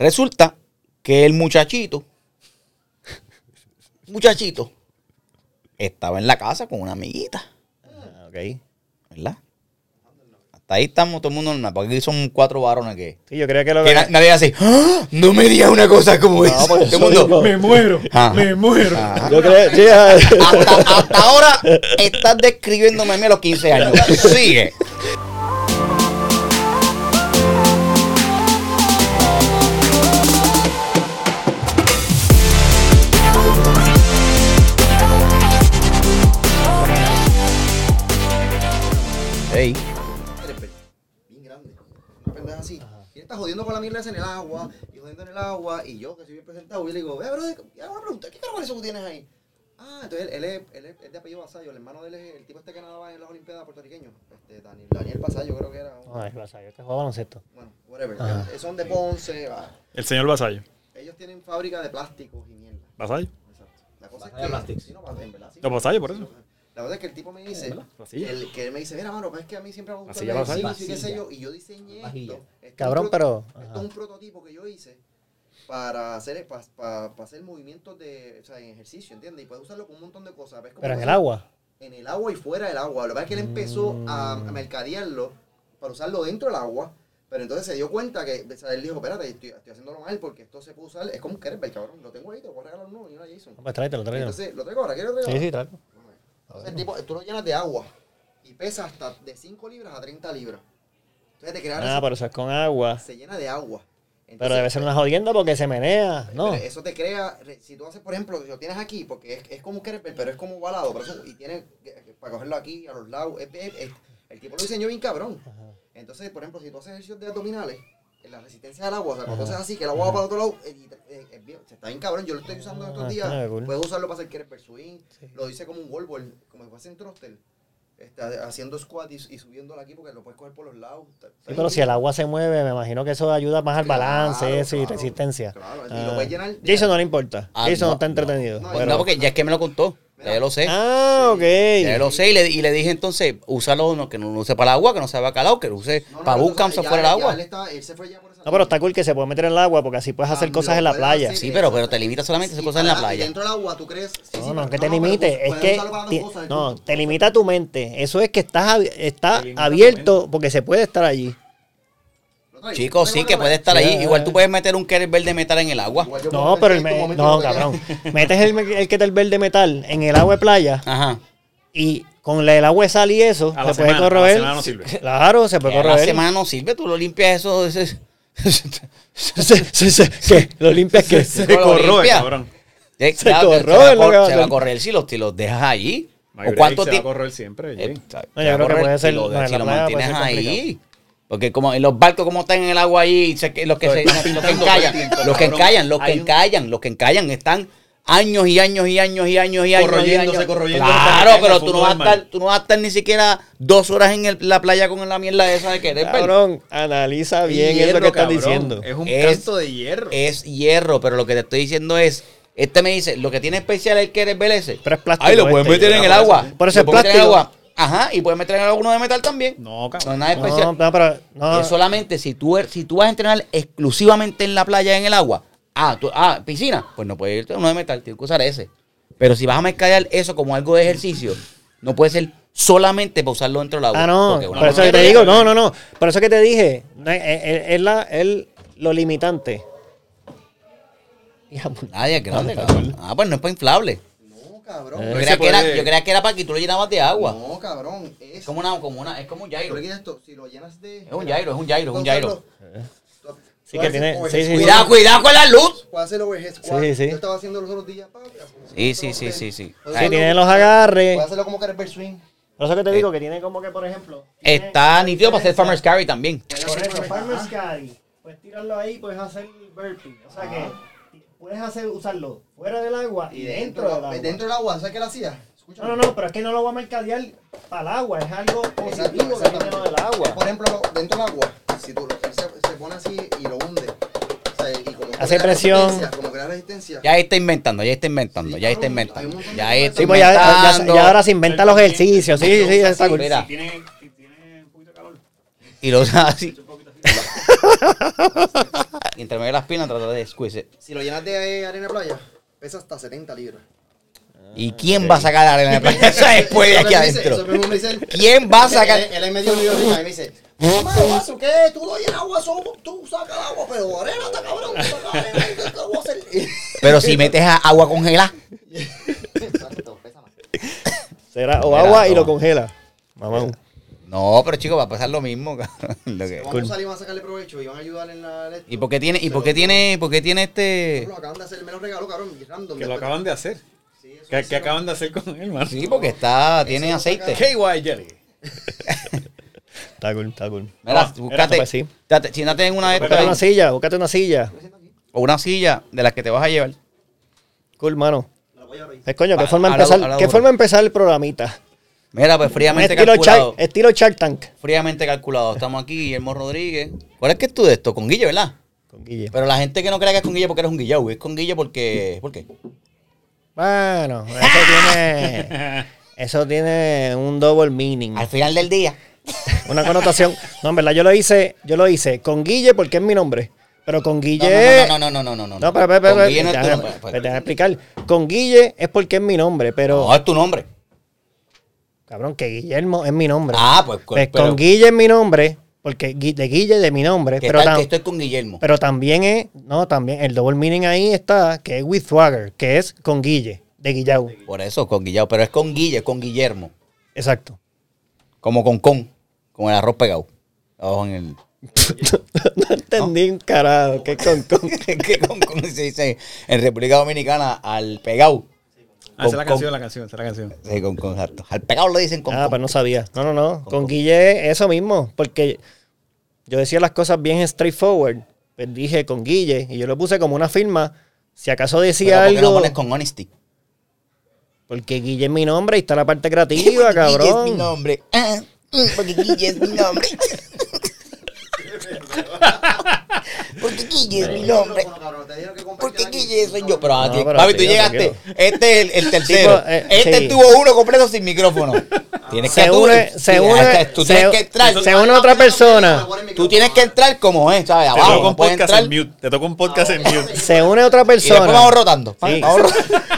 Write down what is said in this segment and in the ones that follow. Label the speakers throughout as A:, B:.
A: Resulta que el muchachito, muchachito, estaba en la casa con una amiguita,
B: Ah, ok.
A: ¿verdad? Hasta ahí estamos todo el mundo normal, porque aquí son cuatro varones que...
B: Sí, yo creo que lo
A: que
B: que...
A: na- nadie hace, "¡Ah! no me digas una cosa como esa.
B: porque
A: Todo el mundo,
B: digo.
C: muero,
A: Ajá.
C: me muero.
A: Ajá.
B: Yo creo... sí,
A: hasta, hasta ahora estás describiéndome a mí a los 15 años. Sigue. Ey,
D: bien grande. Una pendeja así. Y él está jodiendo con la mierda esa en el agua, y jodiendo en el agua, y yo que soy bien presentado, y le digo, vea, bro, ya una pregunta, ¿qué carajo es eso que tienes ahí? Ah, entonces él, él, es, él, es, es de apellido Basayo, el hermano de él es el tipo este que nadaba en las Olimpiadas puertorriqueños. Este, Daniel, Daniel Basayo creo que era.
B: No, es Basayo, este juega baloncesto.
D: Bueno, whatever.
B: Ajá.
D: Eh, Son de Ponce, va.
C: El señor Vasallo.
D: ellos tienen fábrica de plásticos y mierda.
C: ¿Vasallo?
D: Exacto. La cosa
A: Basayo
D: es que...
A: Plastics.
D: Sí, no, en verdad, sí.
C: No, Basayo, por eso.
D: La verdad es que el tipo me dice, el, que él me dice, mira, mano, pues es que a mí siempre me gusta el ejercicio y qué sé yo, y yo diseñé
A: Vajilla.
D: esto. Esto es un
B: Cabrón,
D: pro-
B: pero-
D: Esto es un prototipo que yo hice para hacer, para, para, para hacer movimientos de, o sea, en ejercicio, ¿entiendes? Y puedes usarlo con un montón de cosas. ¿Ves cómo
B: Pero en el agua.
D: En el agua y fuera del agua. Lo que pasa es que él empezó a,
B: Mm.
D: a mercadearlo para usarlo dentro del agua. Pero entonces se dio cuenta que, o sea, él dijo, espérate, estoy, estoy haciéndolo mal porque esto se puede usar. Es como un kettlebell, cabrón. Lo tengo ahí, te voy a regalar uno y una Jason.
B: Pues tráetelo, tráetelo.
D: Entonces, ¿lo traigo ahora? ¿Quieres regalar?
B: Sí, sí, tráetelo.
D: Entonces, el tipo, tú lo llenas de agua y pesa hasta de 5 libras a 30 libras. Entonces te crea
B: Ah, pero eso es con agua.
D: se llena de agua.
B: Pero debe ser una jodienda porque se menea, ¿no?
D: pero Eso te crea, re- si tú haces, por ejemplo, si lo tienes aquí, porque es, es como un pero es como ovalado, pero eso- y tiene eh, para cogerlo aquí, a los lados, es- es- es- el tipo lo diseñó bien cabrón. Entonces, por ejemplo, si tú haces ejercicios de abdominales, en la resistencia del agua, o sea, cuando haces así, que el agua va para el otro lado, eh, eh, es bien- se está bien cabrón, yo lo estoy usando en estos
B: Ah,
D: días, puedo usarlo para hacer kettlebell swing, lo hice como un wall como si fuese un thruster, está haciendo squat y, y subiéndolo aquí porque lo puedes coger por los lados. Está- está
B: Sí,
D: bien
B: pero si el agua se mueve, me imagino que eso ayuda más al balance,
D: Claro,
B: eso y resistencia.
D: claro, y
B: Ah.
D: lo puedes llenar-
B: Jason no le importa.
A: Ah,
B: Jason
A: no,
B: no está entretenido.
D: no,
B: pero-
A: no, porque ya es que me lo contó. Ya yo lo sé.
B: Ah, ok.
A: Ya lo sé y le, y le dije entonces, úsalo no, que no lo use para el agua, que no sea bacalao, que lo use
D: No, no,
A: para buscar fuera
D: ya
A: agua.
D: él está- él se fue ya por esa
B: No, pero está cool que se puede meter en el agua porque así puedes hacer
D: Ah,
B: cosas en la playa.
A: Sí, pero, pero te limita solamente a hacer cosas en la playa.
D: Dentro del agua, ¿tú crees? Sí, sí,
B: No, no, que te limite,
D: puedes
B: es que
D: usarlo para dos
B: ti-
D: cosas,
B: no,
D: tú-
B: te limita tu mente. Eso es que estás está abierto porque se puede estar allí.
A: Chicos,
D: ¿Lo
A: sí, que puede estar ahí. Igual tú puedes meter un kettlebell de metal en el agua.
B: No, pero el, me-
D: momento
B: no, cabrón. Metes el, el kettlebell de metal en el agua de playa
A: Ajá.
B: y con la- el agua de sal y eso
C: A
B: se puede
C: semana, a la
B: corroer.
C: semana no sirve.
B: Claro, se puede
A: a la
B: corroer.
A: semana no sirve, tú lo limpias eso. ese-
B: Se- se- se- ¿Qué? ¿Lo limpias qué?
C: Se
A: Lo
C: corroe,
A: limpia.
C: cabrón.
B: Se
A: claro,
B: corroe
A: se va a se va a correr si los, si los dejas ahí.
C: My
A: ¿O cuánto
C: break se va a
A: tiempo?
C: correr siempre.
A: Eh,
B: No,
A: se
B: yo creo que puede
A: si
B: ser-
A: lo,
B: no,
A: si lo mantienes ahí. Porque como en los barcos como están en el agua ahí, se- los que se, los que encallan, los que encallan, los que encallan, los que encallan están años y años y años y años y años. y
C: Corroyéndose,
A: años.
C: corroyéndose
A: Claro, pero tú no, vas a estar, tú no vas a estar ni siquiera dos horas en el- la playa con la mierda esa de querer.
B: Cabrón, analiza bien
C: Hierro,
B: eso que estás diciendo.
C: Es un
A: Es-
C: canto de hierro.
A: Es hierro, pero lo que te estoy diciendo es, este me dice, lo que tiene especial el que eres ese.
B: Pero es plástico
A: Ahí lo puedes
B: este,
A: meter en el agua.
B: por eso
A: Lo
B: es
A: puedes meter en el
B: plástico.
A: Ajá, y puedes meter en el agua uno de metal también.
C: No,
A: No
C: cabrón.
A: es nada especial.
B: No, no, pero no.
A: Es solamente si tú, er- si tú vas a entrenar exclusivamente en la playa, en el agua. Ah, tú, ah, piscina. Pues no puedes irte a uno de metal, tienes que usar ese. Pero si vas a mercadear eso como algo de ejercicio, no puede ser solamente para usarlo dentro del agua.
B: Ah, no. Por eso que te digo, no, no, no. Por eso que te dije, no, es, la, es lo limitante.
A: Nadie es grande, cabrón. Ah, pues no es para inflable.
D: Cabrón.
B: Eh.
A: Yo creía, que era,
C: puede-
A: yo creía que era para que tú lo llenabas de agua.
D: No, cabrón. Es,
A: Es como una, como una, es como un gyro.
D: esto, si lo llenas de...
A: Es un gyro, es un gyro, es un gyro.
B: Sí que tiene- sí, sí,
A: Cuidado, cuidado con la luz.
D: Puedes hacer overhead squat.
B: Sí, sí.
D: Yo estaba haciendo los otros días.
A: Sí, sí, sí, sí, sí.
B: Sí, tiene los agarres.
D: Puedes hacerlo como kettlebell swing.
B: Por eso que te digo que tiene como que, por ejemplo.
A: Está nítido para hacer farmer's carry también.
D: Overhead.
B: Farmer's. Carry. Puedes tirarlo ahí, puedes hacer burpee. O sea que puedes hacer, usarlo fuera del agua y,
D: Y
B: dentro,
D: dentro,
B: del agua.
D: dentro del agua, ¿sabes qué lo hacía?
B: No, no, no, pero es que no lo voy a mercadear para el agua. Es algo
D: Exacto,
B: positivo que
D: exactamente.
B: tiene lo del agua.
D: Por ejemplo, lo- dentro del agua, si tú, lo- se, se pone así y lo hunde.
B: Hace presión.
D: resistencia, Como crea resistencia.
A: Ya ahí está inventando, ya está inventando,
D: Sí,
A: ya está inventando. Ya está
B: Sí, pues ya, ya,
A: inventando.
B: ya ahora se inventan los ejercicios. Sí, sí, está cool.
A: Mira.
C: Si tiene, si tiene un poquito de calor.
A: Y lo usa así.
C: un
A: y entre medio de las piernas trata de squeeze it.
D: Si lo llenas de arena de playa, pesa hasta 70 libras.
A: ¿Y quién va a sacar la arena de playa esa después de
D: Eso
A: aquí
D: me dice-
A: adentro?
D: me.
A: ¿Quién va a sacar?
D: Él, él es medio New York y me dice, mamá, guaso, ¿qué? Tú lo llenas guaso, tú sacas el agua, pero arena está cabrón, tú sacas arena, ¿qué te voy a hacer?
A: Pero si metes a- agua congelada.
B: Será o agua y lo congela. Mamá.
A: No, pero chicos, va a pasar lo mismo. cabrón, lo que-
D: Vamos a y van a sacarle provecho y van a ayudar en la...
A: ¿Y por qué tiene, y por qué tiene, por qué tiene este?
D: Lo acaban de hacer, me lo regaló, cabrón, random.
C: Que lo acaban de hacer.
D: Sí, eso
C: ¿Qué, acaban de hacer con él, man?
A: Sí, porque está, tiene aceite.
C: KY Jelly.
B: Está cool, está cool.
A: Mira,
B: Ah,
A: búscate,
B: sí.
A: date- siéntate en una de
B: Búscate una
A: estas
B: silla, búscate una silla.
A: o una silla de las que te vas a llevar.
B: Cool, mano.
D: Me lo voy a llevar ahí.
B: Es coño,
A: Va,
B: qué forma empezar, qué forma de empezar el programita.
A: Mira, pues fríamente
B: Estilo
A: calculado.
B: Estilo Shark Tank.
A: Fríamente calculado. Estamos aquí, Guillermo Rodríguez. ¿Cuál es que es tú de esto? Con Guille, ¿verdad?
B: Con Guille.
A: Pero la gente que no crea que es con Guille porque eres un Guillau, es con Guille porque. ¿Por qué?
B: Bueno, eso tiene. Eso tiene un double meaning.
A: Al final del día.
B: Una connotación. No, en verdad, yo lo hice, yo lo hice con Guille porque es mi nombre. Pero con Guille.
A: No, no, no, no, no, no, no.
B: No, pero, pero, pero.
A: Pues,
B: déjame explicar. Con Guille es porque es mi nombre, pero.
A: No, es tu nombre.
B: Cabrón, que Guillermo es mi nombre.
A: Ah, pues,
B: Pues
A: pero-
B: con Guille es mi nombre, porque de Guille de mi nombre,
A: Que,
B: pero, tam-
A: que esto es con Guillermo.
B: pero también es, no, también el double meaning ahí está, que es with Swagger, que es con Guille, de Guillau.
A: Por eso, con Guillau. Pero es con Guille, es con Guillermo.
B: Exacto.
A: Como con con. Con el arroz pegado. Abajo en el.
B: no entendí un carajo, que con, con.
A: Es que con, con se dice en República Dominicana al pegado.
C: Ah, esa es la
A: Con-
C: canción, la canción, esa es la canción.
A: Sí, con, con exacto. Al pegado le dicen con.
B: Ah,
A: con.
B: pues no sabía. No, no, no. Con Guille eso mismo, porque yo decía las cosas bien straightforward. Pues dije con Guille y yo lo puse como una firma. Si acaso
A: Pero
B: decía
A: ¿por qué no
B: algo,
A: pones con honesty?
B: porque Guille es mi nombre y está la parte creativa,
A: Guille es mi
B: cabrón.
A: nombre. Ah, porque Guille es mi nombre. porque Guille es mi nombre.
D: Que
A: Porque. Guille soy yo. Pero, a
B: No,
A: ti,
B: pero
A: papi, tú llegaste. Este es el, el tercero.
B: Tipo, eh,
A: este
B: sí.
A: tuvo uno completo sin micrófono. Tienes que
B: Se
A: tú-
B: une, se une,
A: Tú tienes
B: se-
A: que entrar.
B: se une otra persona.
A: Tú tienes que entrar como es, ¿sabes?
C: Te
A: Abajo.
C: toca un podcast
A: entrar.
C: en mute. Te toca un podcast en mute.
B: Se une otra
A: Y después
B: persona.
A: vamos rotando.
B: Sí.
A: Vamos rotando.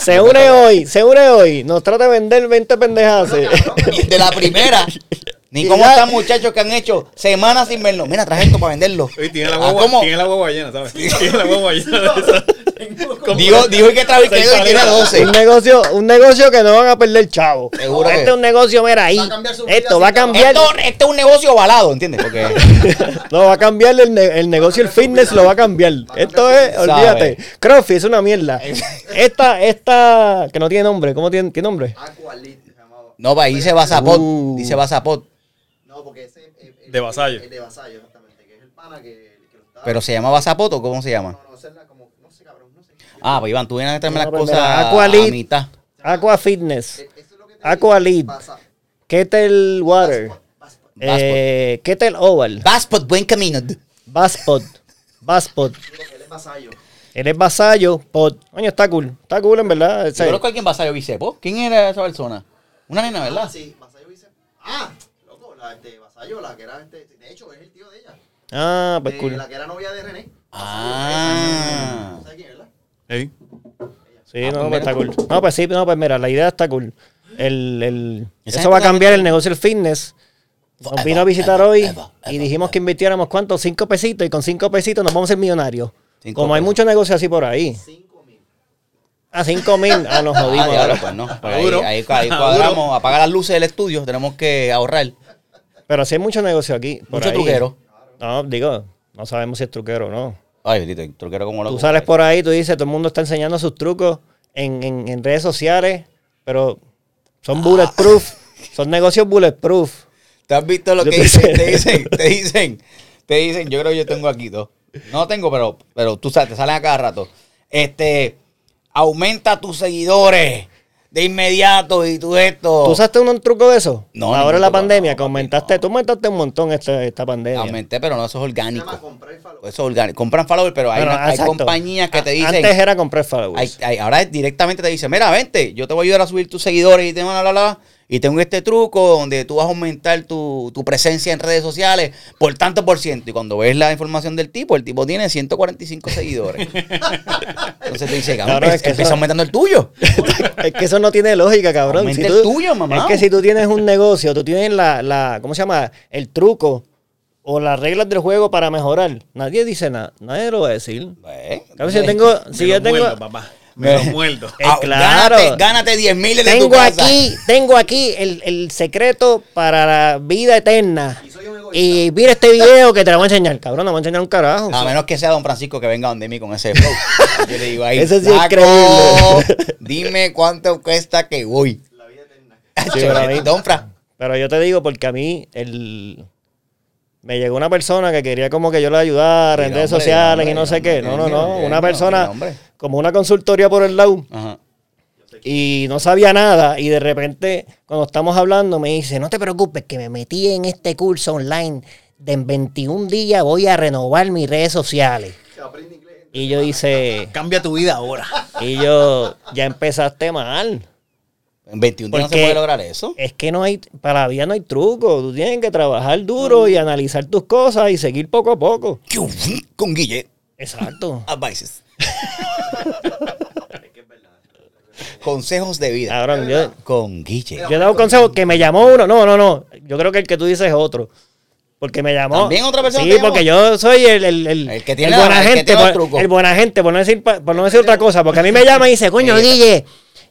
B: Se une hoy, se une hoy. Nos trata de vender 20 pendejas.
A: Y de la primera. Ni cómo
B: ya-
A: están muchachos que han hecho semanas sin verlo. Mira, traje esto para venderlo.
C: Oye, tiene la
A: Ah,
C: guagua,
A: ¿cómo?
C: tiene la guagua llena, ¿sabes? Tiene la guagua llena.
A: Dijo, dijo que trajo y
C: Seis
A: quedó y tiene
C: paletas.
A: 12.
B: un negocio, un negocio que no van a perder chavo.
A: Seguro
B: este es un negocio, mira ahí.
D: Va a cambiar su vida
B: Esto va a cambiar.
A: Esto, esto es un negocio ovalado, ¿entiendes? Porque
B: No, va a cambiar el, ne- el negocio, el fitness lo va a cambiar. Esto es, olvídate. CrossFit es una mierda. Esta, esta, que no tiene nombre, ¿cómo tiene, tiene nombre?
D: Aqualit
A: no, va, ahí dice Basapot.
B: Uh.
A: Dice Basapot.
D: No, porque ese es el,
C: De vasallo.
D: El de vasallo, exactamente. Que es el pana que, que lo está.
A: Pero se llama Basapot o cómo se llama.
D: No, no, esa es la como. No sé, cabrón, no sé.
A: Ah, pues Iván, tú vienes a traerme
B: No,
A: las
B: pues
A: cosas a, mitad.
B: Aqua Fitness,
D: Eh, Eso es lo que te
B: Aqualit.
D: Basa-
B: Kettle Water,
D: Baspot.
B: eh, Kettle Oval,
A: Basapot, buen camino.
B: Baspot, Baspot.
D: Él es vasallo.
B: Él es vasallo, pot. Coño, está cool. Está cool, en verdad.
A: Yo conozco a alguien Vasallo Bicepo. ¿Quién era esa persona? Una nena,
D: Ah,
A: ¿verdad?
D: sí, vasallo dice. Ah, loco, la de vasallo, la que era este. De hecho, es el tío de ella.
B: Ah, pues
D: De
B: cool.
D: La que era novia de René.
A: Ah.
D: ¿Sabes quién, verdad?
B: Sí,
A: Ah,
B: no,
A: pues
B: pues está cool. No, pues sí, no, pues mira, la idea está cool. El, el, eso va a cambiar el negocio del fitness. Nos
A: Eva,
B: vino a visitar
A: Eva,
B: hoy
A: Eva,
B: y dijimos que invirtiéramos cuánto, cinco pesitos y con cinco pesitos nos vamos a ser millonarios.
A: Cinco
B: Como hay muchos negocios así por ahí.
D: Cinco mil.
B: A cinco mil, ah, nos
A: Ah,
B: jodimos. ahora.
A: pues no. Pues ahí, ahí, ahí cuadramos, apaga las luces del estudio, tenemos que ahorrar.
B: Pero sí hay muchos negocios aquí. por
A: Mucho
B: ahí.
A: truquero.
B: No, digo, no sabemos si es truquero o no.
A: Ay, bendito, truquero como loco.
B: Tú sales por ahí, tú dices, todo el mundo está enseñando sus trucos en, en- en redes sociales, pero son bulletproof. Son negocios bulletproof.
A: ¿Te has visto lo
B: Yo
A: que dicen? Te dicen, te dicen, te dicen, yo creo que yo tengo aquí dos. No tengo, pero, pero tú sabes, te salen a cada rato. Este, aumenta tus seguidores de inmediato y tú esto.
B: ¿Tú usaste un, un truco de eso?
A: No,
B: Ahora en la pandemia,
A: no,
B: que aumentaste,
A: no.
B: tú aumentaste un montón esta, esta pandemia.
A: Aumenté, pero no, eso es orgánico. Eso es orgánico. Compran follower, pero hay,
B: Bueno,
A: una- hay
B: exacto.
A: compañías que te
B: A-
A: dicen.
B: Antes era comprar followers.
A: Hay- hay- ahora directamente te dicen, mira, vente, yo te voy a ayudar a subir tus seguidores y te van a bla, bla, bla, Y tengo este truco donde tú vas a aumentar tu, tu presencia en redes sociales por tanto por ciento. Y cuando ves la información del tipo, el tipo tiene 145 seguidores. Entonces te dice, cabrón,
B: Claro, es que
A: empieza
B: eso-
A: aumentando el tuyo.
B: es que eso no tiene lógica, cabrón.
A: Aumenta el tuyo, mamá.
B: Es que si tú tienes un negocio, tú tienes la, la, ¿cómo se llama? El truco o las reglas del juego para mejorar. Nadie dice nada. Nadie lo va a decir. Cabrón, si yo tengo, si yo tengo,
C: papá. Me lo muerdo.
B: Eh,
A: ah,
B: claro.
A: Gánate, gánate 10 mil tu
B: tengo
A: casa.
B: aquí, tengo aquí el, el secreto para la vida eterna.
D: Y soy un egoísta.
B: Y mira este video que te lo voy a enseñar, cabrón, no voy a enseñar un carajo.
A: A menos que sea Don Francisco que venga donde mí con ese flow. Yo le digo ahí,
B: Ese sí es
A: "Flaco,
B: creíble".
A: Dime cuánto cuesta que voy.
D: La vida eterna.
B: Sí,
A: Don Fra.
B: Pero yo te digo porque a mí el me llegó una persona que quería como que yo le ayudara en redes sociales y no sé qué. No, no, no. Una persona como una consultoría por el lado
A: Ajá.
B: y no sabía nada y de repente cuando estamos hablando me dice, no te preocupes que me metí en este curso online de en 21 días voy a renovar mis redes sociales. Y yo dice,
C: Cambia tu vida ahora.
B: y yo, ya empezaste mal.
A: En 21 días no se puede lograr eso.
B: Es que no hay, para la vida no hay truco. Tú tienes que trabajar duro y analizar tus cosas y seguir poco a poco.
A: Con Guille.
B: Exacto.
A: Advices. Consejos de vida.
B: Cabrón, yo,
A: Con Guille.
B: yo he dado un consejo que me llamó uno. No, no, no. Yo creo que el que tú dices es otro. Porque me llamó.
A: ¿También otra persona
B: Sí, porque yo soy el, el, el,
A: El que tiene
B: el
A: la-
B: buena
A: que
B: gente. por- el buena gente, por no decir, por no decir otra cosa. Porque a mí me llama y dice, coño, Guille,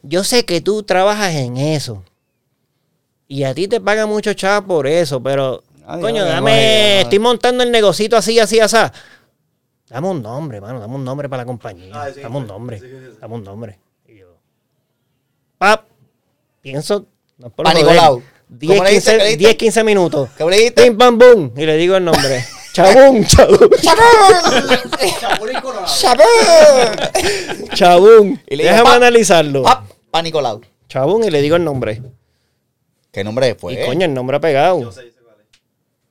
B: yo sé que tú trabajas en eso. Y a ti te pagan mucho chavo por eso, pero,
A: Ay,
B: coño,
A: ay,
B: dame,
A: ay, ay.
B: estoy montando el negocito así, así, así. Dame un nombre, mano, dame un nombre para la compañía.
D: Ah, sí,
B: dame un nombre,
D: sí, sí, sí.
B: dame un nombre. Y yo, pap, pienso, no es por
A: Pa'
B: joder,
A: Nicolau.
B: 10,
A: ¿Cómo le dice?
B: 15,
A: ¿Qué le dice?
B: 10, 15 minutos.
A: ¿Qué le dijiste?
B: Pim, pam, boom. Y le digo el nombre. Chabún, chabún,
D: Chapulín colorado.
B: chabún.
A: Y le digo,
B: Déjame
A: pap,
B: analizarlo.
A: Pap, pa' Nicolau.
B: Chabún y le digo el nombre.
A: ¿Qué nombre fue?
B: Y coño, el nombre ha pegado.
D: Yo sé, yo sé cuál es.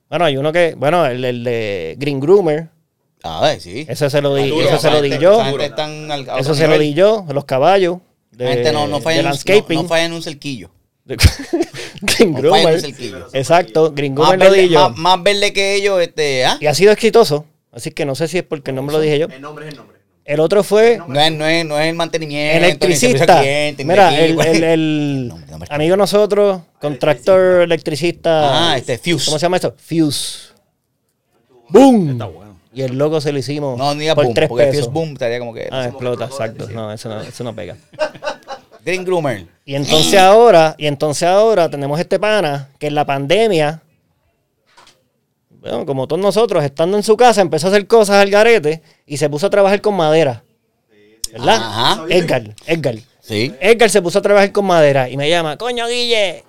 B: Bueno, hay uno que, bueno, el, el de Green Groomer.
A: A ver, sí.
B: Ese se lo di,
C: Duro,
B: ese se lo di yo.
A: al-
B: Eso se lo di yo. Los caballos. De,
A: La gente no, no falla
B: de
A: en un,
B: landscaping.
A: no, no falla en un cerquillo.
B: Green
A: No falla en un
B: Groomer.
A: cerquillo.
B: Exacto, Green
A: Más
B: Groomer lo di yo.
A: más, más verde que ellos, este, ¿ah?
B: Y ha sido exitoso. Así que no sé si es porque el nombre lo dije yo.
D: El nombre es el nombre.
B: El otro fue
A: No es, no es, no es el mantenimiento,
B: electricista.
A: cliente,
B: Mira,
A: el
B: el, el, amigo de nosotros, contractor electricista.
A: Ah, este, Fuse.
B: ¿Cómo se llama esto? Fuse. ¡Boom!
C: Está bueno.
B: Y el logo se lo hicimos
A: No, ni diga
B: por
A: boom,
B: tres
A: porque
B: pesos.
A: Fuse Boom estaría como que...
B: Ah, explota, exacto. No, eso no, eso no pega.
A: Green Groomer.
B: Y entonces ahora, y entonces ahora tenemos este pana que en la pandemia, bueno, como todos nosotros, estando en su casa, empezó a hacer cosas al garete y se puso a trabajar con madera. ¿Verdad?
A: Ajá.
B: Edgar, Edgar.
A: Sí.
B: Edgar se puso a trabajar con madera y me llama, coño, Guille.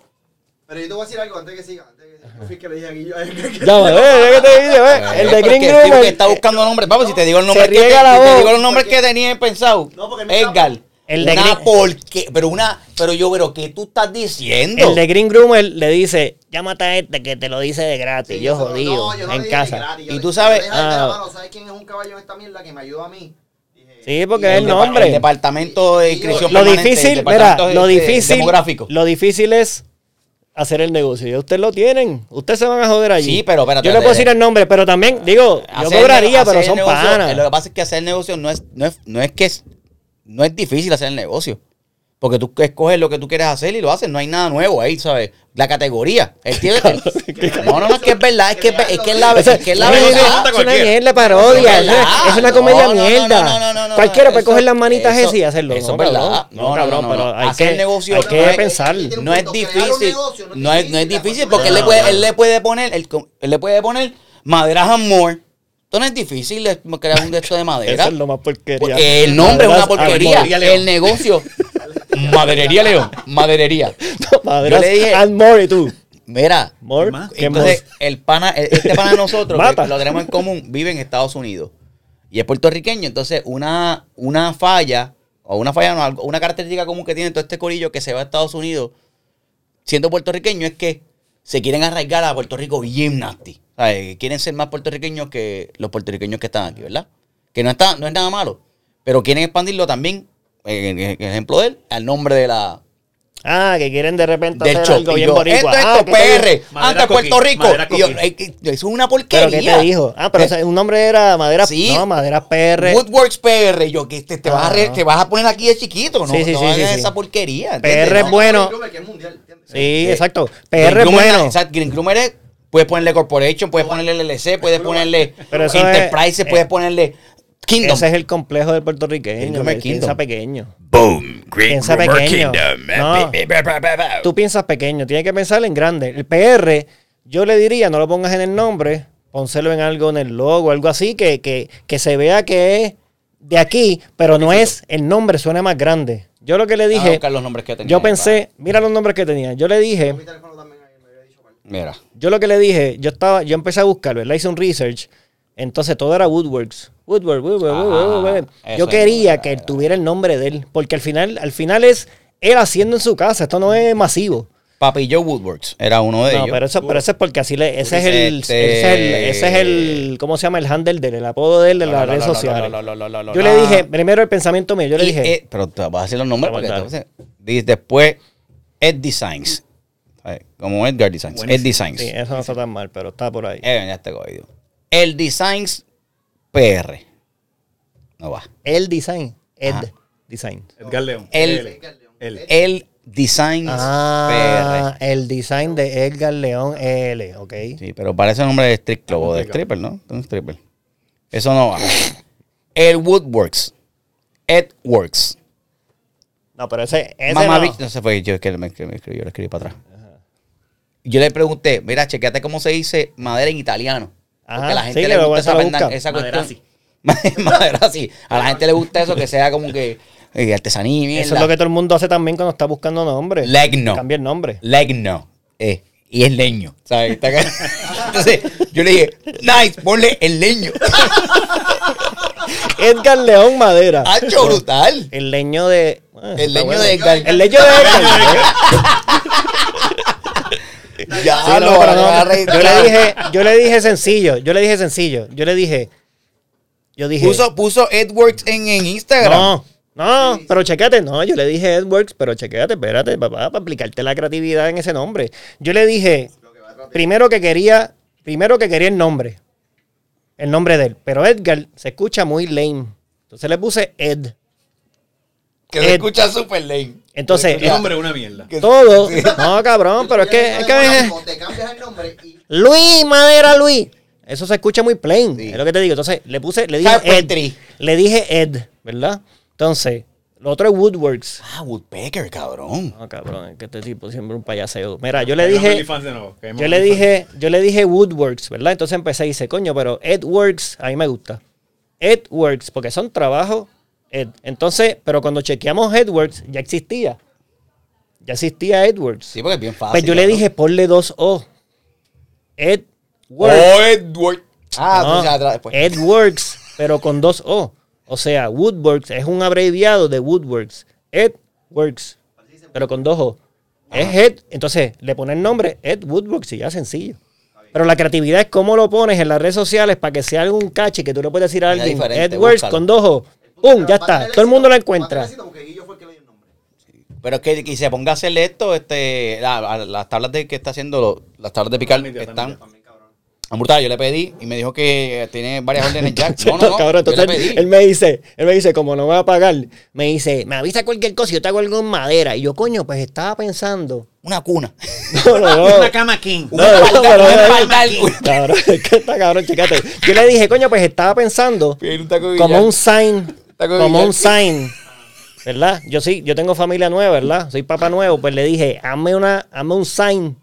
D: Pero yo te voy a decir algo antes que siga. Antes que siga. Yo fui el que le dije a Guillo.
B: Llama, eh, ¿qué te dice? ve? El de Green
A: que está buscando nombres. Vamos, si te digo el nombre que te, digo los nombres que tenía pensado.
D: No, porque
A: Edgar.
B: El de
A: una
B: Green-
A: porque, pero una, pero yo, pero ¿qué tú estás diciendo?
B: El de Green Groomer le dice, llámate a este que te lo dice de gratis.
D: Sí,
B: yo jodido,
D: no, yo no
B: en casa.
D: gratis, yo
A: Y tú sabes-
D: yo le dije, "Mira,
B: Ah.
D: mano, ¿sabes quién es un caballo en esta mierda que me ayudó a mí? Dije,
B: Sí, porque
D: y
B: es el nombre.
A: El departamento de inscripción
B: Lo difícil, mira, lo
A: este,
B: difícil,
A: demográfico.
B: lo difícil es hacer el negocio. Ya ustedes lo tienen. Ustedes se van a joder allí.
A: Sí, pero espérate,
B: Yo le puedo decir el nombre, pero también, digo, yo cobraría, pero son panas.
A: Lo que pasa es que hacer el negocio no es, no es, no es que es, no es difícil hacer el negocio. Porque tú escoges lo que tú quieres hacer y lo haces. No hay nada nuevo ahí, ¿sabes? La categoría. El tío, el- no, no, no, es que es verdad. Es que es, es que es la,
B: Esa-
A: es que es la verdad.
B: Es una mierda parodia.
A: Es
B: Es una,
A: verdad.
B: es una comedia
A: No, no, no,
B: mierda.
A: no, no, no, no,
B: Cualquiera puede
A: eso-
B: coger las manitas
A: eso-
B: esas y hacerlo.
A: eso
B: no,
A: es verdad. No,
B: No,
A: no,
B: cabrón,
A: no,
B: pero hay que,
A: negocio
B: hay que pensar.
A: No es difícil.
D: no es difícil,
A: porque él le, puede, él le puede poner, él, él le puede poner madera amor. Esto no es difícil crear un de esto de madera.
B: Eso es lo más porquería.
A: Porque el nombre es una porquería. El negocio. Maderería León. Maderería.
B: Maderas
A: Yo le dije-
B: Armor y tú.
A: Mira.
B: More.
A: Entonces, el pana, el- este pana de nosotros, que lo tenemos en común, vive en Estados Unidos. Y es puertorriqueño. Entonces, una, una falla, o una falla, no, una característica común que tiene todo este corillo que se va a Estados Unidos, siendo puertorriqueño, es que se quieren arraigar a Puerto Rico bien nasty. O sea, que quieren ser más puertorriqueños que los puertorriqueños que están aquí, ¿verdad? Que no, está, no es nada malo. Pero quieren expandirlo también, eh, en, ejemplo de él, al nombre de la,
B: Ah, que quieren de repente
A: Del
B: hacer algo bien boricua.
A: esto,
B: Ah.
A: PR, antes Puerto Rico. Y yo,
C: coquí.
A: "Ey, que- eso es una
B: ¿Pero
A: porquería.
B: qué te dijo? Ah, pero
A: Eh,
B: o sea, un nombre era Madera...
A: Sí.
B: No, Madera PR.
A: Woodworks PR. Yo, que te, te, vas a re-
B: Ah.
A: te vas a poner aquí de chiquito, ¿no?
B: Sí, sí,
A: no
B: sí,
A: hagas
B: sí, sí.
A: esa porquería.
B: PR es bueno.
D: Que es mundial, ¿entiendes?
B: Sí, exacto.
A: Green
B: PR es bueno.
A: Exacto, Green Groomer es- puedes ponerle Corporation, puedes ponerle LLC, puedes ponerle Enterprise,
B: es-
A: puedes
B: eh,
A: ponerle Kingdom.
B: Ese es el complejo del puertorriqueño. Piensa
A: Kingdom.
B: pequeño.
A: Boom, Green
B: Piensa pequeño.
A: Kingdom.
B: No. Tú piensas pequeño, tienes que pensar en grande. El PR, yo le diría, no lo pongas en el nombre, pónselo en algo en el logo, algo así, que, que, que se vea que es de aquí, pero no es, el nombre suena más grande. Yo lo que le
A: Dije,
B: dije,
A: los nombres que tenía
B: yo pensé, mira los nombres que tenía, yo le dije,
A: Mira.
B: yo lo que le dije, yo estaba, yo empecé a buscarlo, le hice un research, entonces todo era Woodworks. Woodwork, Woodwork,
A: Ajá,
B: Woodwork, Yo quería que él
A: era.
B: tuviera el nombre de él, porque al final, al final es él haciendo en su casa, esto no es masivo.
A: Papi Joe Woodworks era uno de
B: No,
A: ellos.
B: pero eso, pero eso es porque así le, ese es el, ese es el, ese es el, ¿cómo se llama? El handle del, el apodo de él de
A: No,
B: las
A: no,
B: redes sociales. Yo le dije, primero el pensamiento mío, yo le
A: Y,
B: dije,
A: eh, pero te vas a decir los nombres porque di- después Ed Designs. Como Edgar Designs. Ed Designs.
B: sí, eso no está tan mal, pero está por ahí.
A: Eh, ya te cogido. El Designs PR. No va.
B: El design, Ed
A: Ajá.
B: design.
C: Edgar León.
A: El-
C: L. L.
A: El Designs
B: Ah, el design de Edgar León L, ok.
A: PR. Sí, pero parece un nombre de strip club o de stripper, ¿no? Un stripper. Eso no va. El Woodworks. Ed Works.
B: No, pero ese, ese
A: Mamá
B: no.
A: No se fue, yo que me, escribí, yo le escribí para atrás. Yo le pregunté, mira, chequeate cómo se dice madera en italiano. Porque a la gente
B: sí,
A: le gusta esa,
B: busca.
A: esa cuestión.
C: Maderazzi.
A: A la gente le gusta eso, que sea como que eh, artesanía y
B: Eso es lo que todo el mundo hace también cuando está buscando nombre.
A: Legno.
B: Cambia el nombre.
A: Legno. Eh, y es leño. ¿sabes? Entonces, yo le dije, nice, ponle el leño.
B: Edgar León Madera.
A: ¡Hacho brutal!
B: El leño de. ah,
A: El leño
B: bueno.
A: de Edgar.
B: El leño de Edgar.
A: Ya,
B: Sí, no,
A: lo
B: yo le dije, yo le dije sencillo, yo le dije sencillo, yo le dije, yo dije,
A: Puso, puso Edworks en, en Instagram.
B: no, no, pero chequéate, no, yo le dije Edworks, pero chequéate, espérate, papá, para aplicarte la creatividad en ese nombre. Yo le dije, primero que quería, primero que quería el nombre, el nombre de él, pero Edgar se escucha muy lame, entonces le puse Ed.
A: Que se escucha super lame.
B: Entonces,
C: El nombre es una mierda.
B: Todo, no, cabrón, pero es que, es que,
D: te cambias el nombre y
B: Luis, madera, Luis. Eso se escucha muy plain.
A: Sí.
B: Es lo que te digo. Entonces, le puse, le dije
A: Carpentry.
B: Ed. Le dije Ed, ¿verdad? Entonces, lo otro es Woodworks.
A: Ah, Woodpecker, cabrón.
B: No, cabrón, es que este tipo siempre un payaseo. Mira, yo le dije,
C: nuevo,
B: yo le dije, yo le dije Woodworks, ¿verdad? Entonces empecé y dice, coño, pero Edworks, a mí me gusta. Edworks, porque son trabajos Ed. Entonces, pero cuando chequeamos Edworks, ya existía. Ya existía Edworks.
A: Sí, porque es bien fácil.
B: pues yo le
A: ¿no?
B: dije, ponle dos O. Edworks.
A: Oh, Edward. Ah,
B: No,
A: sabes atrás después.
B: Edworks, pero con dos O. O sea, Woodworks es un abreviado de Woodworks. Edworks, pero con dos O. Es Ed, entonces le pones el nombre Ed Woodworks y ya sencillo. Pero la creatividad es cómo lo pones en las redes sociales para que sea algún cache que tú le puedes decir a alguien
A: búscalo.
B: con dos O. ¡Pum! Ya está. Todo el mundo lo encuentra.
D: Que.
A: Pero es que y se ponga a hacerle esto, este, la- las tablas de que está haciendo, lo- las tablas de picar
C: También,
A: están brutales. Yo le pedí y me dijo que tiene varias órdenes ya. No, no, no.
B: Cabrón,
A: yo le
B: entonces
A: pedí.
B: él me dice, él me dice, como no me va a pagar, me dice, me avisa cualquier cosa y yo te hago algo en madera. Y yo, coño, pues estaba pensando.
A: Una cuna.
B: No, no, no.
C: Una cama king.
B: No, no, pero-
A: al-
B: Cabrón, es que está cabrón, checate. Yo le dije, coño, pues estaba pensando
A: Pide un taco de
B: como un sign, como un sign, ¿verdad? Yo sí, yo tengo familia nueva, ¿verdad? Soy papá nuevo, pues le dije, hazme una, hazme un sign,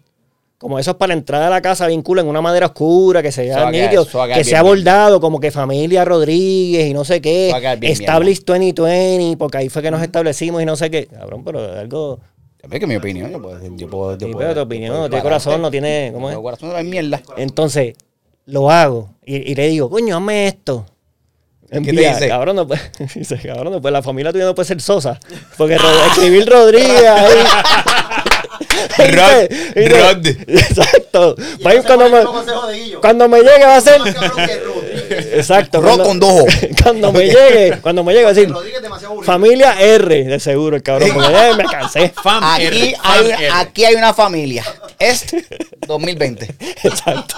B: como esos para la entrada de la casa, bien cool, en una madera oscura, que
A: Eso
B: sea
A: va a quedar-
B: nítido,
A: eso a
B: que sea bordado, como que familia Rodríguez y no sé qué,
A: Eso a quedar bien
B: Establish 2020, porque ahí fue que nos establecimos y no sé qué. Cabrón, pero algo...
A: Es que mi opinión, yo puedo, yo puedo, yo
B: Sí,
A: puedo-
B: pero tu opinión, no tiene corazón, no tiene... ¿Cómo es?
A: Corazón no es mierda.
B: Entonces, lo hago. Y, y le digo, coño, hazme esto.
A: Te
B: Envía,
A: dice?
B: Cabrón, no puede, dice, cabrón, no puede, la familia tuya no puede ser sosa. Porque Rod- escribir Rodríguez ahí.
A: Rod,
B: Y te-
A: Rod.
B: Exacto. Cuando, me, cuando me llegue va a ser. Exacto.
A: Rod
B: cuando-
A: con dos O.
B: Cuando me llegue, cuando me llegue va a decir.
D: Es
B: Familia R, de seguro, el cabrón. Porque ya me cansé.
C: Fam
A: Aquí
C: R,
A: hay,
C: Fam
A: aquí hay una familia. Est 2020.
B: Exacto.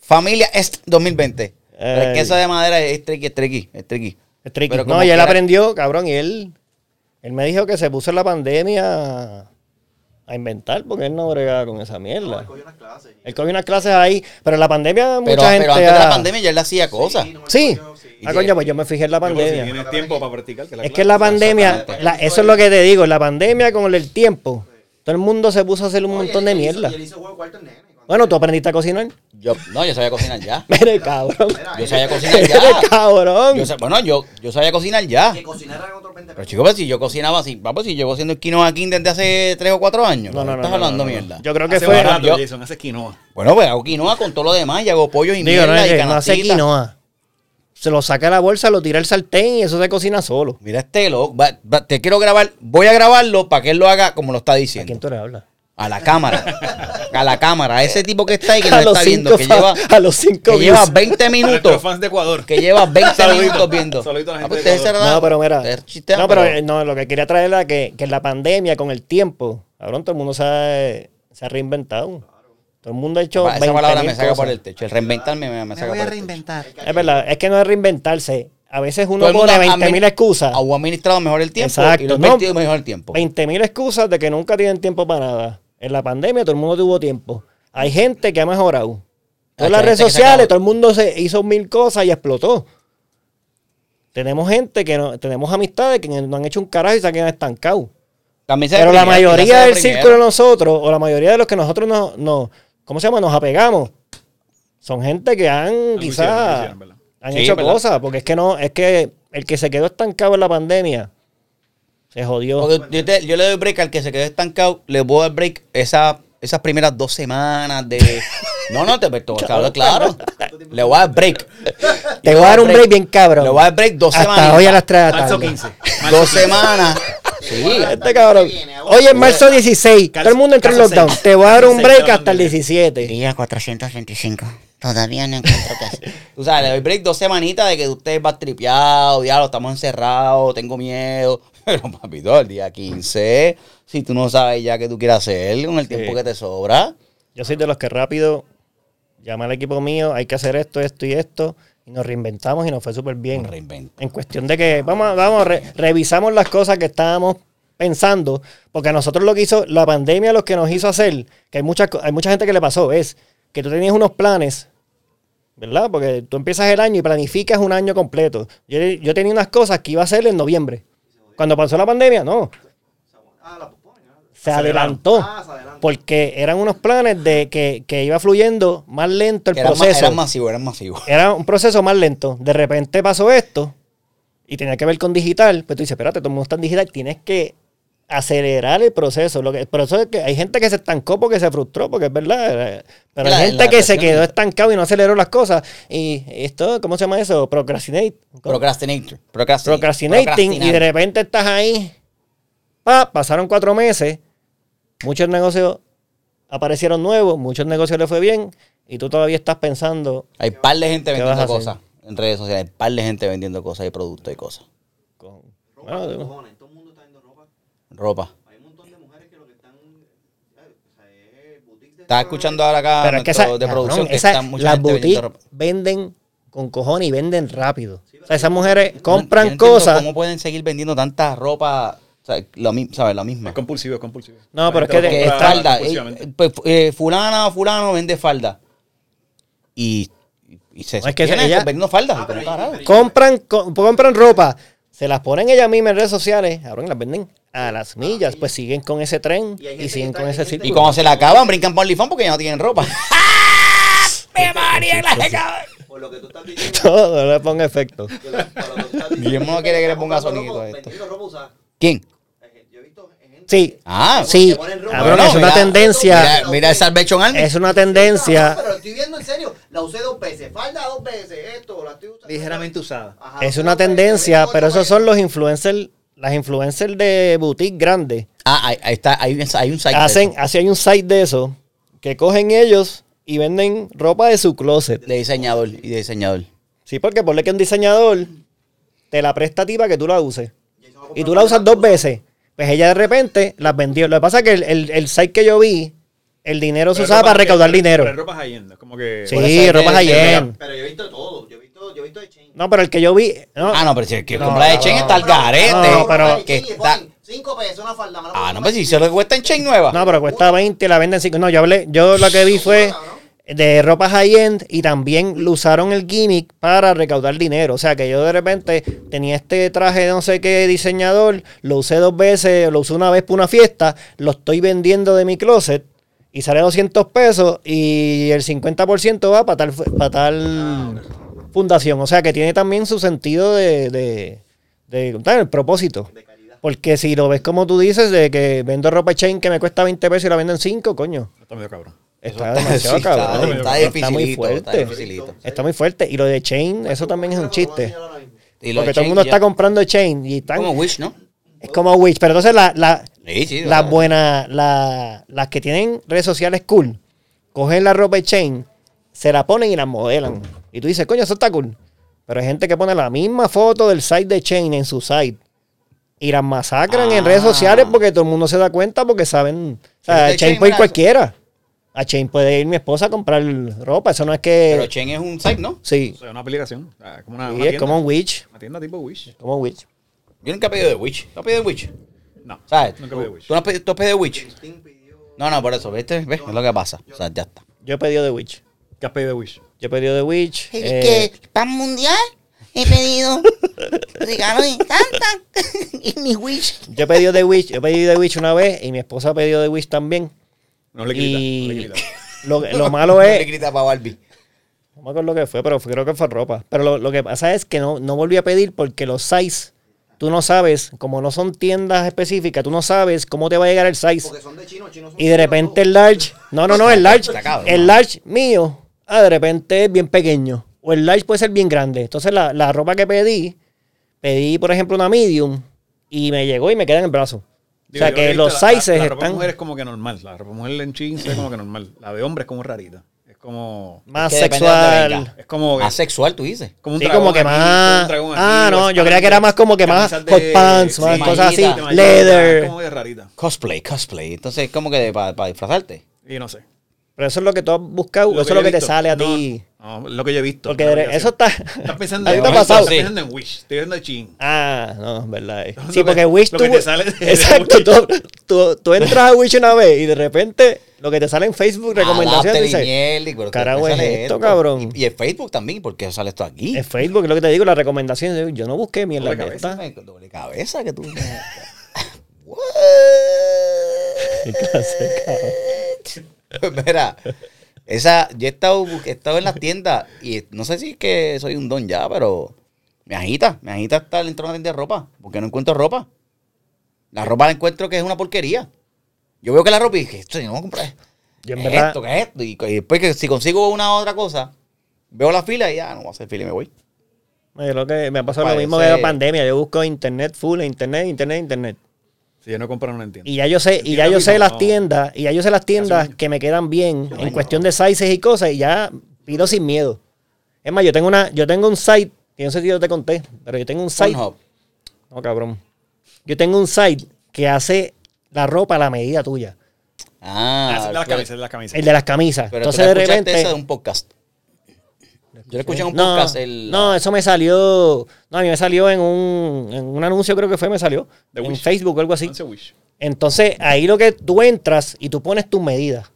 A: Familia Est 2020. Pero es que eso de madera es tricky, es tricky, es tricky.
B: Es tricky.
A: Pero
B: No, y él aprendió, cabrón, y él, él me dijo que se puso en la pandemia a inventar porque él no bregaba con esa mierda.
D: Cogió unas clases. y-
B: Él cogió unas clases ahí, pero en la pandemia
A: Pero,
B: mucha gente
A: pero antes de la pandemia ya él hacía cosas.
D: Sí, no
B: Sí.
D: cogió, sí.
B: Ah, coño, pues yo me fijé en la
C: si
B: pandemia.
C: tienes tiempo para practicar. Que la
B: Es que en la pandemia, la- eso es lo que te digo, en la pandemia con el tiempo, todo el mundo se puso a hacer un
D: Oye,
B: montón de
D: él hizo-
B: mierda.
D: Y él hizo juego cuarto en nene.
B: Bueno, tú aprendiste a cocinar.
A: Yo, no, yo sabía cocinar ya.
B: Mire, cabrón.
A: Yo sabía cocinar ya.
B: cabrón.
A: Yo sa- bueno, yo, yo sabía cocinar ya.
D: Que cocinaran otros 20
A: Pero chicos, pues, si yo cocinaba así, vamos, si llevo haciendo el quinoa aquí desde hace 3 o 4 años.
B: No, no, no.
A: Estás
B: no,
A: hablando
B: no, no.
A: mierda.
B: Yo creo que
C: Hace
B: fue.
C: barato,
A: yo-
C: Jason, hace quinoa.
A: Bueno, pues hago quinoa con todo lo demás y hago pollo y
B: Digo, no,
A: mierda
B: es
A: y
B: que no hace
A: canastita.
B: quinoa. Se lo saca de la bolsa, lo tira al sartén y eso se cocina solo.
A: Mira este loco. va- va- te quiero grabar. Voy a grabarlo para que él lo haga como lo está
B: ¿A
A: diciendo.
B: quién tú le hablas?
A: A la cámara. A la cámara. A ese tipo que está ahí que
B: a,
A: nos
B: los
A: está viendo. Que lleva,
B: a los cinco
A: que lleva
B: views.
A: 20
C: A nuestros
A: minutos.
C: fans de Ecuador.
A: Que lleva 20
C: Saludito.
A: minutos viendo.
C: Saludito a la
A: Ah,
C: gente
A: pues
C: de Ecuador.
B: No, pero mira. No, pero eh, no, lo que quería traer era que, que en la pandemia, con el tiempo, cabrón, todo el mundo se ha, se ha reinventado. Todo el mundo ha hecho.
A: Esa palabra
B: 20.000
A: me saca por el techo. El reinventarme me, me saca por el techo.
B: Es verdad, es que no es reinventarse. A veces uno pone
A: ha
B: 20 mil excusas.
A: O administrado mejor el tiempo
B: Exacto,
A: y lo ha
B: no.
A: invertido mejor el tiempo.
B: 20 mil excusas de que nunca tienen tiempo para nada. En la pandemia todo el mundo tuvo tiempo. Hay gente que ha mejorado. Todas las redes sociales, todo el mundo se hizo mil cosas y explotó. Tenemos gente que no, tenemos amistades que no han hecho un carajo y se han quedado estancados.
A: También se
B: Pero la mayoría del círculo de nosotros, o la mayoría de los que nosotros nos, nos ¿cómo se llama? Nos apegamos. Son gente que han quizás han
A: Sí,
B: hecho
A: ¿verdad?
B: cosas, porque es que no, es que el que se quedó estancado en la pandemia se jodió.
A: Porque yo, te- yo le doy break al que se quedó estancado, le puedo dar break esa, esas primeras dos semanas de. No, no, te pero, claro, claro. Le voy a dar break.
B: Te voy a dar un break bien cabrón.
A: Le voy a dar break dos
B: Hasta
A: semanas.
B: hoy a las 3 de la
C: Marzo
B: tarde.
C: 15.
A: Dos semanas. Sí.
B: Este cabrón. Hoy es marzo 16. Todo el mundo entró en lockdown. Te voy a dar un break hasta el 17.
A: Día 425. Todavía no encuentro qué hacer. Tú sabes, le doy break dos semanitas de que usted va tripeado, diablo, estamos encerrados, tengo miedo. Pero papito, el día 15, si tú no sabes ya qué tú quieres hacer con el tiempo que te sobra.
B: Yo soy de los que rápido llama al equipo mío, hay que hacer esto, esto y esto. Y nos reinventamos y nos fue súper bien.
A: Reinvento.
B: En cuestión de que, vamos, a- vamos, re- revisamos las cosas que estábamos pensando, porque a nosotros lo que hizo, la pandemia lo que nos hizo hacer, que hay mucha, hay mucha gente que le pasó, es que tú tenías unos planes, ¿verdad? Porque tú empiezas el año y planificas un año completo. Yo, yo tenía unas cosas que iba a hacer en noviembre. Cuando pasó la pandemia, no, se adelantó.
D: Ah, se.
B: Porque eran unos planes de que, que iba fluyendo más lento el
A: Eran, ma-
B: proceso.
A: eran masivos, eran masivos.
B: Era un proceso más lento. De repente pasó esto y tenía que ver con digital. Pues tú dices, espérate, todo el mundo está en digital. Tienes que acelerar el proceso. Lo que, por eso es que hay gente que se estancó porque se frustró, porque es verdad. eh, Pero
A: La-
B: hay gente que se quedó estancado y no aceleró las cosas. Y esto, ¿cómo se llama eso? Procrastinate.
A: Procrastinator. Procrastin-
B: Procrastinating. Y de repente estás ahí. Pa, pasaron cuatro meses. Muchos negocios aparecieron nuevos. Muchos negocios le fue bien. Y tú todavía estás pensando.
A: Hay par de gente
B: ¿Qué vas a
A: vendiendo cosas en redes sociales. Hay par de gente vendiendo cosas y productos y cosas.
B: con- bueno,
D: con
B: digo,
D: cojones. Todo el mundo está viendo ropa. Hay un montón de mujeres que lo que están. O sea, es boutiques de
A: Estaba escuchando ahora acá
B: Pero es que
A: nuestro
B: esa,
A: de producción
B: cabrón,
A: que
B: esa-
A: están mucha
B: las boutiques
A: ropa.
B: venden con cojones y venden rápido. O sea, esas mujeres
A: no
B: compran cosas.
A: ¿Cómo pueden seguir vendiendo tanta ropa? O sea, lo, ¿sabes? La misma.
C: Es compulsivo, es compulsivo.
B: No, pero es que de-
A: es falda. eh, pues, eh, fulana o fulano vende falda. Y, y se
B: No, es que
A: vendiendo falda.
D: Ah, pero pero-
B: Compran, co- compran ropa, se las ponen ellas mismas en redes sociales, ahora las venden a las millas, pues siguen con ese tren
D: Y
B: y siguen con ese
D: gente-
A: Y
B: círculo.
A: cuando se la acaban, brincan por OnlyFans porque ya no tienen ropa. ¡Me María, la!
D: Por lo que tú estás diciendo.
B: Todo, no le ponga efecto.
A: Guillermo no quiere que le ponga sonido a esto. ¿Quién?
D: Eh, Yo he visto gente.
B: Sí,
A: Ah,
B: sí, cabrón, es una
A: mira,
B: tendencia,
A: Mira, mira el Salvation Army.
B: es una
D: No,
B: tendencia,
D: pero estoy viendo en serio. La usé dos veces. Falda dos veces. Esto, la estoy usando.
C: Ligeramente usada.
D: Ajá,
B: es una tendencia, pero esos son los influencers, las influencers de boutique grandes.
A: Ah, ahí, ahí está, hay, un- hay un site. de
B: Hacen,
A: eso,
B: así hay un site de eso, que cogen ellos y venden ropa de su closet.
A: de diseñador y de diseñador.
B: Sí, porque ponle que un diseñador te la presta a ti para que tú la uses. Y tú la usas dos veces. Pues ella de repente las vendió. Lo que pasa es que el, el, el site que yo vi, el dinero se
C: Pero
B: usaba
C: ropa-
B: para recaudar
C: pero-
B: dinero.
C: Pero ropa high-end, es como que...
B: Sí,
A: Por eso es
B: ropa
A: que-
B: high-end.
D: Pero yo he visto todo. Yo he visto, yo he visto de Chain.
B: No, pero el que yo vi. No,
A: Ah, no, pero si el que
B: No,
A: compra de Chain
B: no,
A: está al
B: no,
A: garete.
B: no, pero-
A: que está...
D: 5 pesos una falda.
A: Ah, no,
D: la
A: si se lo cuesta en Chain nueva.
B: No, pero cuesta 20 y la venden 5. No, yo hablé, yo lo que vi fue de ropa high-end y también lo usaron el gimmick para recaudar dinero. O sea que yo de repente tenía este traje de no sé qué diseñador, lo usé dos veces, lo usé una vez para una fiesta, lo estoy vendiendo de mi closet y sale 200 pesos y el 50% va para tal, para tal fundación. O sea que tiene también su sentido de, de, de- el propósito. Porque si lo ves como tú dices, de que vendo ropa chain que me cuesta 20 pesos y la venden 5, coño.
C: Está medio cabrón.
B: Está demasiado
A: sí,
B: cabrón.
A: Está,
B: Está muy
A: está
B: fuerte.
A: dificilito.
B: Está muy fuerte. Y lo de chain, eso también es un chiste.
A: Y
B: Porque todo el mundo
A: ya-
B: está comprando chain y están,
A: Como Wish, ¿no?
B: es como Wish. Pero entonces la, la,
A: Sí, sí. o
B: las buenas, la- las que tienen redes sociales cool, cogen la ropa de chain, se la ponen y la modelan. Y tú dices, coño, eso está cool. Pero hay gente que pone la misma foto del site de chain en su site. Y las masacran en redes
A: Ah.
B: sociales porque todo el mundo se da cuenta porque saben. O sea, Chain puede ir cualquiera. A Chain puede ir mi esposa a comprar ropa. Eso no es que.
A: Pero Chain es un site, ¿no?
B: sí.
C: O sea, una aplicación. o sea, como una,
B: Sí,
C: una
B: es
C: tienda.
B: como un Witch.
C: Una tienda tipo Wish.
B: Como un Witch.
A: Yo nunca he pedido de Wish. ¿Tú has pedido de Wish?
C: No.
A: ¿Sabes?
C: Nunca
A: ¿Tú,
C: pedí Wish.
A: ¿Tú no has pedido, tú has pedido de Wish? No, no, por eso, ¿viste? ¿Ves? Es lo que pasa. O sea, ya está.
B: Yo he pedido de Witch.
C: ¿Qué has pedido de Wish?
B: Yo he pedido de Witch.
E: Es
B: eh,
E: que pan mundial he pedido regalos de Santa y mi wish.
B: yo he pedido de Witch. Yo he pedido de Witch una vez y mi esposa ha pedido de Witch también.
C: No le grita. No le grita.
B: lo, lo malo
A: No le
B: es.
A: grita para Barbie.
B: No me acuerdo lo que fue, pero fue- creo que fue ropa. Pero lo, lo que pasa es que no, no volví a pedir porque los size, tú no sabes, como no son tiendas específicas, tú no sabes cómo te va a llegar el size.
D: Porque son de chino, chinos son
B: Y de repente el large, no, no, no, el large, el large mío, ah, de repente es bien pequeño. O el large puede ser bien grande. Entonces la, la ropa que pedí, pedí por ejemplo una medium y me llegó y me queda en el brazo.
C: Digo,
B: o sea que los
C: la- la-
B: sizes
C: La ropa de
B: están
C: mujer es como que normal. La ropa de mujer en jeans es como que normal. La de hombre es como rarita. Es como...
B: más
A: Es que
B: sexual.
C: Es como...
A: Más sexual, tú dices.
C: como un
B: Sí,
C: dragón
B: como que
C: aquí,
B: más-
C: como un dragón aquí,
B: ah, no, yo creía que era más como que más hot pants, más
A: cosas así,
B: leather.
C: Es como de rarita.
A: Cosplay, cosplay. Entonces, es como que para disfrazarte.
C: Y no sé.
B: Pero eso es lo que tú has buscado,
C: Lo
B: eso es lo que te sale a
C: No,
B: ti.
C: No, lo que yo he visto.
B: Porque eso está.
C: Estás pensando
B: ¿A ti
C: en
B: pasado?
C: Estás pensando en Wish. Estoy viendo en Chin.
B: Ah, no, es verdad. Sí,
C: que-
B: porque Wish
C: lo
B: tú.
C: que te sale de-
B: exacto,
C: de
B: tú, tú, tú entras a Wish una vez y de repente lo que te sale en Facebook, recomendaciones,
A: Adapte
B: dice.
A: y miel, y- pero
B: Carajo,
A: ¿qué
B: es esto, cabrón.
A: Y, y en Facebook también, porque sale esto aquí.
B: En Facebook, es lo que te digo, las recomendaciones. Yo no busqué mierda
C: Doble cabeza.
A: Me- Doble cabeza que tú.
B: Qué clase cabrón.
A: Mira, esa, yo he estado, he estado en las tiendas y no sé si es que soy un don ya, pero me agita, me agita estar dentro de una tienda de ropa, porque no encuentro ropa. La ropa la encuentro que es una porquería. Yo veo que la ropa y dije, esto yo no voy a comprar.
B: Yo en
A: ¿Qué es
B: verdad-
A: esto? ¿Qué es esto? Y, y después que si consigo una otra cosa, veo la fila y ya no voy a hacer fila y me voy.
B: Yo que me ha pasado lo mismo que la pandemia. Yo busco internet full, internet, internet, internet.
C: Si yo no compro, no lo entiendo.
B: Y ya yo sé, y ya yo sé las tiendas, y ya yo sé las tiendas que me quedan bien en cuestión de sizes y cosas, y ya pido sin miedo. Es más, yo tengo una, yo tengo un site, que no sé si yo te conté, pero yo tengo un site.
A: Pornhub.
B: No, cabrón. Yo tengo un site que hace la ropa a la medida tuya.
A: Ah,
C: Ah, esa es de las camisas, de las camisas.
B: El de las camisas.
A: Pero
B: Entonces
A: tú
B: de repente.
A: esa de un podcast. Yo le escuché en un
B: no,
A: podcast el...
B: no, eso me salió. No, a mí me salió en un, en un anuncio, creo que fue, me salió.
C: De
B: en
C: Wish.
B: Facebook o algo así.
C: Entonces, Wish.
B: Entonces, ahí lo que tú entras y tú pones tus medidas.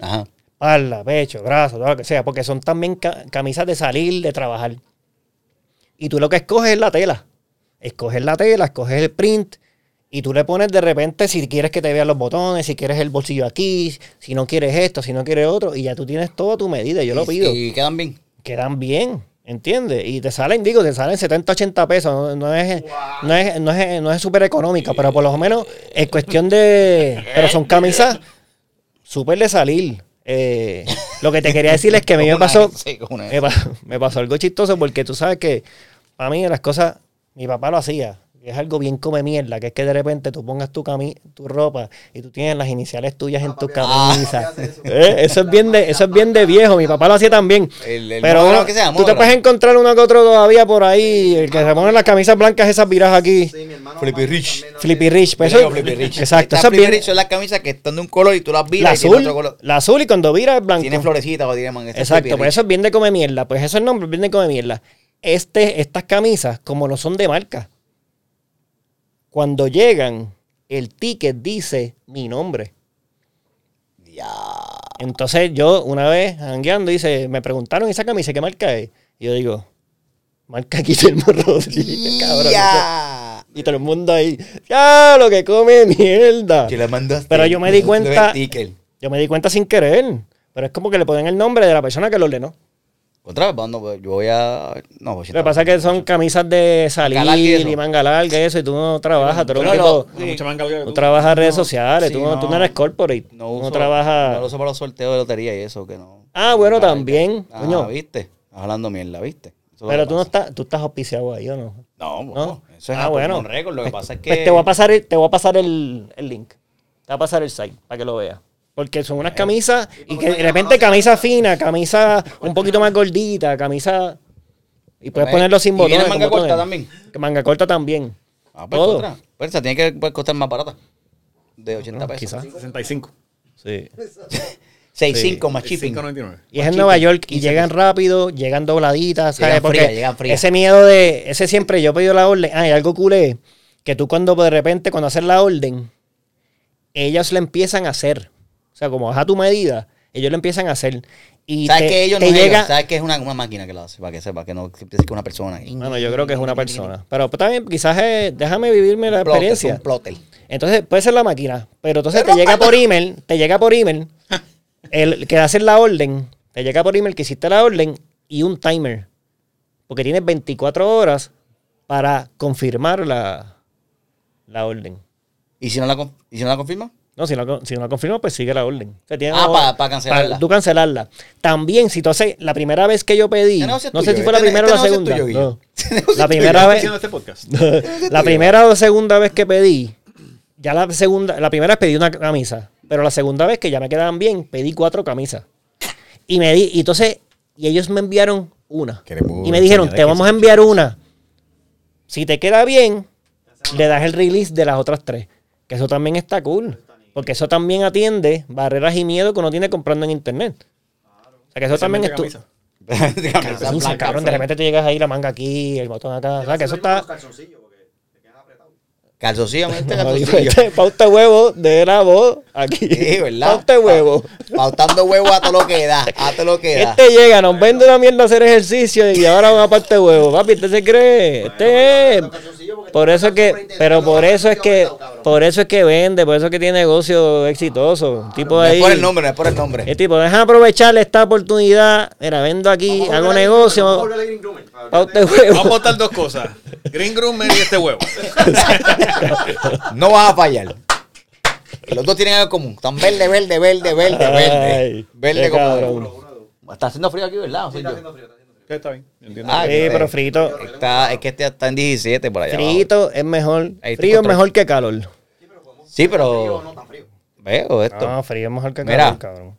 A: Ajá.
B: Espalda, pecho, brazo, todo lo que sea, porque son también ca- camisas de salir, de trabajar. Y tú lo que escoges es la tela. Escoges la tela, escoges el print y tú le pones de repente si quieres que te vean los botones, si quieres el bolsillo aquí, si no quieres esto, si no quieres otro, y ya tú tienes todo a tu medida. Yo lo pido.
A: Y quedan bien.
B: Quedan bien, ¿entiendes? Y te salen, digo, te salen 70, 80 pesos. No, no es, no es, no es, no es súper económica, pero por lo menos es cuestión de. Pero son camisas súper de salir. Eh, lo que te quería decir es que a mí me pasó, me, pa- me pasó algo chistoso porque tú sabes que para mí las cosas, mi papá lo hacía. Es algo bien come mierda, que es que de repente tú pongas tu cami tu ropa y tú tienes las iniciales tuyas en tu camisa. Eh, Eso es bien de, eso es bien de viejo, mi papá lo hacía también.
A: El- el
B: Pero uno-
A: que sea,
B: tú te puedes encontrar uno que otro todavía por ahí, el que se pone las camisas blancas esas viradas aquí.
D: Sí, mi hermano
A: Flippy Rich.
B: Flippy Rich. Pues
A: Yo
B: eso-
A: Flippy Rich.
B: Exacto, eso es bien.
A: Rich son las camisas que están de un color y tú las
B: La
A: viras y tiene
B: azul,
A: otro color.
B: la azul y cuando vira es blanco.
A: Tiene florecitas o dirían. este es
B: Exacto,
A: Flippy
B: pues eso es bien de come mierda. Pues eso es el nombre, bien de come mierda. Este, estas camisas, como no son de marca, cuando llegan, el ticket dice mi nombre.
A: Ya.
B: Entonces yo una vez jangueando dice, me preguntaron esa camisa, ¿qué marca es? Y yo digo, marca Guillermo Rodríguez, cabrón.
A: Ya.
B: Y todo el mundo ahí, ya lo que come mierda.
A: Que la mandaste.
B: Pero yo me di cuenta-. Yo me di cuenta sin querer. Pero es como que le ponen el nombre de la persona que lo ordenó.
A: Otra vez, ¿cuándo? Pues, yo voy a. No, pues,
B: Lo que pasa es que son camisas de salir
A: y
B: manga larga y eso, y tú no trabajas, tú,
A: sí.
B: Tú
C: tú.
B: trabajas redes sociales,
A: sí,
B: tú, no, tú
A: no.
B: no eres corporate,
A: No, uso,
B: no trabajas...
A: No lo uso para los sorteos de lotería y eso, que no.
B: Ah, bueno, también.
A: Ah,
B: coño.
A: ¿viste? Estás hablando mierda, ¿viste? Eso
B: pero tú no estás, tú estás auspiciado ahí, ¿o no?
A: No,
B: ¿No?
A: eso es
B: Ah, bueno.
A: récord. Lo que pasa es que.
B: Pues te voy a pasar el, te voy a pasar el, el link. Te voy a pasar el site para que lo veas. Porque son unas camisas y que de repente camisa fina, camisa un poquito más gordita, camisa... Y puedes
A: Eh,
B: ponerlo sin
A: y
B: botones.
A: viene manga corta también.
B: Que Manga corta también.
A: Ah, pues
B: Todo.
A: otra. Pues esa tiene que pues, costar más barata. De 80 pesos.
B: quizás.
C: 65.
B: Sí.
A: 6.5 más shipping.
C: 5.99.
B: Y es en Nueva York y llegan rápido, llegan dobladitas, ¿sabes?
A: Llegan
B: Porque
A: frías, llegan frías.
B: ese miedo de, ese siempre yo he pedido la orden, ah, y algo culé, que tú cuando de repente, cuando haces la orden, ellos le empiezan a hacer. O sea, como baja tu medida, ellos lo empiezan a hacer. Y
A: ¿Sabes
B: te,
A: que ellos
B: te
A: no
B: llega,
A: llegan? ¿Sabes que es una, una máquina que lo hace? Para que sepa, que no que es una persona.
B: Bueno, yo creo que es una persona. Pero pues, también quizás es, déjame vivirme la
A: Plotter,
B: experiencia.
A: un plotter.
B: Entonces puede ser la máquina, pero entonces te llega por email, te llega por email, el que haces la orden, te llega por email que hiciste la orden y un timer. Porque tienes 24 horas para confirmar la, la orden.
A: ¿Y si no la, ¿y si no la confirma?
B: No, si no, si no la confirmas, pues sigue la orden. O sea, tienes
A: Ah,
B: una
A: pa- cancelarla.
B: para tú cancelarla. También, si tú haces, la primera vez que yo pedí,
A: Este
B: no sé
A: tuyo,
B: si fue la
A: este-
B: primera
A: este
B: o la segunda.
A: tuyo,
B: no.
A: Este negocio
B: La primera vez,
C: este podcast.
B: la primera o segunda vez que pedí, ya la segunda, la primera vez pedí una camisa, pero la segunda vez que ya me quedaban bien, pedí cuatro camisas. Y me di, y entonces, y ellos me enviaron una. Y me dijeron, te
A: que
B: vamos a enviar una. Si te queda bien, le das el release de las otras tres. Que eso también está cool. Porque eso también atiende barreras y miedo que uno tiene comprando en internet. O sea que eso también es tu...
C: Camisa.
A: Camisa
B: cabrón, de repente te llegas ahí, la manga aquí, el botón acá. O sea que eso está...
D: calzoncillos porque te quedan apretados.
A: Calzoncillo,
B: No, digo,
A: calzoncillo.
B: este, pauta huevo de la voz aquí.
A: Sí, ¿verdad?
B: Pauta huevo.
A: Pautando huevo a todo lo que da. A todo lo que da.
B: Este llega, nos vende una mierda a hacer ejercicio y ahora una parte de huevo. Papi, este se cree. Este es. Por eso es que, pero por eso es que, por eso es que vende, por eso es que tiene negocio exitoso. Un tipo
A: No
B: ahí.
A: es por el nombre, no es por el nombre.
B: El tipo, deja aprovechar esta oportunidad. Mira, vendo aquí, hago negocio. Pauta de
C: Vamos a botar dos cosas. Green Groomer y este huevo.
A: No vas a fallar. Los dos tienen algo en común. Están verde, verde, verde, verde,
B: Ay,
A: verde. Verde como.
B: cabrón.
A: Está haciendo frío aquí, ¿verdad? ¿O soy yo?
C: Sí, Está bien. yo entiendo.
A: Ah,
B: Sí, pero frito.
A: Está, es que este está en 17 por allá. abajo.
B: Frito es mejor. Frío es mejor que calor.
A: Sí, pero. Veo esto.
B: No, frío es mejor que
A: Mira.
B: calor, cabrón.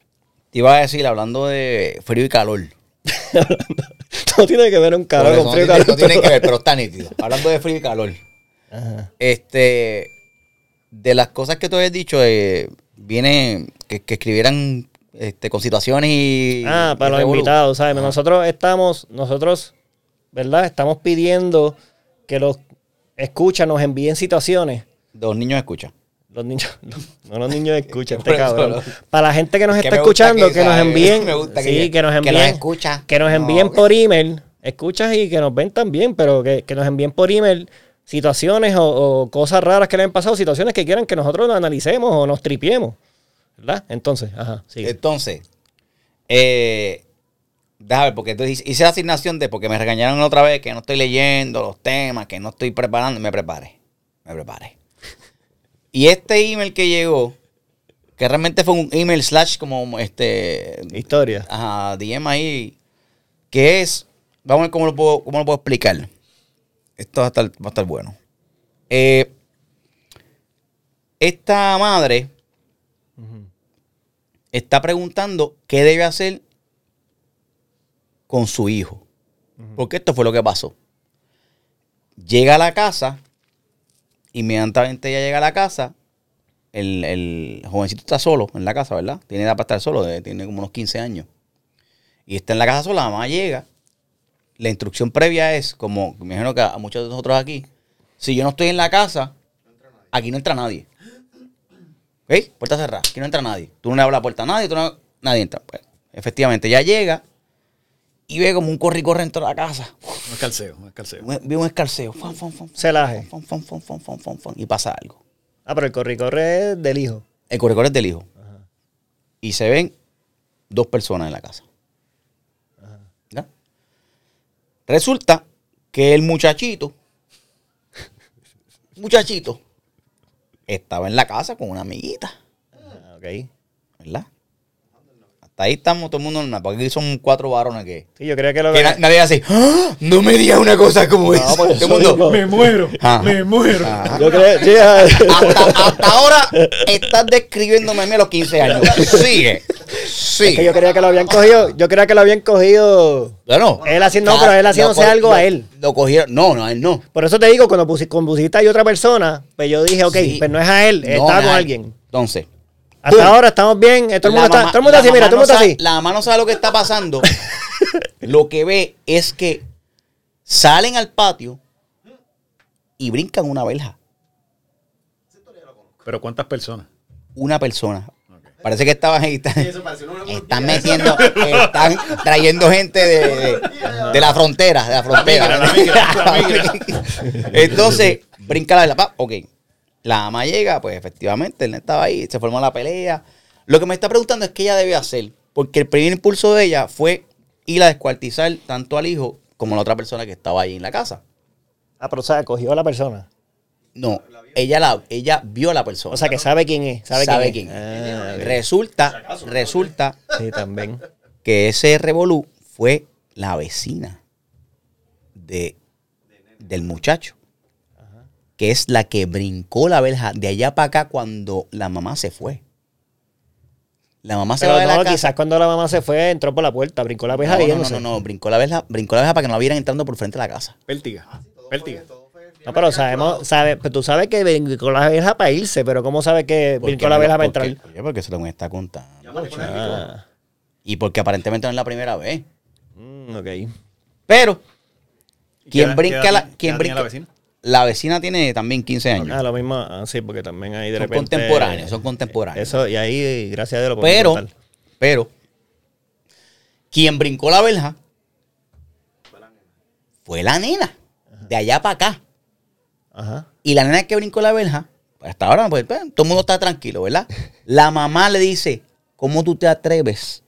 A: Te iba a decir, hablando de frío y calor.
B: no tiene que ver un calor con
A: no
B: frío y calor.
A: no tiene que ver, pero está nítido. Hablando de frío y calor.
B: Ajá.
A: Este. De las cosas que tú habías dicho, eh, viene que, que escribieran este, con situaciones y.
B: Ah, para
A: y
B: los
A: revolú.
B: invitados, ¿sabes? Nosotros estamos, nosotros, ¿verdad? Estamos pidiendo que los escuchan, nos envíen situaciones.
A: Los niños escuchan.
B: Los niños, no los niños escuchan, este cabrón.
A: lo-
B: Para la gente que nos
A: Que
B: está escuchando,
A: que,
B: que, nos envíen,
A: Me gusta que-
B: sí, que nos
A: que
B: envíen,
A: los escucha.
B: que nos
A: No,
B: envíen
A: que-
B: por email, escuchas y que nos ven también, pero que, que nos envíen por email situaciones o, o cosas raras que le han pasado, situaciones que quieran que nosotros nos analicemos o nos tripiemos, ¿verdad? Entonces, ajá, sí.
A: Entonces, eh, déjame ver, porque entonces hice la asignación de porque me regañaron otra vez que no estoy leyendo los temas, que no estoy preparando. Me preparé. Me preparé. Y este email que llegó, que realmente fue un email slash como este.
B: Historia.
A: Ajá, DM ahí. Que es. Vamos a ver cómo lo puedo, cómo lo puedo explicar. Esto va a estar, va a estar bueno. Eh, esta madre está preguntando qué debe hacer con su hijo. Porque esto fue lo que pasó. Llega a la casa, inmediatamente ella llega a la casa, el, el jovencito está solo en la casa, ¿verdad? Tiene edad para estar solo, de- tiene como unos 15 años. Y está en la casa sola, la mamá llega. La instrucción previa es, como me imagino que a muchos de nosotros aquí, si yo no estoy en la casa, aquí no entra nadie. ¿Ok? Puerta cerrada, aquí no entra nadie. Tú no le abres la puerta a nadie, tú no- nadie entra. Pues, efectivamente, ya llega y ve como un corre y corre dentro de la casa.
C: Un escalceo, un escalceo.
A: Ve un escarceo. Fum, fum, fum,
B: Celaje.
A: y pasa algo.
B: Ah, pero el corre-corre es del hijo.
A: El corre corre es del hijo. Y se ven dos personas en la casa. ¿Ya? Resulta que el muchachito, muchachito, estaba en la casa con una amiguita,
B: Ah, ok.
A: ¿verdad? Hasta ahí estamos todo el mundo normal, porque aquí son cuatro varones que...
B: Sí, yo creía que lo
A: que na- nadie hace, "¡Ah! no me digas una cosa como esa.
B: pues,
A: Todo el mundo,
B: eso
C: muero,
A: Ajá.
C: me muero.
A: Ajá.
B: Yo creo, sí, ah,
A: hasta, hasta ahora estás describiéndome a mí a los 15 años. Sigue.
B: es
A: Sigue.
B: que yo creía que lo habían cogido. Yo creía que lo habían cogido.
A: Bueno,
B: Él haciendo- no, pero él haciéndose algo
A: lo-
B: a él.
A: Lo cogieron. No, no, a él no.
B: Por eso te digo, cuando, cuando pusiste ahí otra persona, pues yo dije, ok,
A: Sí.
B: pues no es a él,
A: No,
B: estaba con alguien.
A: Entonces.
B: Hasta ahora estamos bien, eh, todo el
A: la
B: mundo está, todo el mundo
A: la
B: así, mira, todo el mundo
A: no sabe-
B: así.
A: La mamá no sabe lo que está pasando. lo que ve es que salen al patio y brincan una verja.
C: Pero ¿cuántas personas?
A: Una persona. Parece que estaban ahí. Están, están metiendo, están trayendo gente de, de- de la frontera, de la frontera.
C: La migra, la migra.
A: Entonces, brinca la verja. Ok. La mamá llega, pues efectivamente, él estaba ahí, se formó la pelea. Lo que me está preguntando es qué ella debe hacer. Porque el primer impulso de ella fue ir a descuartizar tanto al hijo como a la otra persona que estaba ahí en la casa.
B: Ah, pero o sea, cogió a la persona.
A: No, ella, la, ella vio a la persona.
B: O sea, que sabe quién es. Sabe,
A: Sabe
B: quién,
A: quién
B: es. Ah,
A: resulta, resulta
B: Sí, también.
A: que ese revolú fue la vecina de, del muchacho. Que es la que brincó la verja de allá para acá cuando la mamá se fue. La mamá se
B: Pero
A: va de la
B: no,
A: casa.
B: quizás cuando la mamá se fue, entró por la puerta, brincó la peja
A: no,
B: y
A: no,
B: no,
A: no,
B: sé.
A: no, brincó la verja, brincó la verja para que no la vieran entrando por frente de la casa.
C: Pértiga. Pértiga.
B: No, pero sabemos, sabe, pero tú sabes que brincó la verja para irse, pero ¿cómo sabes que
A: ¿Por qué
B: brincó la verja para
A: porque-
B: entrar?
A: Oye, porque se lo me está contando.
B: Ah,
A: Y porque aparentemente no es la primera vez.
B: mm, ok.
A: Pero,
C: ¿Y qué
A: quien
C: edad-
A: brinca la,
C: tiene
A: brinca,
C: la vecina?
A: La vecina tiene también 15 años.
B: Ah, lo mismo, ah, sí, porque también ahí de
A: son
B: repente...
A: contemporáneos, son contemporáneos.
B: Eso, y ahí, gracias a Dios, lo
A: Pero, pero, quien brincó la verja fue la nena, de allá para acá.
B: Ajá.
A: Y la nena que brincó la verja, pues hasta ahora, pues, pues, todo el mundo está tranquilo, ¿verdad? La mamá le dice, ¿cómo tú te atreves?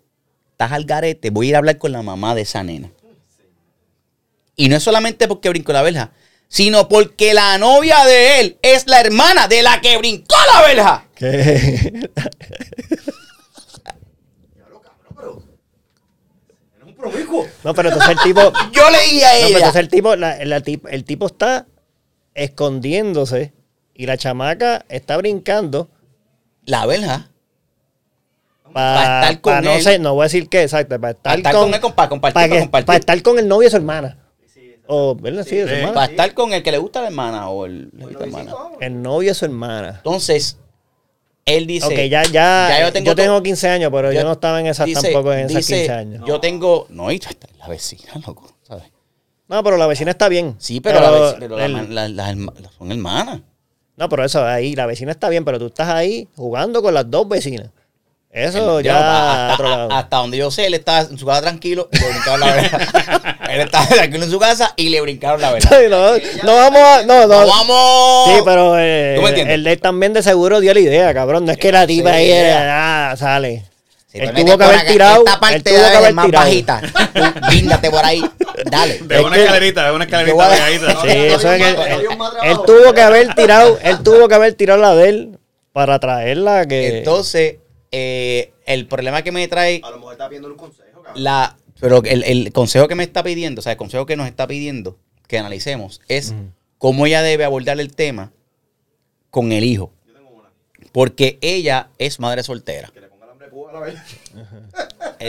A: Estás al garete, voy a ir a hablar con la mamá de esa nena. Y no es solamente porque brincó la verja, sino porque la novia de él es la hermana de la que brincó la verja.
B: ¿Qué? No, pero entonces el tipo...
A: Yo le dije a
B: No, pero
A: ella.
B: entonces el tipo, la- la tip- el tipo está escondiéndose y la chamaca está brincando
A: La verja.
B: para
A: Pa' estar con
B: no
A: él.
B: sé, no voy a decir qué, exacto, para estar,
A: Para estar
B: con,
A: con él, para compartir,
B: para
A: para
B: que-
A: compartir.
B: para estar con el novio de su hermana. O, ¿verdad? Sí, de su hermana.
A: Para estar con el que le gusta a la hermana o el le gusta a la hermana.
B: El novio de su hermana.
A: Entonces, él dice.
B: ok, ya, ya,
A: ya
B: yo tengo,
A: to-
B: 15 años, pero yo, no estaba en esas
A: dice-
B: tampoco en esas
A: dice,
B: 15 años.
A: Yo tengo. No, y está la vecina, loco. ¿sabes?
B: No, pero la vecina está bien.
A: Sí, pero, la pero la
B: el-
A: man- la- son hermanas.
B: No, pero eso ahí, la vecina está bien, pero tú estás ahí jugando con las dos vecinas. Eso
A: Él-
B: ya
A: hasta,
B: otro lado.
A: hasta donde yo sé, él estaba en su casa tranquilo y le brincaron la verja. él estaba tranquilo en su casa y le brincaron la verja.
B: Sí, no, no vamos a. No, no.
A: ¡No vamos!
B: Sí, pero eh,
A: ¿Tú me entiendes?
B: el de él también de seguro dio la idea, cabrón. No es que la tipa
A: Sí,
B: ahí era, ah, sale.
A: Si te
B: él tuvo que haber
A: acá,
B: tirado.
A: Esta
B: él
A: parte
B: tuvo
A: de
B: que haber
A: es más
B: tirado.
A: bajita. Tú, Guíndate por ahí. Dale.
C: De una
B: que-
C: escalerita, de una escalerita pegadita.
B: Sí, eso es que él, él- él tuvo que haber tirado, él tuvo que haber tirado la de él para traerla que.
A: Entonces, eh, el problema que me trae
D: A lo mejor está pidiendo un consejo, cabrón.
A: la. Pero el, el consejo que me está pidiendo, o sea, el consejo que nos está pidiendo que analicemos es cómo ella debe abordar el tema con el hijo. Porque ella es madre soltera.
D: Que le ponga el hambre púa a la vez.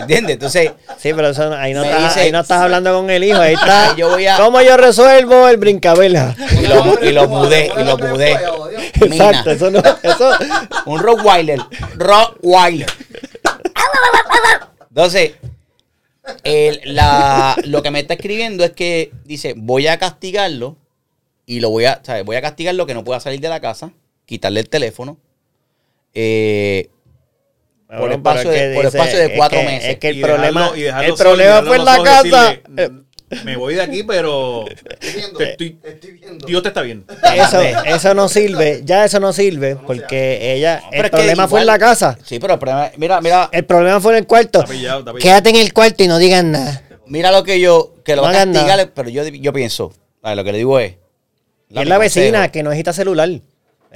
A: ¿Entiendes? Entonces,
B: Sí, pero eso, no- ahí, no estás,
A: dice-
B: ahí no estás hablando con el hijo. Ahí está.
A: Yo voy a-
B: ¿Cómo yo resuelvo el brincabela?
A: y lo, y lo mudé, y lo mudé.
B: Exacto, eso no. Eso,
A: Un Rottweiler. Rottweiler. Entonces, el- la- lo que me está escribiendo es que dice, voy a castigarlo y lo voy a, ¿sabes? Voy a castigarlo que no pueda salir de la casa, quitarle el teléfono. eh, por el
B: Cabrón,
A: paso
B: pero es
A: de-
B: que
A: por el
B: dice-
A: paso de
B: es
A: cuatro
B: que-
A: meses.
B: Es que el
C: Y
B: problema,
C: dejarlo- y dejarlo
B: el problema fue en la casa.
C: decirle, Me voy de aquí, pero
D: Estoy viendo.
C: te estoy-
D: Estoy viendo.
C: Dios te está viendo.
B: Eso, eso no sirve, ya eso no sirve, porque ella, el problema fue en la casa.
A: Sí, pero el problema, mira, mira,
B: El problema fue en el cuarto.
C: Está pillado, está pillado.
B: Quédate en el cuarto y no digan nada.
A: mira lo que yo, que lo
B: No
A: va a castigar, pero yo, yo pienso, a ver, lo que le digo es.
B: Y es la vecina
A: consejo.
B: que no necesita celular.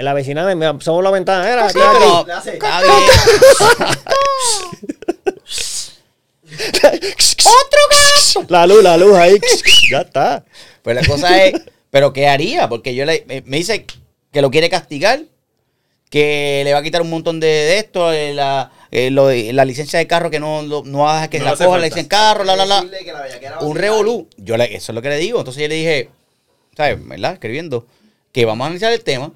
B: Es la vecina me, asomó la ventana. Era,
A: Sí,
B: quédate.
A: pero
D: Le hace-
A: está bien.
B: ¡Otro gato! La luz, la luz ahí. ya está.
A: Pues la cosa es, ¿pero qué haría? Porque yo le, me, me dice que lo quiere castigar, que le va a quitar un montón de, de esto, eh, la, eh, lo de- la licencia de carro que no, lo- no va a dejar que
C: No
A: la coja la licencia de carro, la, la, la.
D: La
A: Un revolú. Yo le, eso es lo que le digo. Entonces yo le dije, ¿sabes? ¿Verdad? Escribiendo, que vamos a analizar el tema,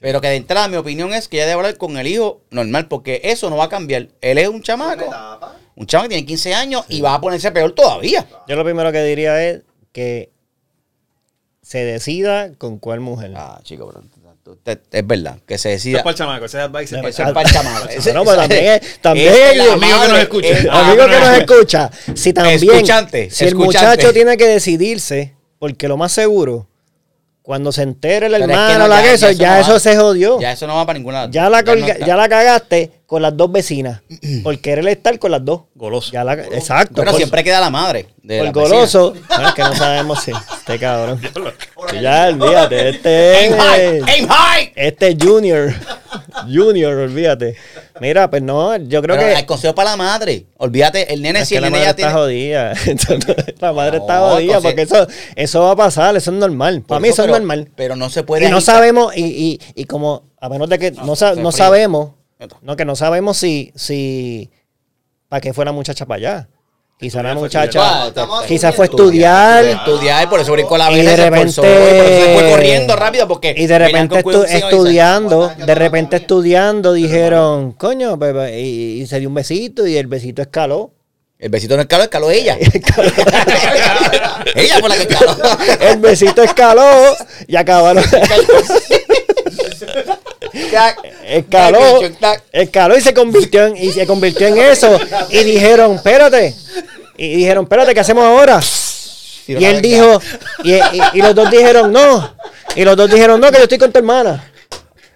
A: pero que de entrada mi opinión es que ella debe hablar con el hijo normal, porque eso no va a cambiar. Él es un chamaco, un chamaco que tiene 15 años y va a ponerse peor todavía.
B: Yo lo primero que diría es que se decida con cuál mujer.
A: Ah, chico, pero es verdad, que se
C: Eso
A: decida.
C: es para el chamaco, ese es advice.
A: Es para el chamaco.
B: No, pero también, es- también es el
C: amigo que nos escucha.
B: Amigo que
C: no
B: nos
C: es-
B: escucha, si también,
A: Escuchante,
B: si el
A: escuchante.
B: muchacho tiene que decidirse, porque lo más seguro, cuando se entere el
A: Pero es que
B: hermano,
A: no,
B: la que eso, ya,
A: no
B: eso se jodió.
A: Ya eso no va para ninguna.
B: Ya la,
A: no está.
B: ya la cagaste con las dos vecinas. Por querer estar con las dos.
C: Goloso.
B: Ya la, exacto. Por,
A: siempre queda la madre. De
B: por
A: la
B: goloso. Bueno, es que no sabemos si. Este cabrón. ya, olvídate. Este
A: Aim high,
B: es.
A: aim high.
B: Este es Junior. Junior, olvídate. Mira, pues no, yo creo
A: Pero
B: que.
A: el consejo para la madre. Olvídate, el nene
B: Es
A: si
B: que
A: el
B: la
A: nene
B: madre
A: ya
B: está
A: tiene.
B: jodida. La madre está
A: No,
B: jodida porque eso, eso va a pasar, eso es normal. Para mí eso es
A: pero-
B: normal.
A: Pero no se puede.
B: Y no sabemos, y, y, y como, a menos de que no, no
A: fría.
B: sabemos. No, que no sabemos si, si, para qué fue la muchacha para allá. Quizá la muchacha,
A: estudiar.
D: Estamos
B: quizá fue estudiar,
A: Estudiar y por eso brincó la
B: Y
A: vela
B: de repente-
A: y se fue corriendo rápido porque.
B: y de repente estu-
A: y
B: estudiando, de repente estudiando, dijeron, coño, bebé", y, y se dio un besito y el besito escaló.
A: El besito no escaló, escaló ella. ella fue la que escaló.
B: El besito escaló y acabaron. escaló, escaló y se convirtió en, y se convirtió en eso. Y dijeron, espérate. Y dijeron, espérate, ¿qué hacemos ahora? Y él dijo, y, y- y los dos dijeron, no. Y los dos dijeron, no, que yo estoy con tu hermana.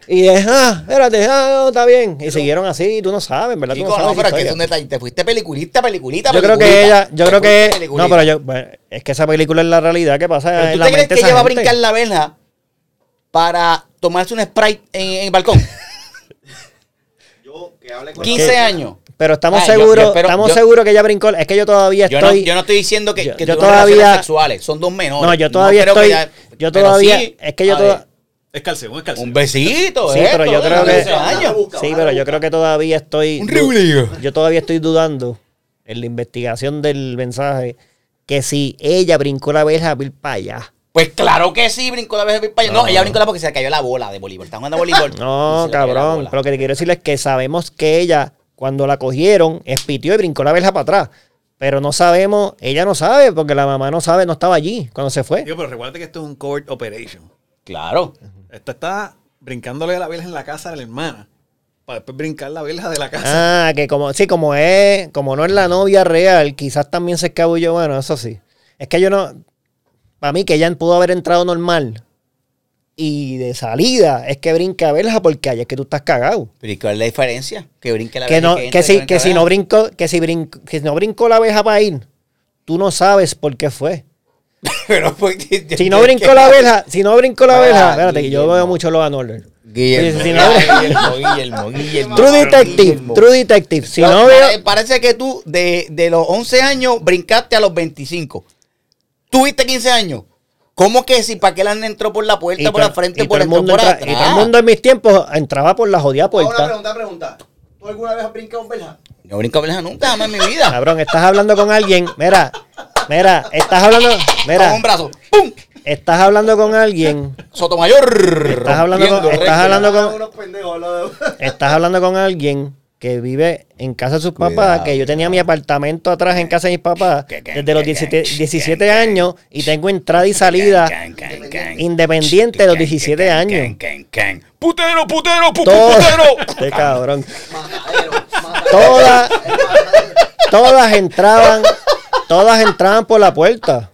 B: Y es, ah, espérate, ah, no, está bien. Y siguieron así, tú no sabes, ¿verdad? Tú
A: Chico,
B: no
A: no,
B: sabes
A: pero es que es un detalle. Te fuiste peliculita, peliculita,
B: Yo creo que ella, yo creo que, no, pero yo, bueno, es que esa película es la realidad que pasa
A: ¿Pero
B: en
A: ¿Tú
B: la
A: te crees que ella va a brincar la verja para tomarse un Sprite en, en el balcón?
D: Yo que hable con
A: 15 años.
B: Pero estamos
A: Ah,
B: seguros,
A: yo espero-
B: estamos
A: yo-
B: seguros que ella brincó. Es que yo todavía
A: Yo no,
B: estoy.
A: yo no estoy diciendo que,
B: yo-
A: que
B: yo todavía-
A: sexuales, son dos menores.
B: no, yo todavía
A: creo que
B: estoy.
A: ya-
B: yo todavía.
A: sí,
B: es que yo todavía.
C: Es calceo, es.
A: Un besito,
B: Sí,
A: esto,
B: pero yo creo que.
A: 15 años.
B: Sí, pero yo creo que todavía estoy.
A: Un.
B: Yo todavía estoy dudando en la investigación del mensaje que si ella brincó la verja ir para allá.
A: Pues claro que sí, brincó la vez para allá. No, ella brincó la porque se le cayó la bola de voleibol. Está jugando a voleibol.
B: No, cabrón. Pero lo que te quiero decir es que sabemos que ella, cuando la cogieron, espitió y brincó la verja para atrás. Pero no sabemos, ella no sabe, porque la mamá no sabe, no estaba allí cuando se fue.
C: Digo, pero recuerda que esto es un covert operation.
A: Claro.
C: Esta está brincándole la verja en la casa de la hermana. Para después brincar la verja de la casa.
B: Ah, que como, sí, como es, como no es la novia real, quizás también se escabulló, bueno, eso sí. Es que yo no, para mí que ella pudo haber entrado normal y de salida es que brinca a verja porque ahí es que tú estás cagado.
A: Pero ¿y cuál es la diferencia? Que brinque la
B: Que, no, que, si, que si no brincó, que si brincó, que si no brincó la abeja para ir, tú no sabes por qué fue.
A: Pero pues,
B: Si no brincó la verja, si no brincó la
A: Ah,
B: verja, espérate, que yo veo mucho and Order.
A: Guillermo,
B: Si- si no-
A: Guillermo, Guillermo, Guillermo.
B: True Detective. True Detective. Si no veo,
A: Parece que tú de, de los 11 años brincaste a los 25. Tuviste 15 años. ¿Cómo que si para qué la entró por la puerta, por la frente,
B: y
A: por
B: el mundo
A: por atrás?
B: y todo el mundo en mis tiempos entraba por la jodida
D: Ahora, Una
B: puerta.
D: pregunta, pregunta. ¿Tú alguna vez has brincado un verja?
A: Yo brinco a verja nunca jamás en mi vida.
B: Cabrón, estás hablando con alguien. Mira, mira, estás hablando.
A: Con
B: Mira,
A: un brazo. ¡Pum!
B: estás hablando con alguien.
A: Sotomayor.
B: Estás hablando con- estás hablando con-
D: Unos pendejos, lo-
B: Estás hablando con alguien que vive en casa de sus papás,
A: Cuidado.
B: que yo tenía mi apartamento atrás en casa de mis papás desde los
A: que-
B: 17,
A: que-
B: 17
A: que-
B: años y tengo entrada y salida independiente de los
A: Can,
B: 17
A: can,
B: años.
A: Putero, putero, pu- putero.
B: Este cabrón. Todas, todas entraban, todas entraban por la puerta.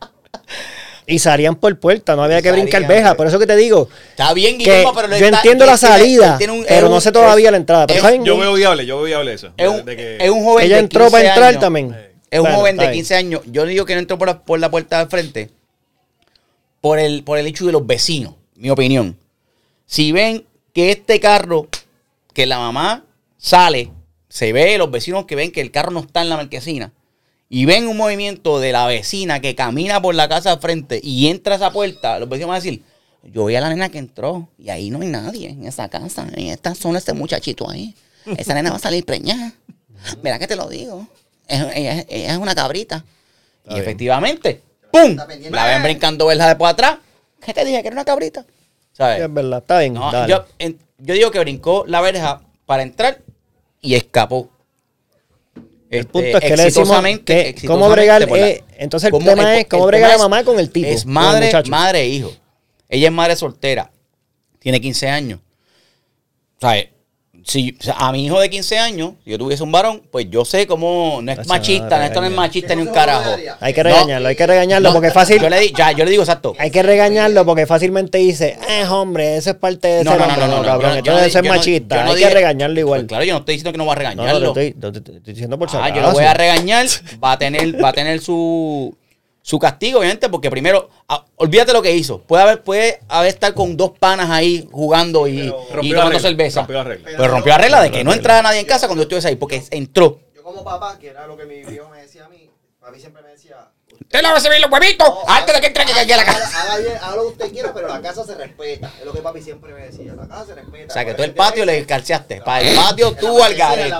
B: Y salían por puerta, no había que brincar veja. Por eso que te digo
A: Está bien, Guillermo, pero
B: yo
A: está-
B: entiendo la
A: tiene-
B: salida,
A: él tiene un-
B: pero no sé todavía
A: es-
B: la entrada. Pero
A: es-
B: ¿saben?
C: Yo veo viable, yo veo viable eso.
A: Es un,
C: De que-
A: es un joven
B: Ella
A: de
B: entró
A: 15
B: para entrar
A: años.
B: también.
A: Es un
B: Bueno,
A: joven de
B: bien.
A: 15 años. Yo digo que no entró por la, por la puerta del frente por el, por el hecho de los vecinos, mi opinión. Si ven que este carro, que la mamá sale, se ve, los vecinos que ven que el carro no está en la marquesina, y ven un movimiento de la vecina que camina por la casa al frente y entra a esa puerta, los vecinos van a decir, yo vi a la nena que entró y ahí no hay nadie en esa casa, en esta zona este muchachito ahí. Esa nena va a salir preñada. Mira que te lo digo. Es- ella, ella es una cabrita. y efectivamente, ¡pum! La ven brincando verla de por atrás. ¿Qué te dije? Que era una cabrita. ¿Sabes?
B: Es verdad, está bien.
A: No,
B: dale.
A: yo, en- yo digo que brincó la verja para entrar y escapó.
B: El punto es que le decimos que cómo bregar, eh, entonces el
A: cómo-
B: tema es cómo bregar la mamá con el tipo,
A: Es madre, madre e hijo. Ella es madre soltera. Tiene 15 años. O sea, si o sea, a mi hijo de 15 años, si yo tuviese un varón, pues yo sé cómo no es machista, esto no es machista ni un
D: Eso es
A: carajo.
B: Hay que
A: No.
B: regañarlo, hay que regañarlo
A: No,
B: porque es fácil.
A: Yo le, di- ya, yo le digo exacto.
B: Hay que regañarlo porque fácilmente dice, eh, hombre, eso es parte de
A: No,
B: ser
A: no, no,
B: hombre,
A: no,
B: no,
A: no,
B: cabrón.
A: yo no- yo yo no-
B: machista. Hay
A: dije-
B: que regañarlo igual.
A: Pues claro, yo no estoy diciendo que no va a
B: No, no,
A: regañarlo.
B: te estoy, te- te- te estoy diciendo por
A: Ah, yo lo voy a regañar, va a tener, va a tener su, su castigo, obviamente, porque primero, ah, olvídate lo que hizo. Puede haber, puede haber estar con dos panas ahí jugando y, y tomando
C: regla,
A: cerveza.
C: rompió la regla.
A: Pero rompió la regla de que no entrara nadie en casa cuando yo estuviese ahí, porque entró.
D: Yo como papá, que era lo que mi viejo me decía a mí, papi siempre me decía...
A: Usted le va a recibir los huevitos
D: "No,
A: antes de que entre aquí a la casa.
D: Haga, haga bien, haga lo que usted quiera, pero la casa se respeta. Es lo que papi siempre me decía. La casa se respeta.
A: O sea, que tú el patio le calceaste. Para el patio tú al garete.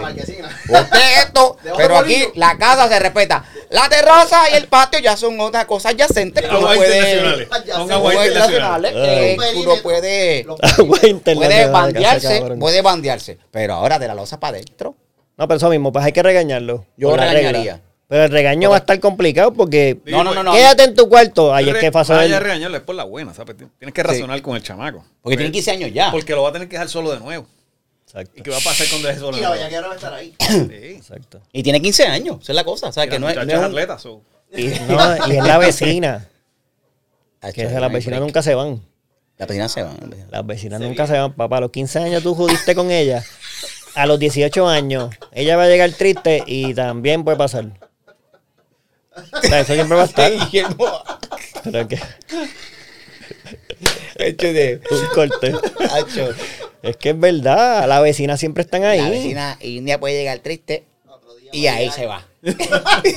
A: Usted esto, pero aquí la casa se respeta. La terraza y el patio ya son otras cosas adyacentes que uno
C: Aguas
A: puede...
C: Son aguas internacionales.
A: uno puede... Puede
B: internacional,
A: bandearse, puede bandearse. Pero ahora de la losa para adentro.
B: No, pero eso mismo, pues hay que regañarlo.
A: Yo regañaría.
B: Pero el regaño va a estar complicado porque
A: No, no, no, no.
B: quédate en tu cuarto. Ahí es que
C: de regañarlo es por la buena, ¿sabes? Tienes que razonar con el chamaco.
A: Porque tiene 15 años ya.
C: Porque lo va a tener que dejar solo de nuevo.
B: Exacto,
C: ¿Y qué va a pasar cuando deje solo
D: Y
C: de
D: la
C: nuevo?
D: bellaquera va a estar ahí.
C: Sí.
B: exacto.
A: Y tiene 15 años. Esa es la cosa. O sea,
C: Y
A: que no es,
C: muchacha
A: no
C: es
A: es un-
C: atleta, so.
B: Y, no, y es la vecina.
A: Ay,
B: Que las vecinas nunca se van.
A: Las vecinas se van. las vecinas.
B: Las vecinas nunca se van, papá. A los 15 años tú jodiste con ella. A los 18 años, ella va a llegar triste y también puede pasar. O sea, eso siempre va a estar.
A: Guillermo,
B: Pero es que
A: hecho de-
B: un corte.
A: Hacho.
B: Es que es verdad, las vecinas siempre están ahí.
A: La vecina y un día puede llegar triste y ahí se va.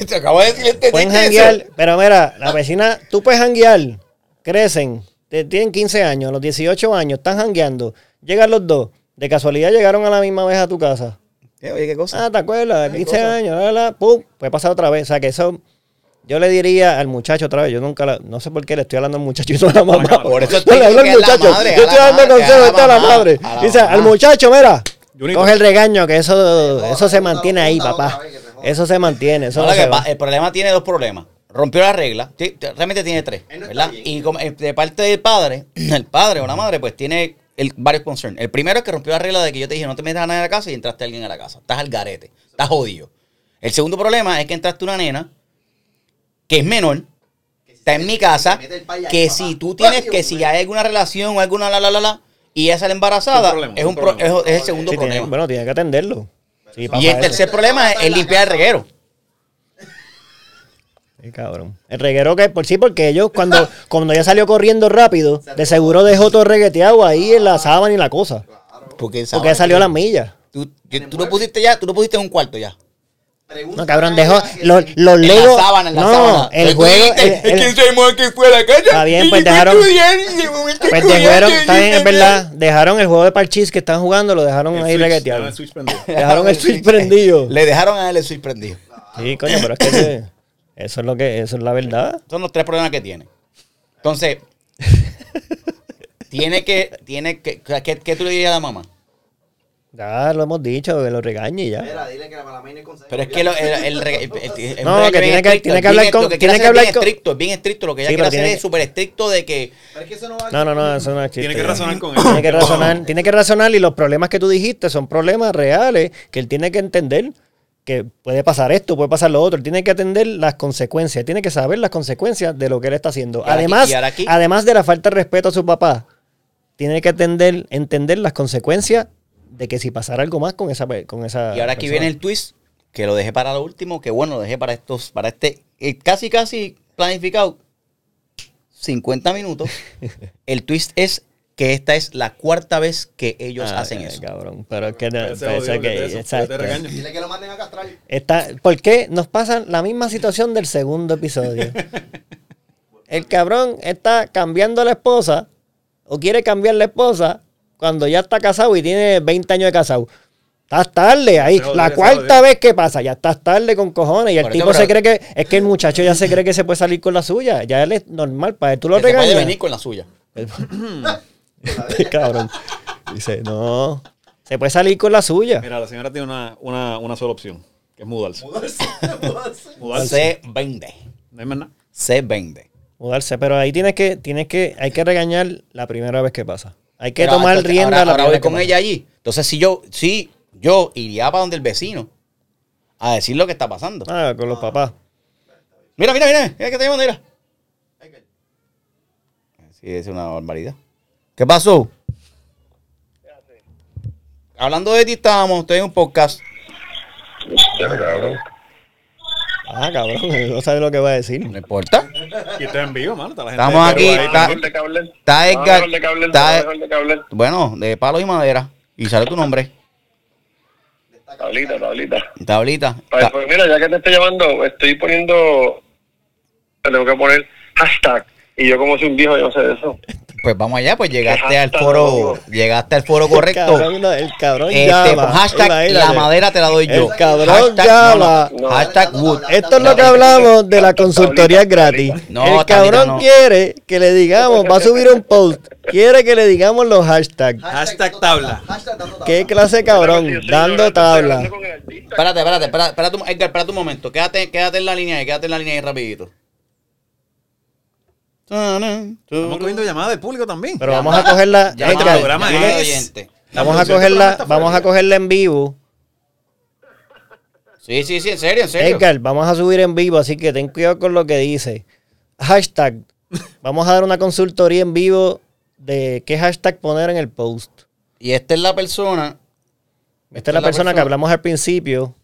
A: Te acabo de decir, ¿entendiste
B: Pueden janguear, pero mira, las vecinas, tú puedes janguear, crecen, te- tienen 15 años, a los 18 años, están jangueando, llegan los dos, de casualidad llegaron a la misma vez a tu casa.
A: Eh, Oye, ¿qué cosa?
B: Ah, ¿te acuerdas? 15 años, la, la, pum, puede pasar otra vez. O sea, que eso, yo le diría al muchacho otra vez, yo nunca, la- no sé por qué le estoy hablando al muchacho y no a la mamá.
A: Por eso estoy
B: le hablo al muchacho,
A: madre,
B: yo estoy dando consejos
A: a
B: la
A: la
B: madre. Dice, al muchacho, mira, coge el regaño, que eso,
D: Se
B: eso se mantiene ahí, papá. Eso se mantiene, eso
A: Ahora
B: no
A: que
B: se va.
A: pa- el problema tiene dos problemas. Rompió la regla, realmente tiene tres,
D: no
A: ¿verdad? Y como, eh, de parte del padre, el padre o la madre, pues tiene el, varios concerns. El primero es que rompió la regla de que yo te dije no te metas a nadie a la casa y entraste a alguien a la casa. Estás al garete, estás jodido. El segundo problema es que entraste una nena que es menor,
D: Que
A: está en mi casa, que si tú tienes, que si hay alguna relación o alguna la la la la y ella sale embarazada,
C: Es un
A: es, el segundo problema.
B: bueno, tiene que atenderlo.
A: Y el tercer problema es, limpiar el reguero.
B: Sí, cabrón. El reguero que por sí, porque ellos cuando, cuando ya salió corriendo rápido, de seguro dejó todo regueteado ahí en la sábana y la cosa.
A: Porque,
B: Porque salió a las millas.
A: Tú, yo- tú lo pusiste ya, tú lo pusiste en un cuarto ya.
B: No, cabrón, dejó los, los
A: En la
B: Legos.
A: sábana, en la
B: no,
A: sábana.
B: el
A: ¿Te
B: juego. el-
A: Es
B: el-
A: que soy que fue a la casa.
B: Está bien, pues dejaron- pues dejaron, está bien, es verdad. Dejaron el juego de parchís que están jugando, lo dejaron
C: El
B: ahí
C: prendido.
B: Dejaron el switch prendido.
A: Le dejaron a él el switch prendido.
B: Sí, coño, pero es que eso es lo que, eso es la verdad.
A: Son los tres problemas que tiene. Entonces, tiene que, tiene que, ¿qué, qué tú le dirías a la mamá?
B: Ya lo hemos dicho, que lo regañe y ya.
D: Mira, dile que la malamina es consejo.
A: Pero es que lo- el, el, rega- el- el- el-
B: No,
A: el
B: que
A: bien
B: tiene que- tiene hablar
A: bien-
B: con-
A: lo que
B: tiene que
A: bien
B: hablar con-
A: estricto, es bien estricto. Lo que ella
B: Sí,
A: quiere hacer
B: tiene
A: es súper estricto de que
D: Pero es que eso no va
B: No, no, no, eso no es chiste.
C: Tiene que razonar con él.
B: Tiene que razonar, tiene que razonar y los problemas que tú dijiste son problemas reales que él tiene que entender que puede pasar esto, puede pasar lo otro. Él tiene que atender las consecuencias, tiene que saber las consecuencias de lo que él está haciendo. Además,
A: aquí-
B: además de la falta de respeto a su papá, tiene que atender, entender las consecuencias de que si pasara algo más con esa pe- con esa
A: Y ahora aquí
B: persona.
A: viene el twist, que lo dejé para lo último, que bueno, lo dejé para estos, para este, eh, casi casi planificado, 50 minutos. el twist es que esta es la cuarta vez que ellos
B: Ay,
A: hacen eso.
B: Cabrón, pero es que no-
C: que
B: que-
C: te- eso,
B: exacto.
C: te regaño.
D: Dile que lo manden a castrar.
B: Está, ¿Por qué nos pasa la misma situación del segundo episodio? El cabrón está cambiando la esposa o quiere cambiar la esposa cuando ya está casado y tiene 20 años de casado. Estás tarde ahí. La cuarta vez que pasa, ya estás tarde con cojones. Y el tipo se cree que. Es que el muchacho ya se cree que se puede salir con la suya. Ya él es normal para él. Tú lo
A: Que se puede
B: regañas.
A: venir con la suya.
B: cabrón. Dice, no. Se puede salir con la suya.
C: Mira, la señora tiene una, una, una sola opción, que es mudarse. Mudarse.
A: Se vende.
C: No hay más nada.
A: Se vende.
B: Mudarse, pero ahí tienes que, tienes que, hay que regañar la primera vez que pasa. Hay que
A: Pero
B: tomar
A: entonces,
B: rienda
A: ahora,
B: la
A: voy con ella allí. Entonces, si yo, si yo iría para donde el vecino a decir lo que está pasando.
B: Ah, con los papás.
A: Mira, mira, mira, mira que te llaman, mira. Sí, es una barbaridad. ¿Qué pasó? Hablando de ti estábamos, estoy en un podcast.
B: Ah, cabrón, no sabe lo que va a decir.
A: No importa.
C: Y está en vivo, mano. Está la gente
A: Estamos aquí, está-. Está Edgar.
F: dejar de cable,
A: está-
F: vamos a dejar de cable.
A: bueno, de palos y madera. Y sale tu nombre.
F: Tablita, tablita.
A: Tablita.
F: Pues, pues mira, ya que te estoy llamando, estoy poniendo. Tengo que poner hashtag. Y yo, como soy un viejo, yo no sé de eso.
A: Pues vamos allá, pues llegaste al foro. Llegaste al foro
B: El
A: correcto.
B: cabrón, el cabrón
A: Este,
B: llama.
A: con hashtag
B: Imagínate.
A: la madera te la doy yo.
B: El cabrón
A: Hashtag-
B: llama.
A: no, no, hashtag wood.
B: Esto es lo que hablamos de la consultoría gratis.
A: No,
B: el cabrón
A: no.
B: quiere que le digamos, va a subir un post, quiere que le digamos los hashtags.
C: Hashtag tabla.
B: ¿Qué clase de cabrón? Dando tabla.
F: el.
A: Espérate, espérate, espérate, espérate, un- Edgar, espérate un momento. Quédate, quédate en la línea ahí, quédate en la línea ahí rapidito.
C: Estamos cogiendo llamadas del público también.
B: Pero vamos a cogerla.
A: Ya
C: Este programa es-
A: oyente.
B: Vamos a cogerla, vamos a cogerla en vivo.
A: Sí, sí, sí, en serio, en serio.
B: Edgar, vamos a subir en vivo, así que ten cuidado con lo que dice. Hashtag. Vamos a dar una consultoría en vivo de qué hashtag poner en el post.
A: Y esta es la persona.
B: Esta es la persona que hablamos al principio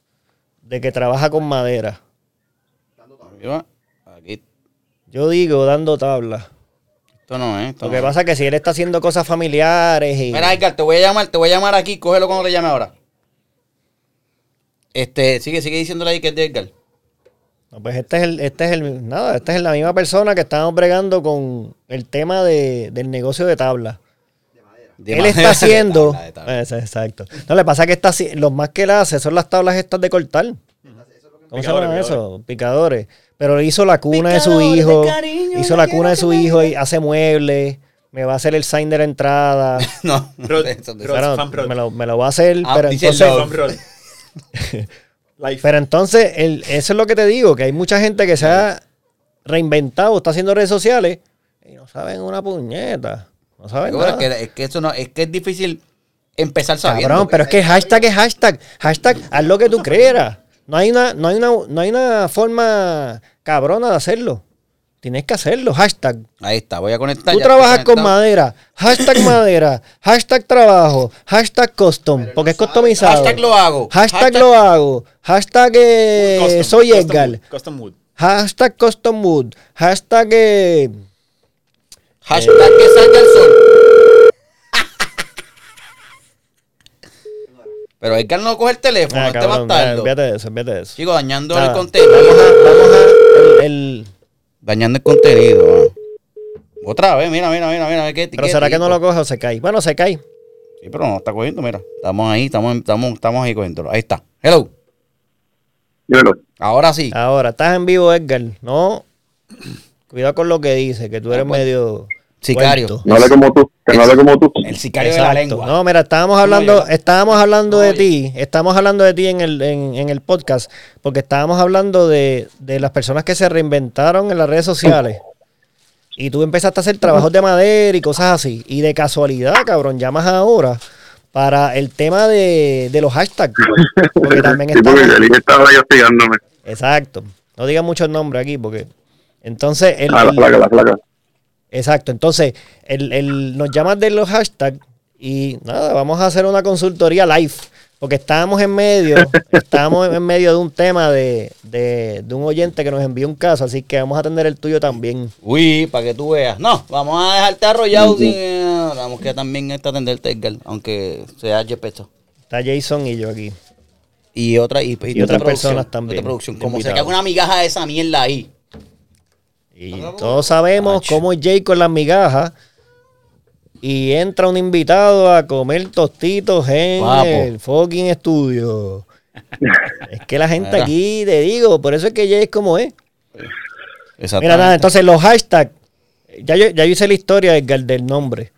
B: de que trabaja con madera. Yo digo dando tabla.
A: esto no es. Esto
B: Lo que
A: no
B: pasa es que si él está haciendo cosas familiares y...
A: Mira, Edgar, te voy a llamar, te voy a llamar aquí, cógelo cuando te llame ahora. Este, sigue, sigue diciéndole ahí que es de Edgar.
B: No, pues este es el, este es el, nada, esta es la misma persona que estamos bregando con el tema de, del negocio de tabla.
A: De
B: él está
A: de
B: haciendo,
A: tabla, de tabla.
B: Eso, exacto. No, le pasa que está, los más que él hace son las tablas estas de cortar. ¿Cómo se llama eso? Picadores. Pero hizo la cuna de su
A: de
B: hijo,
A: cariño,
B: hizo la cuna de su hijo y hace muebles, me va a hacer el sign de la entrada.
A: No,
C: prod.
B: me, lo, me lo va a hacer,
A: Ah,
B: pero entonces, pero entonces el- eso es lo que te digo, que hay mucha gente que se ha reinventado, está haciendo redes sociales y no saben una puñeta. No saben nada.
A: es, que, es que eso no, es que es difícil empezar sabiendo.
B: Cabrón, pero es que hashtag es hashtag. Hashtag, haz lo que tú quieras. No hay una, no hay una, no hay una forma cabrona de hacerlo. Tienes que hacerlo. Hashtag.
A: Ahí está, voy a conectar.
B: Tú
A: ya
B: trabajas con madera. Hashtag madera. Hashtag trabajo. Hashtag custom. Porque es customizado.
A: Hashtag lo hago.
B: Hashtag lo hago. Hashtag eh,
C: Custom,
B: soy
C: custom
B: Edgar.
C: wood, Custom wood.
B: Hashtag custom wood. Hashtag eh,
A: Hashtag que salga el sol. Pero Edgar no coge el teléfono,
B: Ah,
A: este
B: cabrón,
A: bastardo.
B: Olvídate de eso, olvídate de eso.
A: Chico, dañando
B: Nada.
A: el contenido.
B: Vamos a, vamos a el, el-
A: Dañando el contenido. mano. Otra vez, mira, mira, mira, mira. Qué,
B: pero
A: qué
B: será que no lo coge o se cae. Bueno, se cae.
A: Sí, pero no está cogiendo, mira. Estamos ahí, estamos, estamos, estamos ahí cogiéndolo. Ahí está. Hello.
F: Dímelo.
A: Ahora sí.
B: Ahora, estás en vivo, Edgar. No. Cuidado con lo que dice, que tú eres
A: pues,
B: medio.
A: Sicario.
F: No hable como tú, que no hable como tú.
A: El sicario de la
B: Exacto.
A: lengua.
B: No, mira, estábamos hablando, estábamos hablando de ti, estábamos hablando de ti en el, en, en el podcast, porque estábamos hablando de, de las personas que se reinventaron en las redes sociales. Y tú empezaste a hacer trabajos de madera y cosas así. Y de casualidad, cabrón, llamas ahora para el tema de, de los hashtags. Porque también
F: Sí, porque estaba ahí hostigándome.
B: Exacto. No digan muchos nombres aquí, porque. Entonces, el,
F: Ah, la flaca, la flaca.
B: Exacto. Entonces, el, el- nos llamas de los hashtags y nada, vamos a hacer una consultoría live. Porque estábamos en medio, estábamos en medio de un tema de, de, de un oyente que nos envió un caso, así que vamos a atender el tuyo también.
A: Uy, para que tú veas. No, vamos a dejarte arrollado sin. eh, vamos que también está atenderte, Edgar, aunque sea Jepeto.
B: Está Jason y yo aquí.
A: Y otra y,
B: Y otras personas también,
A: otra producción. Como se caga una migaja de esa mierda ahí.
B: Y todos sabemos cómo es Jay con las migajas. Y entra un invitado a comer tostitos en el fucking estudio. es que la gente aquí, te digo, por eso es que Jay es como es. Mira, nada, entonces los hashtags. Ya yo, ya hice la historia Edgar, del nombre.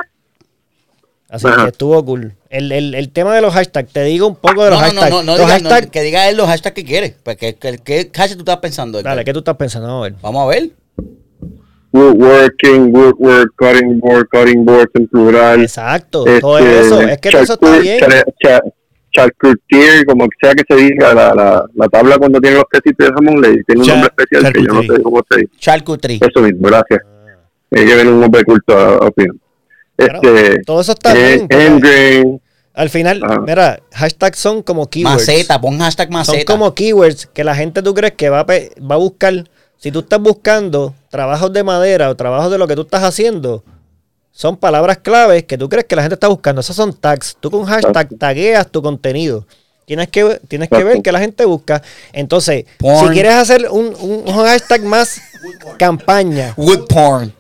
B: Así
F: Ajá.
B: que estuvo cool. El, el- el tema de los hashtags, te digo un poco de los
A: no,
B: hashtags.
A: no, no,
B: los
A: diga, no,
B: hashtags-
A: que diga él los hashtags que quiere. Pues, ¿qué, qué, qué hashtag tú estás pensando? Edgar?
B: Dale, ¿qué tú estás pensando? Vamos a ver.
A: Vamos a ver.
F: Woodworking, woodwork, cutting board, cutting boards en plural.
B: Exacto,
F: Este,
B: todo eso. Es que todo eso está bien.
F: char- cha- charcutier, como sea que se diga, la, la, la tabla cuando tiene los quesitos de jamón, le tiene un
B: Char-
F: nombre especial que yo no sé cómo se dice.
A: Charcuterie.
F: Eso mismo, gracias. Eh, que viene un nombre culto a, a opinión.
B: Bueno,
F: Este,
B: todo eso está
F: eh,
B: bien. Al final,
F: Ajá.
B: mira, hashtags son como keywords.
A: Maceta, pon hashtag
B: Son
A: maceta.
B: como keywords que la gente tú crees que va a, va a buscar. Si tú estás buscando trabajos de madera o trabajos de lo que tú estás haciendo, son palabras claves que tú crees que la gente está buscando. Esas son tags. Tú con hashtag tagueas tu contenido. Tienes que, tienes que ver que la gente busca. Entonces,
A: Porn.
B: si quieres hacer un, un- un hashtag más campaña,
A: Wood porn.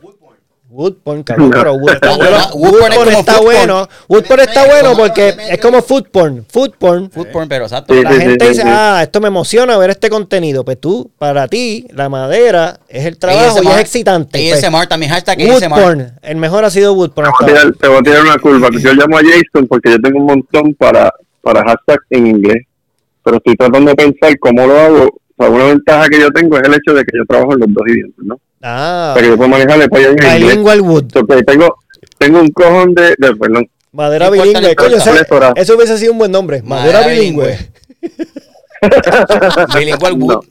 B: Woodporn, cabrón, pero Woodporn,
A: Está bueno.
B: Woodporn está bueno. Woodporn está bueno porque es como food porn. Food porn.
A: Food porn, pero exacto.
B: La gente dice, ah, esto me emociona ver este contenido. Pues tú, para ti, la madera es el trabajo y es excitante. Pues,
A: ASMR también, hashtag.
B: Woodporn, el mejor ha sido Woodporn
F: te voy a tirar- una curva. Yo llamo a Jason porque yo tengo un montón para, para hashtag en inglés, pero estoy tratando de pensar cómo lo hago. O sea, una ventaja que yo tengo es el hecho de que yo trabajo en los dos idiomas, ¿no?
B: Ah,
F: O sea, que yo puedo manejar después en inglés.
B: bilingual wood.
F: Entonces, tengo, tengo un cojón de, de perdón,
B: Madera
A: No
B: bilingüe.
A: no
B: Coño, eso hubiese sido un buen nombre. Madera,
A: Madera
B: bilingüe.
A: Bilingual
F: no,
A: wood.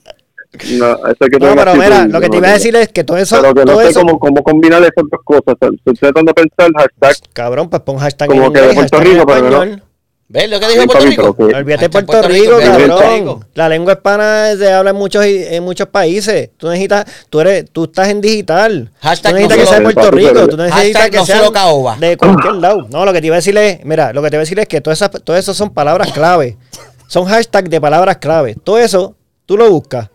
F: no, eso que
B: No, pero mira, lo que
F: no,
B: te iba a
F: no.
B: decir es que todo eso,
F: pero que no
B: todo
F: sé
B: eso,
F: cómo, cómo combinar esas dos cosas. Estoy tratando de pensar hashtag
B: cabrón, pues pon hashtag
F: Como
B: en
F: que de
B: inglés,
F: Puerto
B: hashtag en
F: Rico, pero no.
A: ¿Ves lo que dijo
F: Sí,
A: Puerto Rico?
F: que-
B: Olvídate
A: Hashtag
B: Puerto, Rico,
A: olvídate
B: cabrón.
A: Puerto Rico.
B: La lengua hispana se habla en muchos, en muchos países. Tú necesitas, tú eres, tú estás en digital.
A: Hashtag
B: tú necesitas
A: no
B: que sea de Puerto Rico. Tú necesitas
A: Hashtag
B: que
A: no
B: sea de cualquier lado. No, lo que te iba a decir es, mira, lo que te iba a decir es que todas esas, todo eso son palabras clave. Son hashtags de palabras clave. Todo eso tú lo buscas,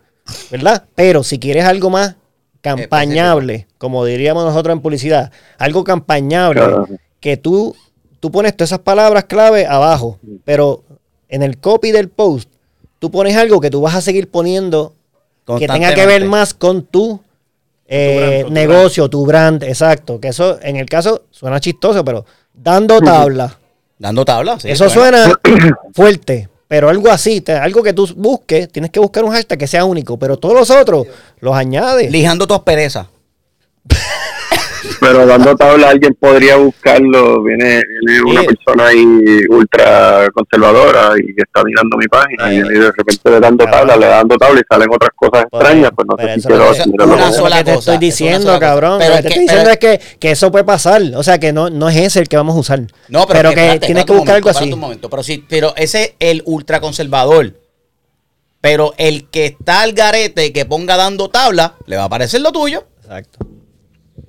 B: ¿verdad? Pero si quieres algo más campañable, como diríamos nosotros en publicidad, algo campañable,
F: Claro.
B: que tú, tú pones todas esas palabras clave abajo, pero en el copy del post, tú pones algo que tú vas a seguir poniendo que tenga que ver más con tu eh,
C: brand, tu
B: negocio, tu brand, exacto. Que eso, en el caso, suena chistoso, pero dando tabla.
A: Dando tabla. sí,
B: eso
A: bueno.
B: suena fuerte, pero algo así, te- algo que tú busques, tienes que buscar un hashtag que sea único, pero todos los otros los añades.
A: Lijando tus perezas.
F: Pero dando tabla, alguien podría buscarlo. Viene, viene una
B: Sí.
F: persona ahí ultra conservadora y que está mirando mi página
B: Eh.
F: y de repente le dando tabla, le dando tabla y salen otras cosas extrañas. Pues no
B: pero
F: sé si quiero mirarlo
A: una
F: como-
B: es
A: sola
B: que te
A: cosa,
B: estoy
A: es
B: diciendo,
A: cosa.
B: cabrón.
A: Pero
B: lo
A: es
B: que te
A: que-
B: estoy diciendo
A: pero-
B: es que, que eso puede pasar. O sea, que no, no es ese el que vamos a usar.
A: No, pero,
B: pero
A: es
B: que
A: espérate,
B: tienes que buscar algo
A: momento,
B: así.
A: espérate un momento. Pero sí, pero ese es el ultraconservador. Pero el que está al garete, que ponga dando tabla, le va a parecer lo tuyo.
B: Exacto.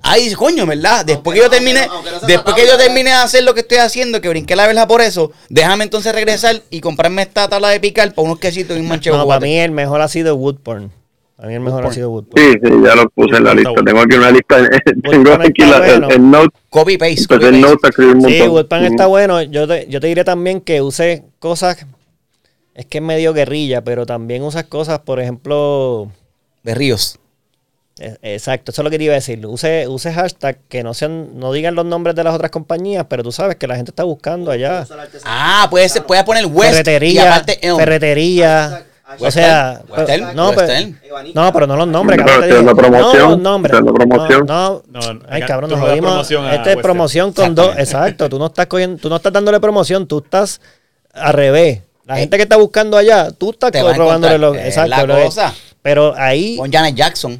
A: Ahí dice, coño, ¿verdad? Después que yo termine,
D: aunque no sea
A: después que yo termine de hacer lo que estoy haciendo, que brinqué la verja por eso, déjame entonces regresar y comprarme esta tabla de picar para unos quesitos y un manchego.
B: No, para mí el mejor ha sido Woodporn. Para mí el mejor ha sido Woodporn.
F: Sí, sí, ya lo puse en la lista. Tengo aquí una lista. Tengo aquí la, el,
B: bueno.
F: el note.
A: Copy paste. Copy
F: el
A: paste.
F: note a un
B: Sí,
F: montón. Ujú.
B: está bueno. Yo te, yo te diré también que use cosas. Es que es medio guerrilla, pero también usas cosas, por ejemplo.
A: De Ríos.
B: Eh, Exacto, eso es lo que te iba a decir. Use, use hashtag que no sean, no digan los nombres de las otras compañías, pero tú sabes que la gente está buscando allá.
A: Ah, puede ser, puedes poner West y
B: ferretería,
A: aparte Elm.
B: ferretería. O sea,
A: Western,
B: pero- no, pero, no, pero no los nombres.
F: Pero
B: cabrón, te
F: dando promoción,
B: No los nombres.
F: dando promoción.
B: No,
C: No,
B: no. Ay, cabrón, nos jodimos. Esta es promoción con dos. Exacto. Tú no estás cogiendo, tú no estás dándole promoción, tú estás al revés. La gente que está buscando allá, tú estás robándole los. Exacto.
A: la cosa.
B: Pero ahí.
A: Con Janet Jackson.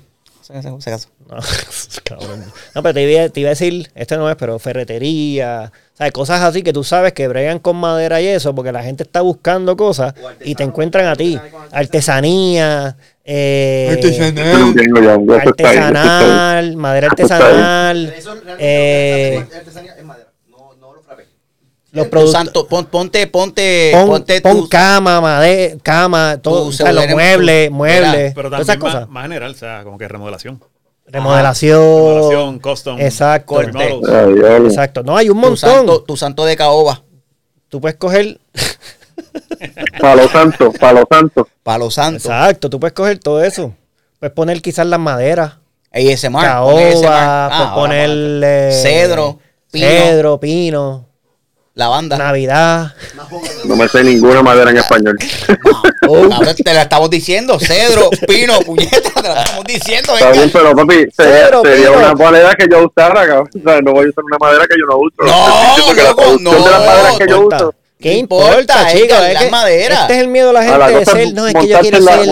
A: Ese- ese- ese caso.
B: No, cabrón. No, pero te iba, te iba a decir, este no es, pero ferretería, ¿sabes? Cosas así que tú sabes que bregan con madera y eso, porque la gente está buscando cosas y te encuentran a ti. Artesanía, eh,
F: ahí.
B: artesanal, madera artesanal,
D: Eso realmente
B: eh,
D: es artesanía en madera. No, no lo frappé.
B: Los
A: Tu
B: productos.
A: santo, pon- ponte, ponte,
B: Pon,
A: ponte
B: pon
A: tu-
B: cama, madera, cama, todo,
A: tu
B: o sea, los muebles,
A: tu-
B: muebles,
C: Pero también
B: esas
C: más,
B: cosas.
C: más general, o sea, como que remodelación.
B: Remodelación.
C: Remodelación, custom.
B: Exacto. Exacto. No, hay un
A: tu
B: montón.
A: santo, tu santo de caoba.
B: Tú puedes coger
F: Palo santo, palo santo.
A: Palo santo.
B: Exacto, tú puedes coger todo eso. Puedes poner quizás las maderas.
A: ASMR.
B: Caoba,
A: Ah,
B: puedes ponerle.
A: Cedro, pino.
B: Cedro, pino.
A: Lavanda.
B: Navidad.
F: No me sé ninguna madera en español.
A: No, te la estamos diciendo. Cedro, pino, puñeta, te la estamos diciendo.
F: Está bien, pero papi, sería,
B: Cedro,
F: sería
B: pino.
F: una madera que yo usara, cabrón. O sea, no voy a usar una madera que yo no uso.
A: No,
F: que la
A: loco,
F: producción de las
A: no,
F: maderas que yo uso.
B: ¿Qué
A: No
B: importa, chicos?
A: que
B: Es
A: la
B: que
A: madera.
B: Este es el miedo de la
F: A
B: gente
F: la
B: de ser.
F: es
B: No, es que yo quiero
F: la-
B: ser.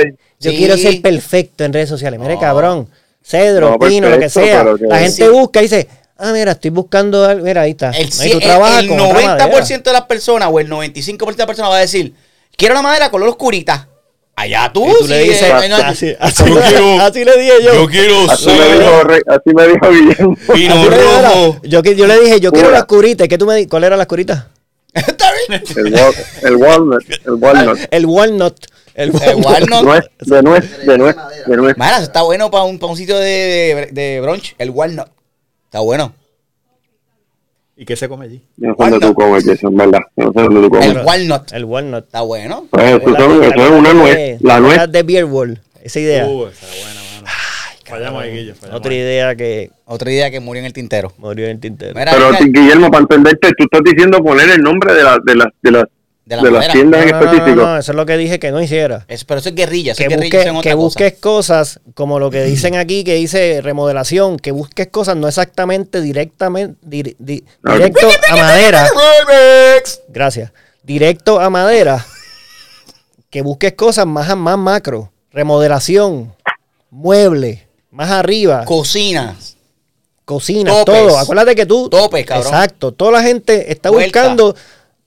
F: ahí.
B: Yo
A: Sí.
B: quiero ser perfecto en redes sociales. Mire,
A: No.
B: cabrón. Cedro,
F: No,
B: pino, lo que sea.
F: que-
B: La gente
A: Sí.
B: busca y dice, ah, mira, estoy buscando algo. Mira, ahí está.
A: El,
B: Ahí tú
A: el-
B: trabajas
A: el
B: con otra madera.
A: 90% de las personas o el 95% de las personas va a decir, quiero la madera color oscurita. Allá tú.
B: Y tú
A: sí,
B: le dices,
A: eh, no,
B: así, así,
A: Yo quiero-
B: así le dije yo.
A: quiero
F: Así me dijo, así me dijo Guillermo.
A: pino rojo.
B: yo, yo le dije, yo quiero
F: Pura.
B: la oscurita. ¿Y qué tú me ¿Cuál era la oscurita?
A: Está bien.
F: El, el walnut, el walnut.
B: El walnut. El
A: walnut.
F: Nuez, de nuez, de nuez, de nuez.
A: Mira, eso está bueno para un, para un sitio de, de, de brunch. El walnut. Está bueno.
C: ¿Y qué se come allí?
F: Yo no sé dónde tú comes, eso es verdad. Yo no sé dónde tú comes.
A: El walnut.
B: El walnut.
A: Está bueno.
F: Pues eso,
B: La-
F: son-
B: la-
F: eso es una
B: la-
F: nuez. La nuez.
B: la de Beer Wall. Esa idea.
C: Uh, esa es buena, mano. Fallamos ahí, Guille. fallamos
B: Otra
C: ahí.
B: idea que
A: Otra idea que murió en el tintero.
B: murió en el tintero.
A: Mira,
F: Pero
A: mira,
F: Guillermo, para entenderte, tú estás diciendo poner el nombre de, la, de, las de, las
A: De
F: de,
A: la
F: las
A: madera.
F: tiendas en
B: No, no, no,
F: específico.
B: no, eso es lo que dije que no hiciera.
A: eso- pero eso es guerrilla. Eso
B: Que,
A: es guerrilla.
B: busque-
A: eso es
B: que
A: cosa.
B: busques cosas como lo que dicen aquí, que dice remodelación, que busques cosas no exactamente directamente di- directo a madera. Gracias. Directo a madera. Que busques cosas más, más macro. Remodelación, mueble, más arriba,
A: Cocinas.
B: cocina,
A: topes.
B: todo. Acuérdate que tú.
A: Topes, cabrón.
B: Exacto. Toda la gente está
A: Vuelta.
B: buscando.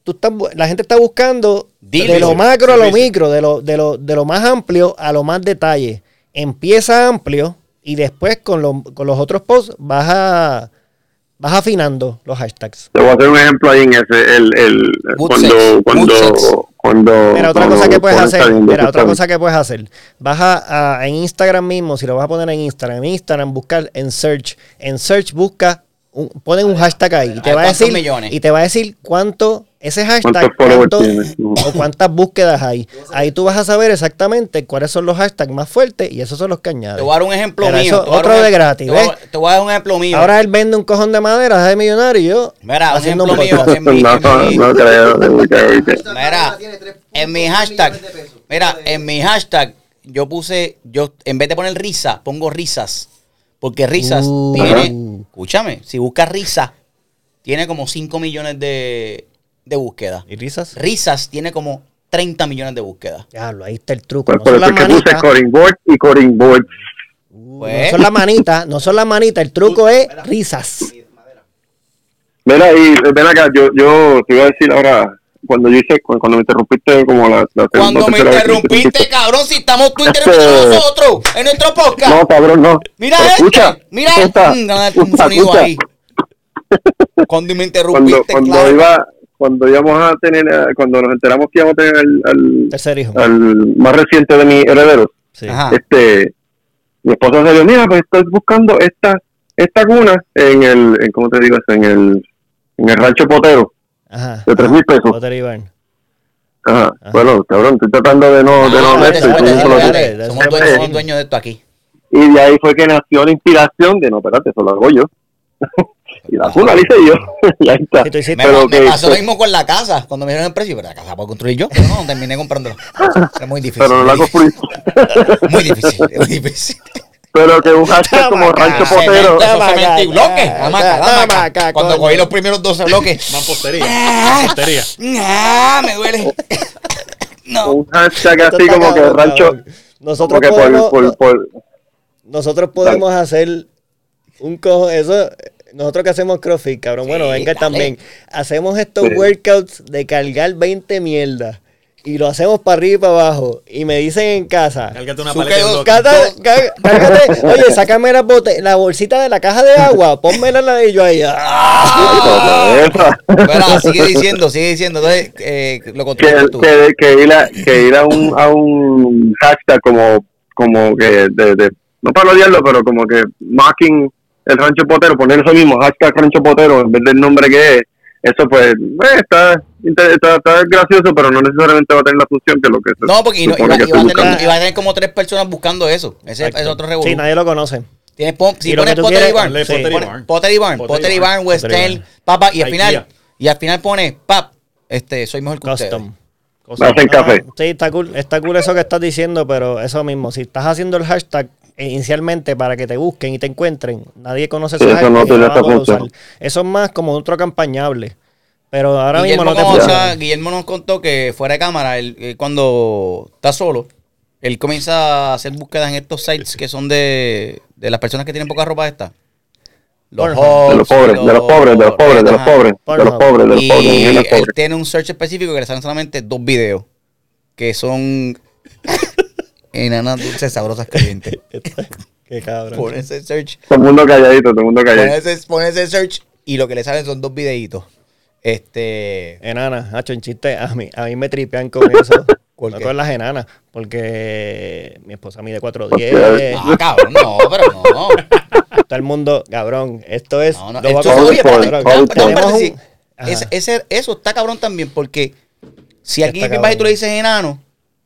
B: Tú estás, la gente está buscando
A: Dile.
B: de lo macro a lo micro, de lo, de, lo, de lo más amplio a lo más detalle. Empieza amplio y después con, lo- con los otros posts vas, a, vas afinando los hashtags.
F: Te voy a hacer un ejemplo ahí en ese, el, el, cuando,
A: sex,
F: cuando, cuando,
B: Mira, otra
F: cuando
B: cosa que puedes hacer, mira, otra cosa que puedes hacer. Vas a, a- en Instagram mismo, si lo vas a poner en Instagram, en Instagram buscar en search, en search busca, un, ponen un hashtag ahí y te va a
A: ¿cuántos
B: decir
A: millones?
B: y te va a decir cuánto ese hashtag
F: ¿Cuántos
B: o cuántas búsquedas hay. Ahí tú vas a saber exactamente cuáles son los hashtags más fuertes y esos son los que añades.
A: Te voy a dar un ejemplo mío.
B: eso- otro
A: un
B: de gratis,
A: te voy a-. Te voy a dar un ejemplo mío.
B: Ahora él vende un cojón de madera, es de millonario y yo
A: Mira, un
B: haciendo un
A: ejemplo mío. En mi,
F: No,
A: en
F: no creo. no creo que-
A: Mira, en mi hashtag, mira, en mi hashtag, yo puse, yo en vez de poner risa, pongo risas. Porque risas
B: Uh.
A: tiene, escúchame, si buscas risa, tiene como 5 millones de, de búsquedas.
B: ¿Y risas?
A: Risas tiene como 30 millones de búsquedas.
B: Ahí está el truco.
F: Pues
B: no
F: por
B: son
F: eso
B: las
F: es que puse
B: manitas.
F: Coring Board y Coring Board.
A: Pues,
B: No son las manitas, no son las manitas, el truco es risas.
F: Mira, y ven acá, yo, yo te iba a decir ahora, cuando yo hice, cu- cuando me interrumpiste como la, la
A: Cuando me
F: vez
A: interrumpiste, cabrón, si estamos tú interrumpiendo a nosotros en nuestro podcast.
F: No, cabrón, no.
A: Mira
F: escucha,
A: este, mira
F: escucha,
A: este. Mm, un
F: escucha,
A: sonido
F: escucha.
A: ahí. Cuando me
F: Cuando,
A: interrumpiste,
F: cuando
A: claro.
F: iba, cuando íbamos a tener, eh, cuando nos enteramos que íbamos a tener al, al,
B: Tercer hijo.
F: al más reciente de mis herederos,
B: Sí.
A: Ajá.
F: este, mi esposa se dio, mira, pues estoy buscando esta, esta cuna en el, en, ¿cómo te digo eso? En el, en el rancho potero
B: Ajá.
F: de tres mil pesos.
B: Potter Iván.
F: Ajá. Bueno, cabrón, estoy tratando de no, de no ver.
A: Somos dueños, somos dueños de esto aquí.
F: Y de ahí fue que nació la inspiración de, no, espérate, eso lo hago yo. Y la cuna la hice yo. y ahí está.
B: Hiciste-
A: Me,
F: Pero
A: me
F: que-
A: pasó lo mismo con la casa. Cuando me dieron el precio, pero la casa puedo construir yo. Pero no, terminé comprándola. Era muy difícil.
F: Pero no la
A: muy,
F: construí.
A: difícil, muy difícil. Muy difícil.
F: Pero que un hashtag como rancho potero.
A: Cemento, y bloques.
B: ya, ya,
A: Cuando cogí los primeros 12 bloques.
C: Mampostería.
A: Ah,
C: Mampostería.
A: ah, me duele. No.
F: Un hashtag así como que rancho.
B: Nosotros podemos,
F: por, por, por,
B: nosotros podemos hacer un cojo, eso, nosotros que hacemos CrossFit, cabrón, bueno, venga
A: dale.
B: también, hacemos estos
F: Sí.
B: workouts de cargar 20 mierdas y lo hacemos para arriba y para abajo y me dicen en casa,
C: Cárgate una
A: Su
C: paleta de
A: quedó-
C: bloques.
B: "Cata- cá- cárgate, oye, sácame la, bote- la bolsita de la caja de agua, pónmela la de yo ahí. ¡Ah!
A: sigue diciendo, sigue diciendo. Entonces, eh, lo
F: que,
A: tú.
F: que, que ir, a, que ir a, un, a un hashtag como, como que, de, de, no parodiarlo, pero como que mocking el rancho potero, poner eso mismo, hashtag rancho potero, en vez del nombre que es, eso pues, eh, está, está, está gracioso, pero no necesariamente va a tener la función que lo que se
A: No, porque y no- iba,
F: que
A: iba a tener,
F: buscando.
A: iba a tener como tres personas buscando eso. Ese es otro revolú.
B: Sí, nadie lo conoce.
A: Tienes pon- si pones Potter y Barn,
B: sí.
C: Potter y Barn.
A: Potter y Barn, West papá, y al final, y al final pone, pap, este, soy mejor que ustedes.
B: Custom.
F: Hacen café.
B: Sí, está cool, está cool eso que estás diciendo, pero eso mismo, si estás haciendo el hashtag inicialmente para que te busquen y te encuentren, nadie conoce
F: Sí, eso no
B: y
F: tiene.
B: Eso es más como otro campañable. Pero ahora
A: Guillermo,
B: mismo no te
A: Guillermo nos contó que fuera de cámara, él, cuando está solo, él comienza a hacer búsquedas en estos sites que son de, de las personas que tienen poca ropa esta. Los
B: Pornhub.
F: de los pobres, de los pobres, de los pobres, de los pobres, de los pobres, de los
A: Y
F: pobres, los
A: él tiene un search específico que le salen solamente dos videos. Que son enanas dulces sabrosas calientes.
B: Qué cabrón.
A: Pon ese search.
F: Todo el mundo calladito, todo el mundo
A: Pon
F: calladito.
A: ese, pon ese search y lo que le salen son dos videitos. Este.
B: Enana, hacho, en chiste, a mí, a mí me tripean con eso.
A: ¿Por
B: no
A: qué?
B: con las enanas, porque mi esposa mide
F: Porque-
B: 4'10.
A: Ah, cabrón, no, pero no.
B: Todo el mundo, cabrón, esto es...
A: No, no,
B: lo
A: esto-
B: cabrón. Tenemos un- Ajá.
A: Ese- ese- eso está cabrón también, porque si es bien
B: cabrón.
A: bajito y tú le dices enano,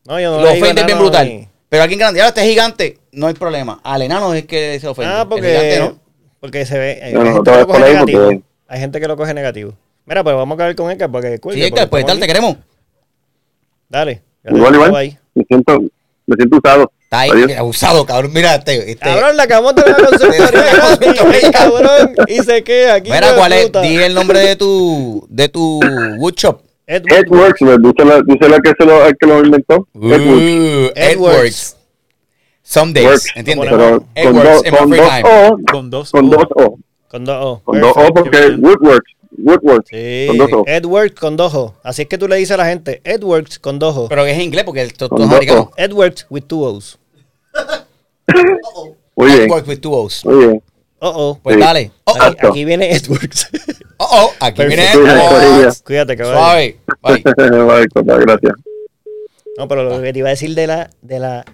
B: No, yo no
A: lo ofendes bien brutal.
B: ni-
A: Pero alguien grande, ahora este es gigante, no hay problema. Al enano es que se ofende.
B: Ah,
A: El
B: porque,
A: gigante no.
B: porque se ve. Hay,
F: No, no,
B: gente que lo coge negativo.
F: porque-
B: Hay gente que lo coge negativo. Mira, pero vamos a caer con Edgar porque cool,
A: Sí,
B: porque
A: es que después de
B: estamos
A: tal te queremos.
B: Dale.
F: Igual, igual.
B: ahí.
F: Me siento, me siento usado.
A: Está ahí,
F: Adiós.
A: abusado, cabrón. Mira, este. este-
B: Cabrón, le acabamos de la consultoría cabrón. Y se queda aquí.
A: Mira, ¿cuál es? Di el nombre de tu, de tu woodshop.
B: Ed
F: Edworks, dice la, dice la que, se lo, el que lo inventó.
A: Uh,
B: Edworks.
A: Edworks. Some days,
F: Works.
A: ¿entiendes?
F: Pero con
A: Edworks
F: dos, con. O,
C: Con dos.
F: con
C: O.
F: dos O.
B: Con dos O.
F: Con dos O porque. Woodworks. Woodworks.
B: Sí,
F: Con dos O.
B: Edworks con dos O. Así es que tú le dices a la gente, Edworks con dos O.
A: Pero es en inglés porque
F: Con
A: todo es americano.
B: Edworks with two O's.
F: Muy bien,
A: Edworks with two O's.
F: muy bien.
B: Oh, oh.
A: Pues
F: Sí.
A: dale. Oh, oh,
B: Aquí, aquí viene Edworks.
A: oh, oh, aquí viene. Edworks.
B: Cuídate, cabrón.
A: Suave. Bye.
F: Vale, compa, gracias.
B: No, pero lo que te iba a decir de la, de la.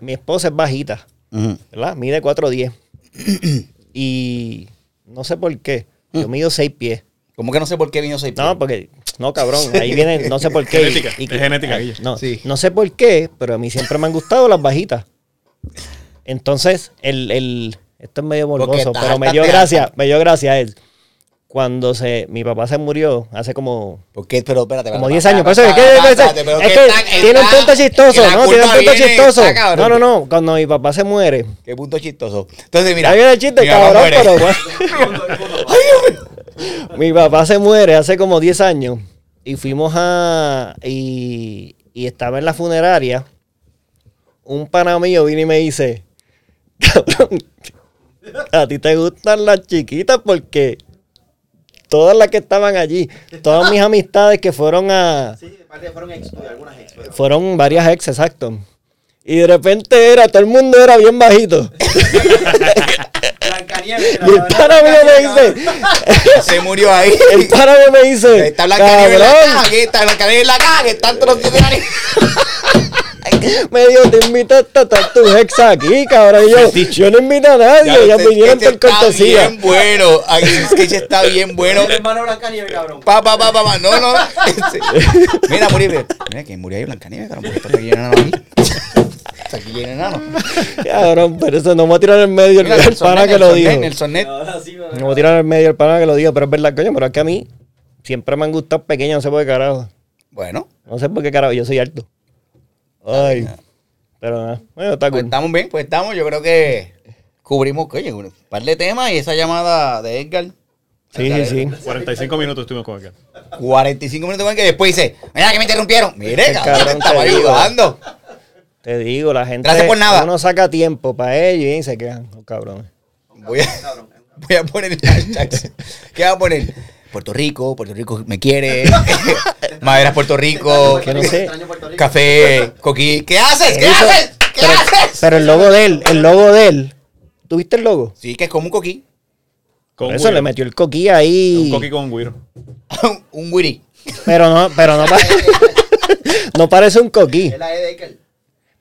B: Mi esposa es bajita. ¿verdad? Mide 4'10. y no sé por qué. Yo mido 6 pies.
A: ¿Cómo que no sé por qué vino seis pies?
B: No, porque. No, cabrón. Ahí viene. No sé por qué.
C: Genética,
B: Y- y-
C: es genética,
B: ay,
C: Guille.
B: No,
A: Sí.
B: no sé por qué, pero a mí siempre me han gustado las bajitas. Entonces, el. el esto es medio morboso, pero me dio gracia.
A: alta.
B: Me dio gracia es. Cuando se, mi papá se murió hace como
A: ¿Por qué? Pero espérate.
B: como
A: espérate,
B: 10 años.
A: Pero
B: es
A: que
B: tiene un punto chistoso, ¿no? Tiene un punto chistoso. No, no, no. Cuando mi papá se muere.
A: Qué punto chistoso. Entonces, mira.
B: Ahí viene el chiste, cabrón, pero. Mi papá se muere hace como 10 años. Y fuimos a. Y, y estaba en la funeraria. Un pana mío vino y me dice: Cabrón, a ti te gustan las chiquitas porque todas las que estaban allí, todas mis amistades que fueron a,
D: Sí, parte fueron ex, algunas ex. pero-
B: fueron varias ex, exacto. Y de repente era, todo el mundo era bien bajito. Y el pana mío me dice,
A: Se murió ahí.
B: el pana mío me dice,
A: Está Blancanieves en la
B: cabrón,
A: caja, aquí está Blancanieves en la caja, que están todos los titanes.
B: me dijo, te invitaste a estar tus ex aquí, cabrón. Y yo, yo no invito a nadie, ellas
A: este
B: vinieron por
A: está
B: cortesía.
A: bien bueno. Aquí el sketch está bien bueno.
G: El hermano Blancanieves, cabrón.
A: Pa, pa, pa, pa, pa. No, no. Este, Mira, murió. Mira, que murió ahí Blancanieves, cabrón. porque Esto está aquí lleno de aquí. Está aquí lleno de enano.
B: Cabrón, pero eso no me voy a tirar en el medio el, el pana
A: Net,
B: que lo
A: Nelson
B: dijo.
G: Sí,
B: No me voy a tirar en el medio el pana que lo dijo, pero es verdad, coño, pero es que a mí siempre me han gustado pequeños, no sé por qué carajo.
A: Bueno,
B: No sé por qué carajo, yo soy alto. Ay. Pero nada, bueno, está
A: pues estamos bien, pues estamos. Yo creo que cubrimos, coño, un par de temas y esa llamada de Edgar.
B: Sí, sí, sí.
C: 45 minutos estuvimos con acá.
A: 45 minutos más que después dice, mira que me interrumpieron. Mire, cabrón, te estaba
B: digo.
A: ayudando.
B: Te digo, la gente.
A: Gracias por nada.
B: Uno saca tiempo para ellos y se quedan, los cabrones.
A: Voy a, voy a poner el hashtag. ¿Qué va a poner? Puerto Rico, Puerto Rico me quiere. Maderas Puerto Rico.
B: Que no sé.
A: Café, coquí. ¿Qué haces? ¿Qué
B: Eso-
A: haces? ¿Qué
B: pero,
A: haces?
B: pero el logo de él, el logo de él. ¿Tuviste el logo?
A: Sí, que es como un coquí.
C: Con
B: Por eso le metió el coquí ahí.
C: Un coqui con Wiro.
A: un witty.
B: Pero no, pero no, pa- no parece un coquí.
D: Es la E de Ekel.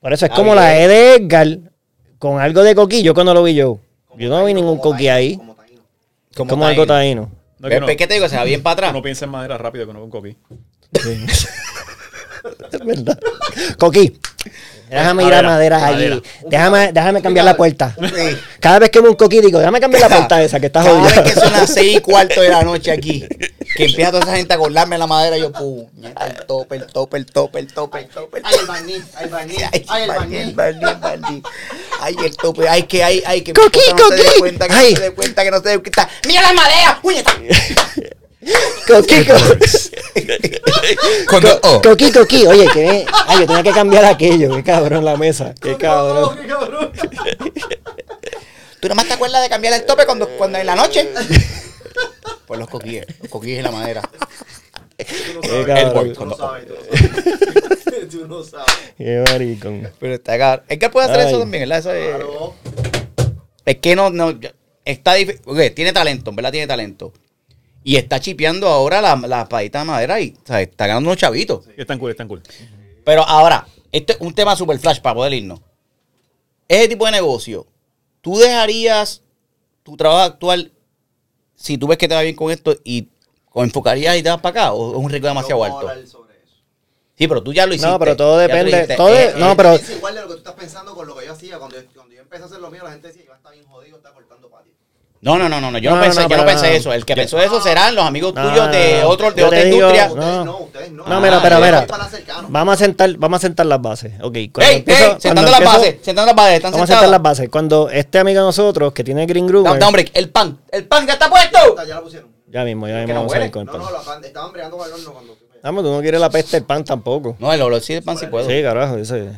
B: Por eso es
A: Ah,
B: como
A: bien.
B: la E de Edgar con algo de coquí. Yo cuando lo vi yo. Yo no vi ningún
D: como
B: coquí ahí.
D: como taíno.
B: Como, algo taíno.
C: No, que
A: ¿Ves
C: no,
A: qué te digo? Se va bien para atrás.
C: uno piensa en madera rápido que no con coqui.
B: Es verdad. Coquí. Déjame ir a
C: Madera,
B: maderas
C: madera.
B: allí. Déjame, déjame cambiar la puerta. Cada vez que me un coquí digo, déjame cambiar la puerta esa que está
A: Cada
B: jodida.
A: vez que son las seis y cuarto de la noche aquí, que empieza toda esa gente a colarme la madera, yo, puñeta, el tope, el tope, el tope, el tope, el tope, el
D: Ay, el barniz, ay, el barniz,
A: Ay,
D: ay, el barniz.
A: Barney. Ay, el tope. Ay, que hay, ay, que
B: Coqui,
A: esposa no se dé
B: coqui.
A: cuenta, que
B: Ay.
A: no se dé cuenta, que no se dé cuenta. ¡Mira la madera! ¡Puñeta!
B: Coquí, co-
A: Cuando, oh,
B: coquí, coquí. Oye, que, ay, yo tenía que cambiar aquello. Qué cabrón la mesa. Qué cabrón.
G: qué cabrón.
A: ¿Tú nomás te acuerdas de cambiar el tope cuando, cuando en la noche? Pues los coquíes, los coquíes en la madera.
G: Tú no sabes, tú no sabes. Tú no sabes.
B: Qué maricón.
A: Pero está cabrón. Es que puede hacer
B: Ay.
A: eso también, ¿verdad? Eso es,
G: Claro.
A: es que no, no, está difícil. tiene talento, en verdad tiene talento. Y está chipeando ahora la, la padita de madera y o sea, está ganando unos chavitos.
C: Y están cool, están cool.
A: Pero ahora, este es un tema super flash para poder irnos. Ese tipo de negocio, ¿tú dejarías tu trabajo actual si tú ves que te va bien con esto y o enfocarías y te vas para acá? ¿O es un riesgo demasiado alto? Sí, pero tú ya lo hiciste.
B: No, pero todo depende.
A: Eh,
B: no,
A: eh,
B: pero
D: Es igual de lo que tú estás pensando con lo que yo hacía. Cuando yo, cuando yo empecé a hacer lo mío, la gente decía, está bien jodido, está cortando patio.
A: No, no, no, no, no, yo no,
B: No,
A: pensé,
B: no,
A: yo no pensé
B: no.
A: eso. El que pensó eso serán los amigos
B: No,
A: tuyos de
B: no,
A: otro, de otra industria.
B: No.
D: Ustedes no, ustedes no.
B: No, mira, pero
A: yo
B: mira. Vamos a sentar, vamos a sentar las bases. Ok. cuando
A: ¡Ey,
B: empiezo-
A: ey!
B: cuando
A: Sentando las
B: empiezo-
A: bases, sentando las bases, están
B: Vamos a sentar las bases. Cuando este amigo de nosotros, que tiene Green Groomer,
A: Da, da, hombre, el pan, el pan ya está puesto.
D: Ya la pusieron.
B: ya mismo, ya
A: Que
B: mismo
A: no
B: vamos a salir con el
D: No,
B: pan.
D: no, la pan- estaban bregando con el horno cuando.
B: Vamos, tú no quieres la peste del pan tampoco.
A: No, el olor sí del pan sí puedo.
B: Sí, carajo, ese.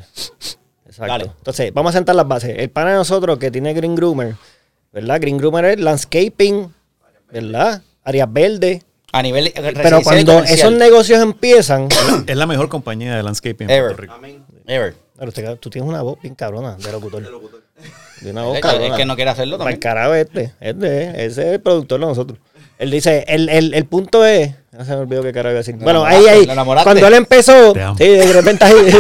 B: Exacto.
A: Dale.
B: Entonces, vamos a sentar las bases. El pana de nosotros que tiene Green Groomer, ¿verdad? Green Groomer es landscaping, ¿verdad? Áreas verdes.
A: A nivel
B: Pero cuando esos negocios empiezan,
C: Es la mejor compañía de landscaping en
A: Ever.
C: Puerto Rico.
D: Amén.
A: Ever.
B: Pero usted- tú tienes una voz bien cabrona de locutor.
D: De locutor.
B: De una voz
A: Es que no quiere hacerlo
B: Para el
A: también.
B: carajo este. Este, ese es el productor de nosotros. Él dice, el, el, el punto es. Ya se me olvidó qué carajo iba a decir.
A: Lo
B: Bueno, ahí, ahí. Cuando él empezó, sí, de repente ahí.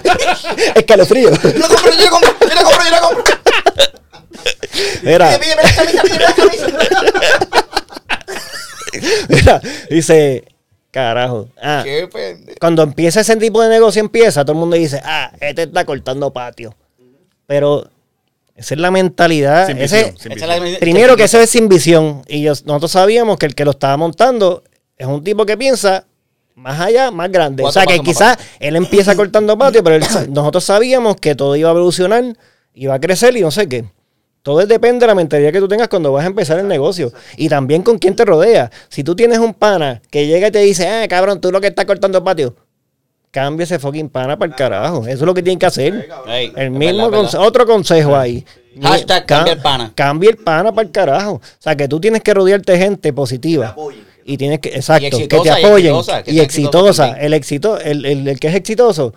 B: Escalofrío.
A: Yo lo compro, yo lo compro, yo lo compro, yo lo compro.
B: Mira, dice, carajo. Ah,
A: Qué pendejo.
B: cuando empieza ese tipo de negocio, empieza, todo el mundo dice, ah, este está cortando patio. Pero esa es la mentalidad.
C: Sin
B: Ese-
C: visión, sin
A: Esa es
C: visión.
A: la-
B: Primero que eso es sin visión. Y yo- nosotros sabíamos que el que lo estaba montando es un tipo que piensa más allá, más grande. O sea que quizás él empieza cortando patio, pero él nosotros sabíamos que todo iba a evolucionar, iba a crecer y no sé qué. Todo depende de la mentalidad que tú tengas cuando vas a empezar el negocio. Y también con quién te rodea. Si tú tienes un pana que llega y te dice, ah, cabrón, tú lo que estás cortando patio, cambie ese fucking pana para el carajo. Eso es lo que tienen que hacer. El mismo
A: verdad, es
B: conse-
A: verdad.
B: otro consejo ahí.
A: Hashtag
B: Ca-
A: cambia el pana.
B: Cambia el pana para el carajo. O sea, que tú tienes que rodearte de gente positiva. Y tienes que, exacto, que te
A: y
B: apoyen.
A: exitosa, que
B: y exitosa.
A: también.
B: El, éxito, el, el- el que es exitoso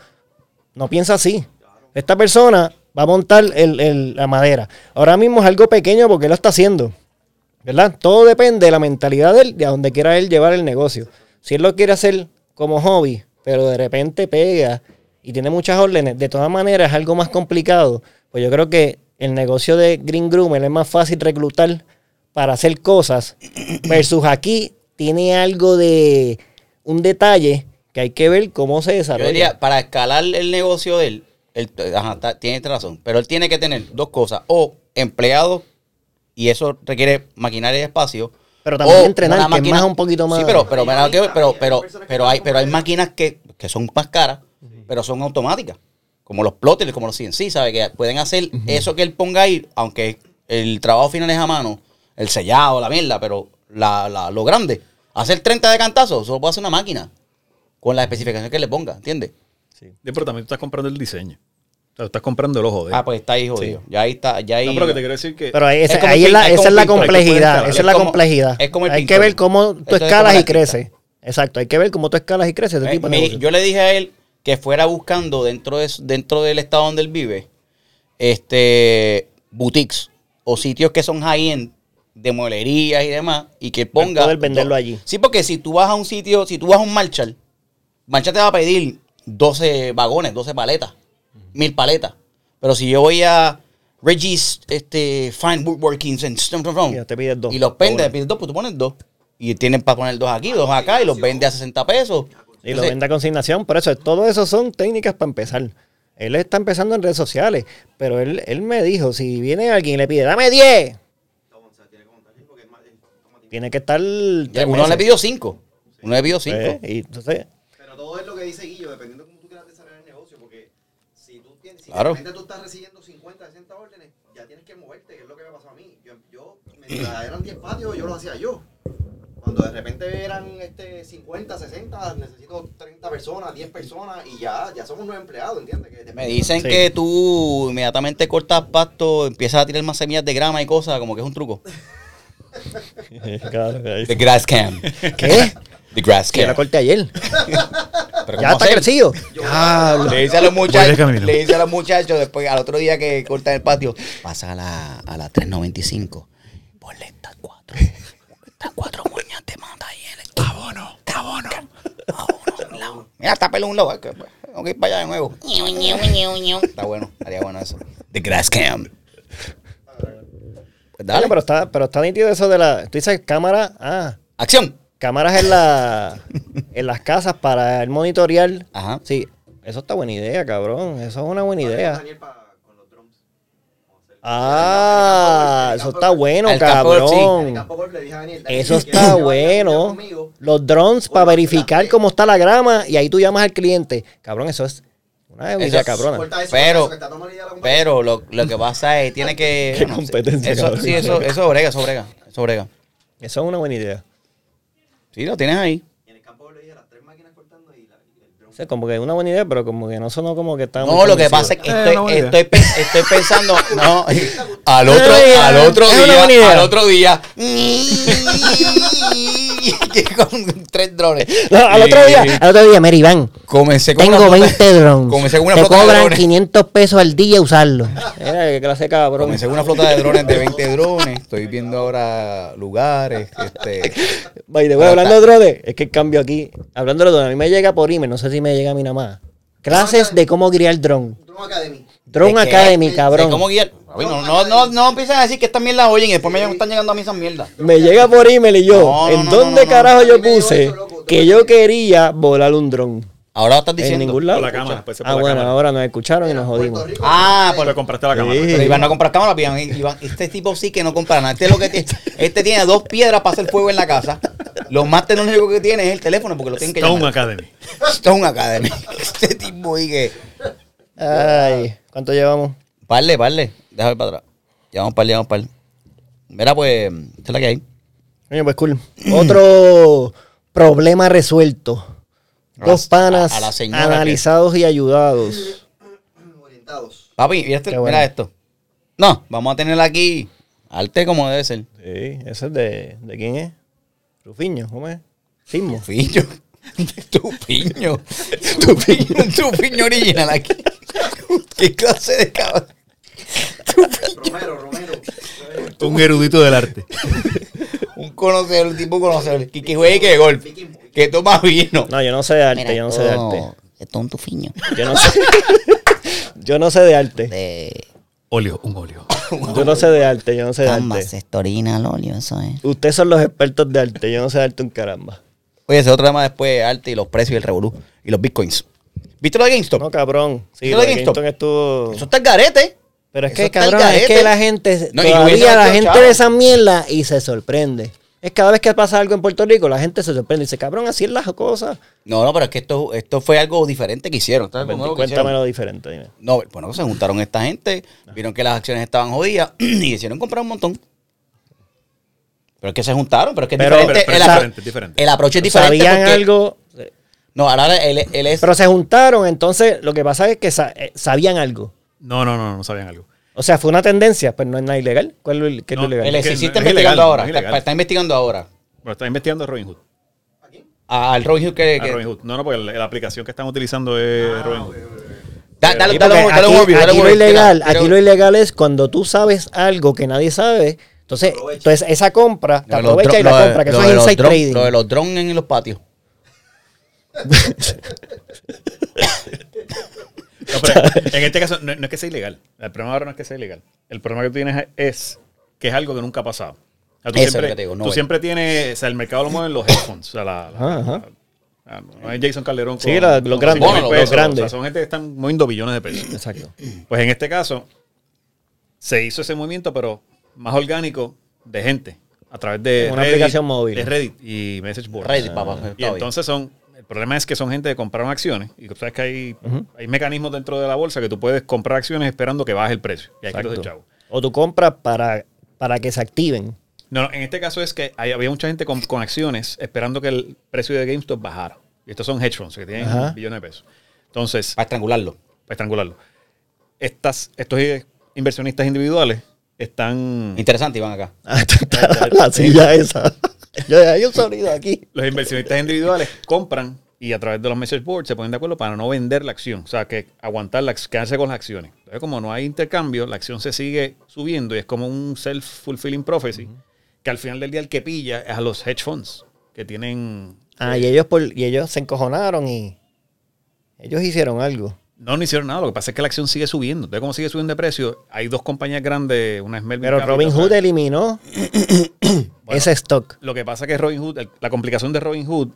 B: no piensa así. Esta persona va a montar el- el- la madera. Ahora mismo es algo pequeño porque él lo está haciendo. ¿Verdad? Todo depende de la mentalidad de él, de a donde quiera él llevar el negocio. Si él lo quiere hacer como hobby, pero de repente pega y tiene muchas órdenes, de todas maneras es algo más complicado. Pues yo creo que el negocio de Green Groomer es más fácil reclutar para hacer cosas, versus aquí tiene algo de un detalle que hay que ver cómo se
A: Yo
B: desarrolla.
A: diría, para escalar el negocio de él, él ajá, está- tiene razón, pero él tiene que tener dos cosas, o empleados, y eso requiere maquinaria y espacio.
B: Pero también
A: o
B: entrenar, que es más un poquito más-
A: Sí, pero, pero, pero, pero, pero, pero, pero hay, pero hay máquinas que, que son más caras, pero son automáticas, como los plotters, como los CNC, ¿sabe? Que pueden hacer eso que él ponga ahí, aunque el trabajo final es a mano, el sellado, la mierda, pero la, la- lo grande, hacer 30 de cantazo, eso lo puede hacer una máquina, con la especificación que le ponga, ¿entiendes?
C: Sí, pero también tú estás comprando el diseño. O sea, tú estás comprando el ojo de él.
A: Ah, pues está ahí jodido. Ya ahí está, ya ahí.
C: no, pero que te quiero decir que...
B: Pero ahí, esa,
A: Es
B: ahí es la, esa es complejidad.
A: es
B: Esa es la complejidad.
A: es como el
B: hay
A: pintor.
B: que ver cómo tú
A: Esto
B: escalas
A: como
B: y creces. Exacto, hay que ver cómo tú escalas y creces.
A: Eh, yo le dije a él que fuera buscando dentro, de, dentro del estado donde él vive, este boutiques o sitios que son high-end de mueblerías y demás, y que ponga.
B: poder venderlo allí.
A: Sí, porque si tú vas a un sitio, si tú vas a un Marshall, Marshall te va a pedir 12 vagones, 12 paletas, mil paletas. Pero si yo voy a Reggie's este, Fine Woodworking and Stone
B: Y ya te pides dos.
A: y los pendes, pides dos, pues tú pones dos. Y tienen para poner dos aquí, dos acá, y los vende a 60 pesos.
B: Y lo
A: Entonces,
B: vende a consignación. Por eso, todo eso son técnicas para empezar. Él está empezando en redes sociales. Pero él, él me dijo: si viene alguien y le pide, dame 10. Tiene que estar.
A: Uno le pidió cinco. Uno le pidió cinco.
B: Eh, y entonces,
D: Pero todo es lo que dice Guillo, dependiendo de cómo tú quieras desarrollar el negocio, porque si tú tienes, si
A: Claro.
D: de repente tú estás recibiendo 50, 60 órdenes, ya tienes que moverte, que es lo que me pasó a mí. Yo, yo mientras eran 10 patios, yo lo hacía yo. Cuando de repente eran este 50, 60, necesito 30 personas, 10 personas y ya, ya somos nueve empleados, ¿entiendes? Que
A: Me dicen
B: Sí.
A: que tú inmediatamente cortas pasto, empiezas a tirar más semillas de grama y cosas, como que es un truco.
B: claro, ahí-
A: The grass cam.
B: ¿qué?
A: The grass
B: Que la
A: cam.
B: corté ayer.
A: Pero
B: Ya
A: ¿cómo
B: está
A: hacer?
B: crecido.
A: Le dice a los muchachos, le dice a los muchachos después, al otro día que cortan el patio, pasa a la, a la 395, ponle estas cuatro, estas cuatro moñas te manda ahí en el Abono, abono. Abono. Mira, está pelo un lado, tengo que ir para allá de nuevo. Está bueno, estaría bueno eso. The grass cam. Pues
B: Dale,
A: dale,
B: pero está, pero está nítido eso de la. Tú dices cámara. Ah,
A: acción.
B: Cámaras en la en las casas para el monitorear.
A: Ajá.
B: Sí, eso está buena idea, cabrón. Eso es una buena idea.
D: Daniel pa- con los drums.
B: Ah, eso está bueno, cabrón. Eso está bueno. Los drones para verificar cómo está la grama y ahí tú llamas al cliente. Cabrón, eso es una
A: Eso
B: idea
A: es-
B: cabrona.
D: eso,
A: Pero-
D: eso.
A: Pero lo, lo que pasa es, tiene que...
B: Qué competencia,
A: Eso,
B: cabrón.
A: sí, eso, eso brega, eso brega, eso brega.
B: Eso es una buena idea.
A: Sí, lo tienes ahí.
D: Y en el campo golf le dije las tres máquinas cortando y, la, y el drum.
B: O sea, como que es una buena idea, pero como que no sonó como que está
A: No, lo que pasa es que estoy, estoy, estoy pensando, no, al otro, al otro día, al otro día, que con tres drones.
B: No, al otro día, al otro día, Mary Van,
A: Comencé con
B: tengo
A: una flota-
B: 20 drones.
A: Comencé con una
B: Te
A: flota de
B: cobran
A: drones.
B: 500 pesos al día usarlo. Mira, qué clase de cabrón.
A: Comencé con una flota de drones de 20 drones. Estoy viendo ahora lugares, este,
B: By the way, hablando de drones, es que el cambio aquí, hablando de drones, a mí me llega por email, no sé si me llega a mí nada más. Clases de cómo criar drone.
D: Drum Academy.
B: Drone. Academy,
A: de
B: cabrón.
A: cómo guiar. No, no, no, no empiezan a decir que esta mierda oyen y después me están llegando a mí esas mierdas.
B: Me llega por email y yo,
A: No, no,
B: ¿en
A: no,
B: dónde
A: no, no.
B: carajo yo puse
D: eso, loco.
B: que yo quería volar un dron?
A: Ahora lo estás
B: En
A: diciendo.
B: ningún lado.
C: Por la cámara, se
B: Ah,
C: la
B: bueno,
C: cámara.
B: ahora nos escucharon y nos jodimos.
D: Rico.
A: Ah, por
C: Pero compraste la cámara.
B: Sí.
A: Pero iban a comprar cámaras, iban, iban- este tipo sí que no compra nada. Este, es lo que tiene, este tiene dos piedras para hacer fuego en la casa. Lo más tecnológico que tiene es el teléfono porque lo tienen que
C: Stone
A: llamar.
C: Academy.
A: Stone Academy. Este tipo y que...
B: Ay, ¿cuánto llevamos?
A: Parle, parle. Déjame para atrás. Llevamos par, llevamos par. Mira, pues, esta es la que hay.
B: Coño, pues cool. Otro problema resuelto. Dos panas
A: a- a la señora que-
B: analizados y ayudados.
D: Orientados.
A: Papi, mira, este-
B: bueno.
A: mira esto. No, vamos a tener aquí arte como debe ser.
B: Sí, ese es de, ¿de quién es? Rufiño, ¿cómo es? Sismo.
A: Tufiño. Tufiño. Tufiño. Tufiño original aquí. ¿Qué clase de cabrón?
D: Romero, Romero.
C: Un erudito del arte.
A: Un conocedor, un tipo conocedor. Que, que juegue y que golf. Que toma vino.
B: No, yo no sé de arte,
E: Mira,
B: yo no sé de
E: esto-
B: arte.
E: Esto es un tufiño.
B: Yo no sé. yo no sé de arte.
E: De
C: Óleo, un óleo.
B: Yo no sé de arte, yo no sé de
E: canvas,
B: arte.
E: estorina, al óleo, eso es.
B: Ustedes son los expertos de arte, yo no sé de arte un caramba.
A: Oye, ese otro tema después, arte y los precios y el revolú. Y los bitcoins. ¿Viste lo de GameStop?
B: No, cabrón. Sí,
A: ¿Qué
B: lo de
A: de GameStop?
B: Kingston estuvo...
A: Eso está el garete.
B: Pero es
A: eso
B: que,
A: el
B: cabrón, es que la gente,
A: No, y no hubiese
B: todavía la gente de esa mierda y se sorprende. Es cada vez que pasa algo en Puerto Rico, la gente se sorprende y dice, cabrón, así es las cosas.
A: No, no, pero es que esto, esto fue algo diferente que hicieron. ¿Sabes algo nuevo que hicieron?
B: Cuéntamelo diferente, dime.
A: No, bueno, se juntaron esta gente, vieron que las acciones estaban jodidas y hicieron comprar un montón. Pero es que se juntaron, pero es que es
B: Pero-
A: diferente.
C: pero es
A: el, apro-
C: diferente, es diferente.
A: el approach es diferente.
B: Sabían
A: porque-
B: algo,
A: No, ahora él, él es.
B: pero se juntaron, entonces lo que pasa es que sa- eh, sabían algo.
C: No, no, no, no sabían algo.
B: O sea, fue una tendencia, pues no es nada ilegal. ¿Cuál es qué es lo ilegal?
A: el SEC está
C: es
A: investigando
C: ilegal,
A: ahora.
C: no
A: está, investigando ahora.
C: Pero está investigando Robin Hood.
A: Al Robin Hood que.
C: A
A: que-
C: Robin Hood. No, no, porque la, la aplicación que están utilizando es Robin Hood.
A: Da- dale, dale, dale
B: aquí, lo ilegal, aquí lo ilegal es cuando tú sabes algo que nadie sabe, entonces, entonces esa compra te aprovecha y la
A: lo
B: compra, que
A: lo
B: eso es inside trading.
A: Lo de los drones en los patios.
C: No, pero en este caso, no, no es que sea ilegal. El problema ahora no es que sea ilegal. El problema que tú tienes es que es algo que nunca ha pasado. O sea, tú
A: Eso es
C: siempre,
A: lo que te digo, no
C: tú
A: es.
C: siempre tienes, o sea, el mercado lo mueven los headphones. O sea, la, la-
B: Ajá, ajá.
C: la- no es Jason Calderón.
B: Sí, la- los grandes,
C: 5.000
A: los
C: pesos.
B: grandes.
C: O sea, son gente que están moviendo billones de pesos.
B: Exacto.
C: Pues en este caso, se hizo ese movimiento, pero más orgánico de gente. A través de
B: Una aplicación móvil.
C: De Reddit y Message Board.
A: Reddit, papá,
C: Y entonces son. El problema es que son gente que compraron acciones. Y tú sabes que hay, hay mecanismos dentro de la bolsa que tú puedes comprar acciones esperando que baje el precio. Y hay que
B: Exacto.
C: de chavo.
B: O tú compras para, para que se activen.
C: No, no, en este caso es que hay- había mucha gente con, con acciones esperando que el precio de GameStop bajara. Y estos son hedge funds que tienen
B: Ajá.
C: billones de pesos. Entonces,
A: Para estrangularlo.
C: para estrangularlo. Estas, estos inversionistas individuales están.
A: Interesante, Iván, acá.
B: Ah, la silla esa. Yo, hay un sonido aquí.
C: Los inversionistas individuales compran y a través de los message boards se ponen de acuerdo para no vender la acción. O sea, que aguantar, la, quedarse con las acciones. Entonces, como no hay intercambio, la acción se sigue subiendo y es como un self-fulfilling prophecy. Que al final del día el que pilla es a los hedge funds que tienen.
B: Ah, y ellos, por, y ellos se encojonaron y ellos hicieron algo.
C: No, no hicieron nada. Lo que pasa es que la acción sigue subiendo. Entonces, como sigue subiendo de precio, hay dos compañías grandes, una es Melvin
B: Pero
C: Capital,
B: Robin Hood eliminó ese stock.
C: Lo que pasa es que Robin Hood, la complicación de Robin Hood,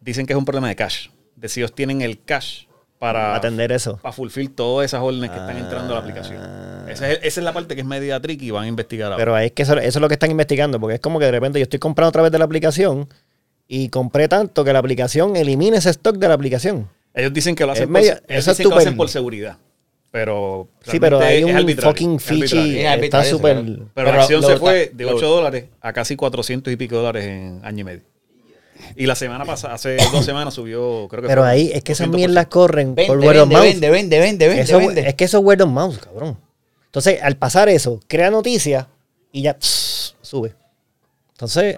C: dicen que es un problema de cash. De si ellos tienen el cash para
B: Atender eso.
C: para fulfill todas esas órdenes que están entrando a la aplicación. Esa es, esa es la parte que es media tricky y van a investigar ahora.
B: Pero es que eso, eso es lo que están investigando, porque es como que de repente yo estoy comprando a través de la aplicación y compré tanto que la aplicación elimine ese stock de la aplicación.
C: Ellos dicen que lo hacen,
B: es
C: por, ellos
B: eso es
C: dicen que lo hacen por seguridad. Pero
B: Sí, pero hay un
C: arbitrario,
B: fucking fichi.
A: Es
B: Está súper.
A: claro.
C: Pero,
A: Pero
C: la acción
A: lo-
C: se
A: lo-
C: fue de
A: lo-
C: 8 dólares a casi 400 y pico dólares en año y medio. Y la semana pasada, hace dos semanas subió, creo que
B: Pero
C: fue
B: ahí es que esas
C: 200%.
B: mierdas corren por word of
A: vende,
B: mouth.
A: vende, vende, vende, vende,
B: Eso-
A: vende.
B: Es que eso es word of mouth, cabrón. Entonces, al pasar eso, crea noticia y ya pss, sube. Entonces,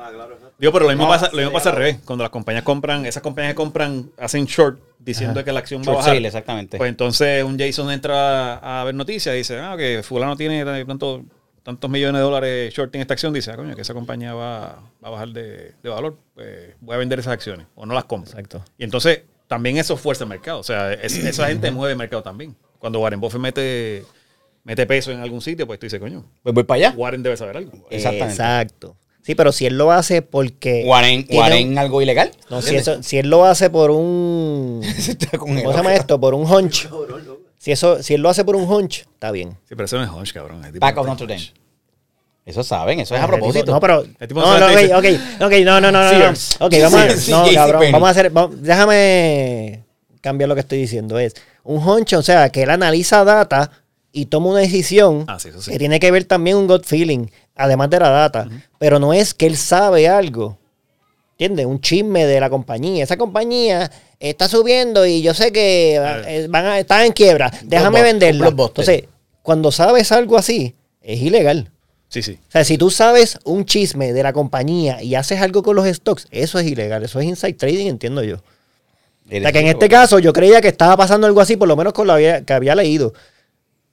C: Digo, pero lo mismo, pasa, lo mismo pasa al revés. Cuando las compañías compran, esas compañías que compran, hacen short diciendo que la acción va a bajar.
A: sale, exactamente.
C: Pues entonces un Jason entra a, a ver noticias y dice, ah, que fulano tiene tanto, tantos millones de dólares short en esta acción. Dice, ah, coño, que esa compañía va, va a bajar de, de valor. Pues voy a vender esas acciones o no las compro.
B: Exacto.
C: Y entonces también eso fuerza el mercado. O sea, es- esa gente mueve el mercado también. Cuando Warren Buffett mete, mete peso en algún sitio, pues tú dices, coño,
A: Pues voy para allá.
C: Warren debe saber algo.
A: Exactamente.
B: exacto. Sí, pero si él lo hace porque. Un-
A: algo ilegal.
B: No, si, eso, si él lo hace por un. ¿Cómo se llama esto? Por un hunch. Si, eso, si él lo hace por un hunch, está bien.
C: Sí, pero eso no es hunch, cabrón.
A: Back of Notre Dame. Eso saben, eso es a
B: tipo-
A: propósito.
B: No, pero.
C: Tipo
B: No,
C: no
B: no,
C: se
B: ok,
C: dice-
B: ok, ok, no, no, no, no, no. Ok, vamos a. No, cabrón, vamos a hacer. vamos- déjame cambiar lo que estoy diciendo. Es un hunch, o sea, que él analiza data y toma una decisión
C: Ah, sí, eso sí.
B: que tiene que ver también un gut feeling, además de la data. Pero no es que él sabe algo ¿entiendes? Un chisme de la compañía. Esa compañía está subiendo y yo sé que eh, van a estar en quiebra. Déjame
A: blockbuster.
B: Entonces, cuando sabes algo así, es ilegal.
C: Sí, sí.
B: O sea, si tú sabes un chisme de la compañía y haces algo con los stocks, eso es ilegal. Eso es inside trading, entiendo yo. O sea, que en este caso yo creía que estaba pasando algo así, por lo menos con lo que había leído.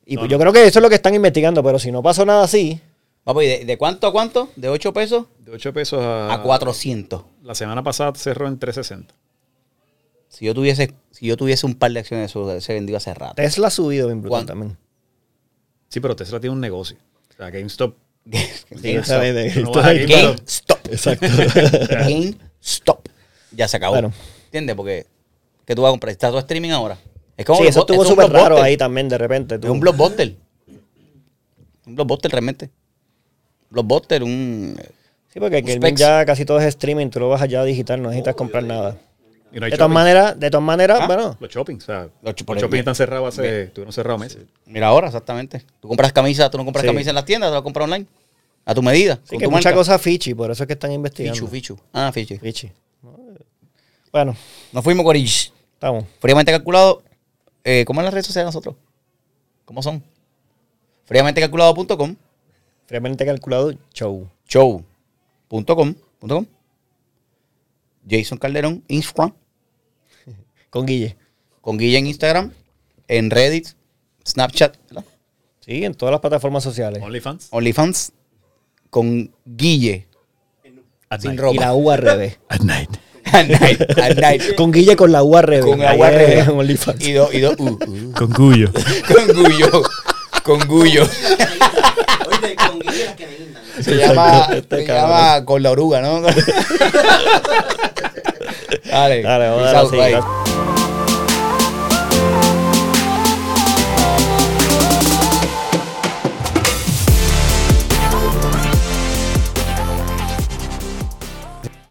B: Y pues yo creo que eso es lo que están investigando, pero si no pasó nada así,
A: Papi, ¿de, de cuánto a cuánto? ¿De 8 pesos?
C: De 8 pesos a,
A: A 400.
C: La semana pasada cerró en 360.
A: Si yo tuviese, si yo tuviese un par de acciones, eso se vendió hace rato.
B: Tesla ha subido bien brutal también.
C: Sí, pero Tesla tiene un negocio. O sea, GameStop.
B: GameStop.
C: GameStop.
A: GameStop.
B: Exacto.
A: GameStop. Ya se acabó.
B: Bueno.
A: ¿Entiendes? Porque, ¿qué tú vas a comprar? ¿Está todo streaming ahora? Es como
B: sí, eso estuvo súper raro ahí también de repente.
A: Es un blockbuster. Un blockbuster realmente. Blockbuster, un...
B: Sí, porque
A: un
B: que
A: specs.
B: ya casi todo es streaming, tú lo vas allá digital, no necesitas comprar nada.
C: Y no hay
B: De todas maneras, de todas maneras,
A: Ah.
B: bueno,
C: Los shopping, o sea,
A: Los
C: los,
A: ch- por
C: shopping
A: el-
C: están cerrados hace, estuvieron cerrados meses.
A: Mira ahora, exactamente. Tú compras camisas, tú no compras
B: Sí.
A: camisas en las tiendas, tú las compras online. A tu medida.
B: sí
A: con
B: que
A: tu
B: mucha
A: marca.
B: cosa fichi, por eso es que están investigando.
A: Fichu, fichu. Ah, fichu.
B: Fichi. Bueno,
A: Nos fuimos, Corish.
B: estamos.
A: Fríamente calculado. Eh, ¿Cómo es las redes sociales de nosotros? ¿Cómo son? Fríamentecalculado.com.
B: Fríamente calculado, show.
A: Show.com. punto com. Jason Calderón, Instagram.
B: Con Guille.
A: Con Guille en Instagram. En Reddit. Snapchat. ¿verdad?
B: Sí, en todas las plataformas sociales.
C: OnlyFans.
A: OnlyFans. Con Guille.
C: At
A: Sin
C: night.
A: ropa.
B: Y la U al revés.
C: At night.
A: At night. At night.
B: Con Guille con la U al revés.
A: Con
B: Ahí
A: agua
B: es
A: revés. Y dos, y uh, uh.
C: Con Cuyo.
A: Con Gullo. Con Gullo.
D: Oye, con Guille las que me guindan.
A: Se llama, se
B: cabrón.
A: llama con la oruga, ¿no? Dale.
B: Dale, vamos a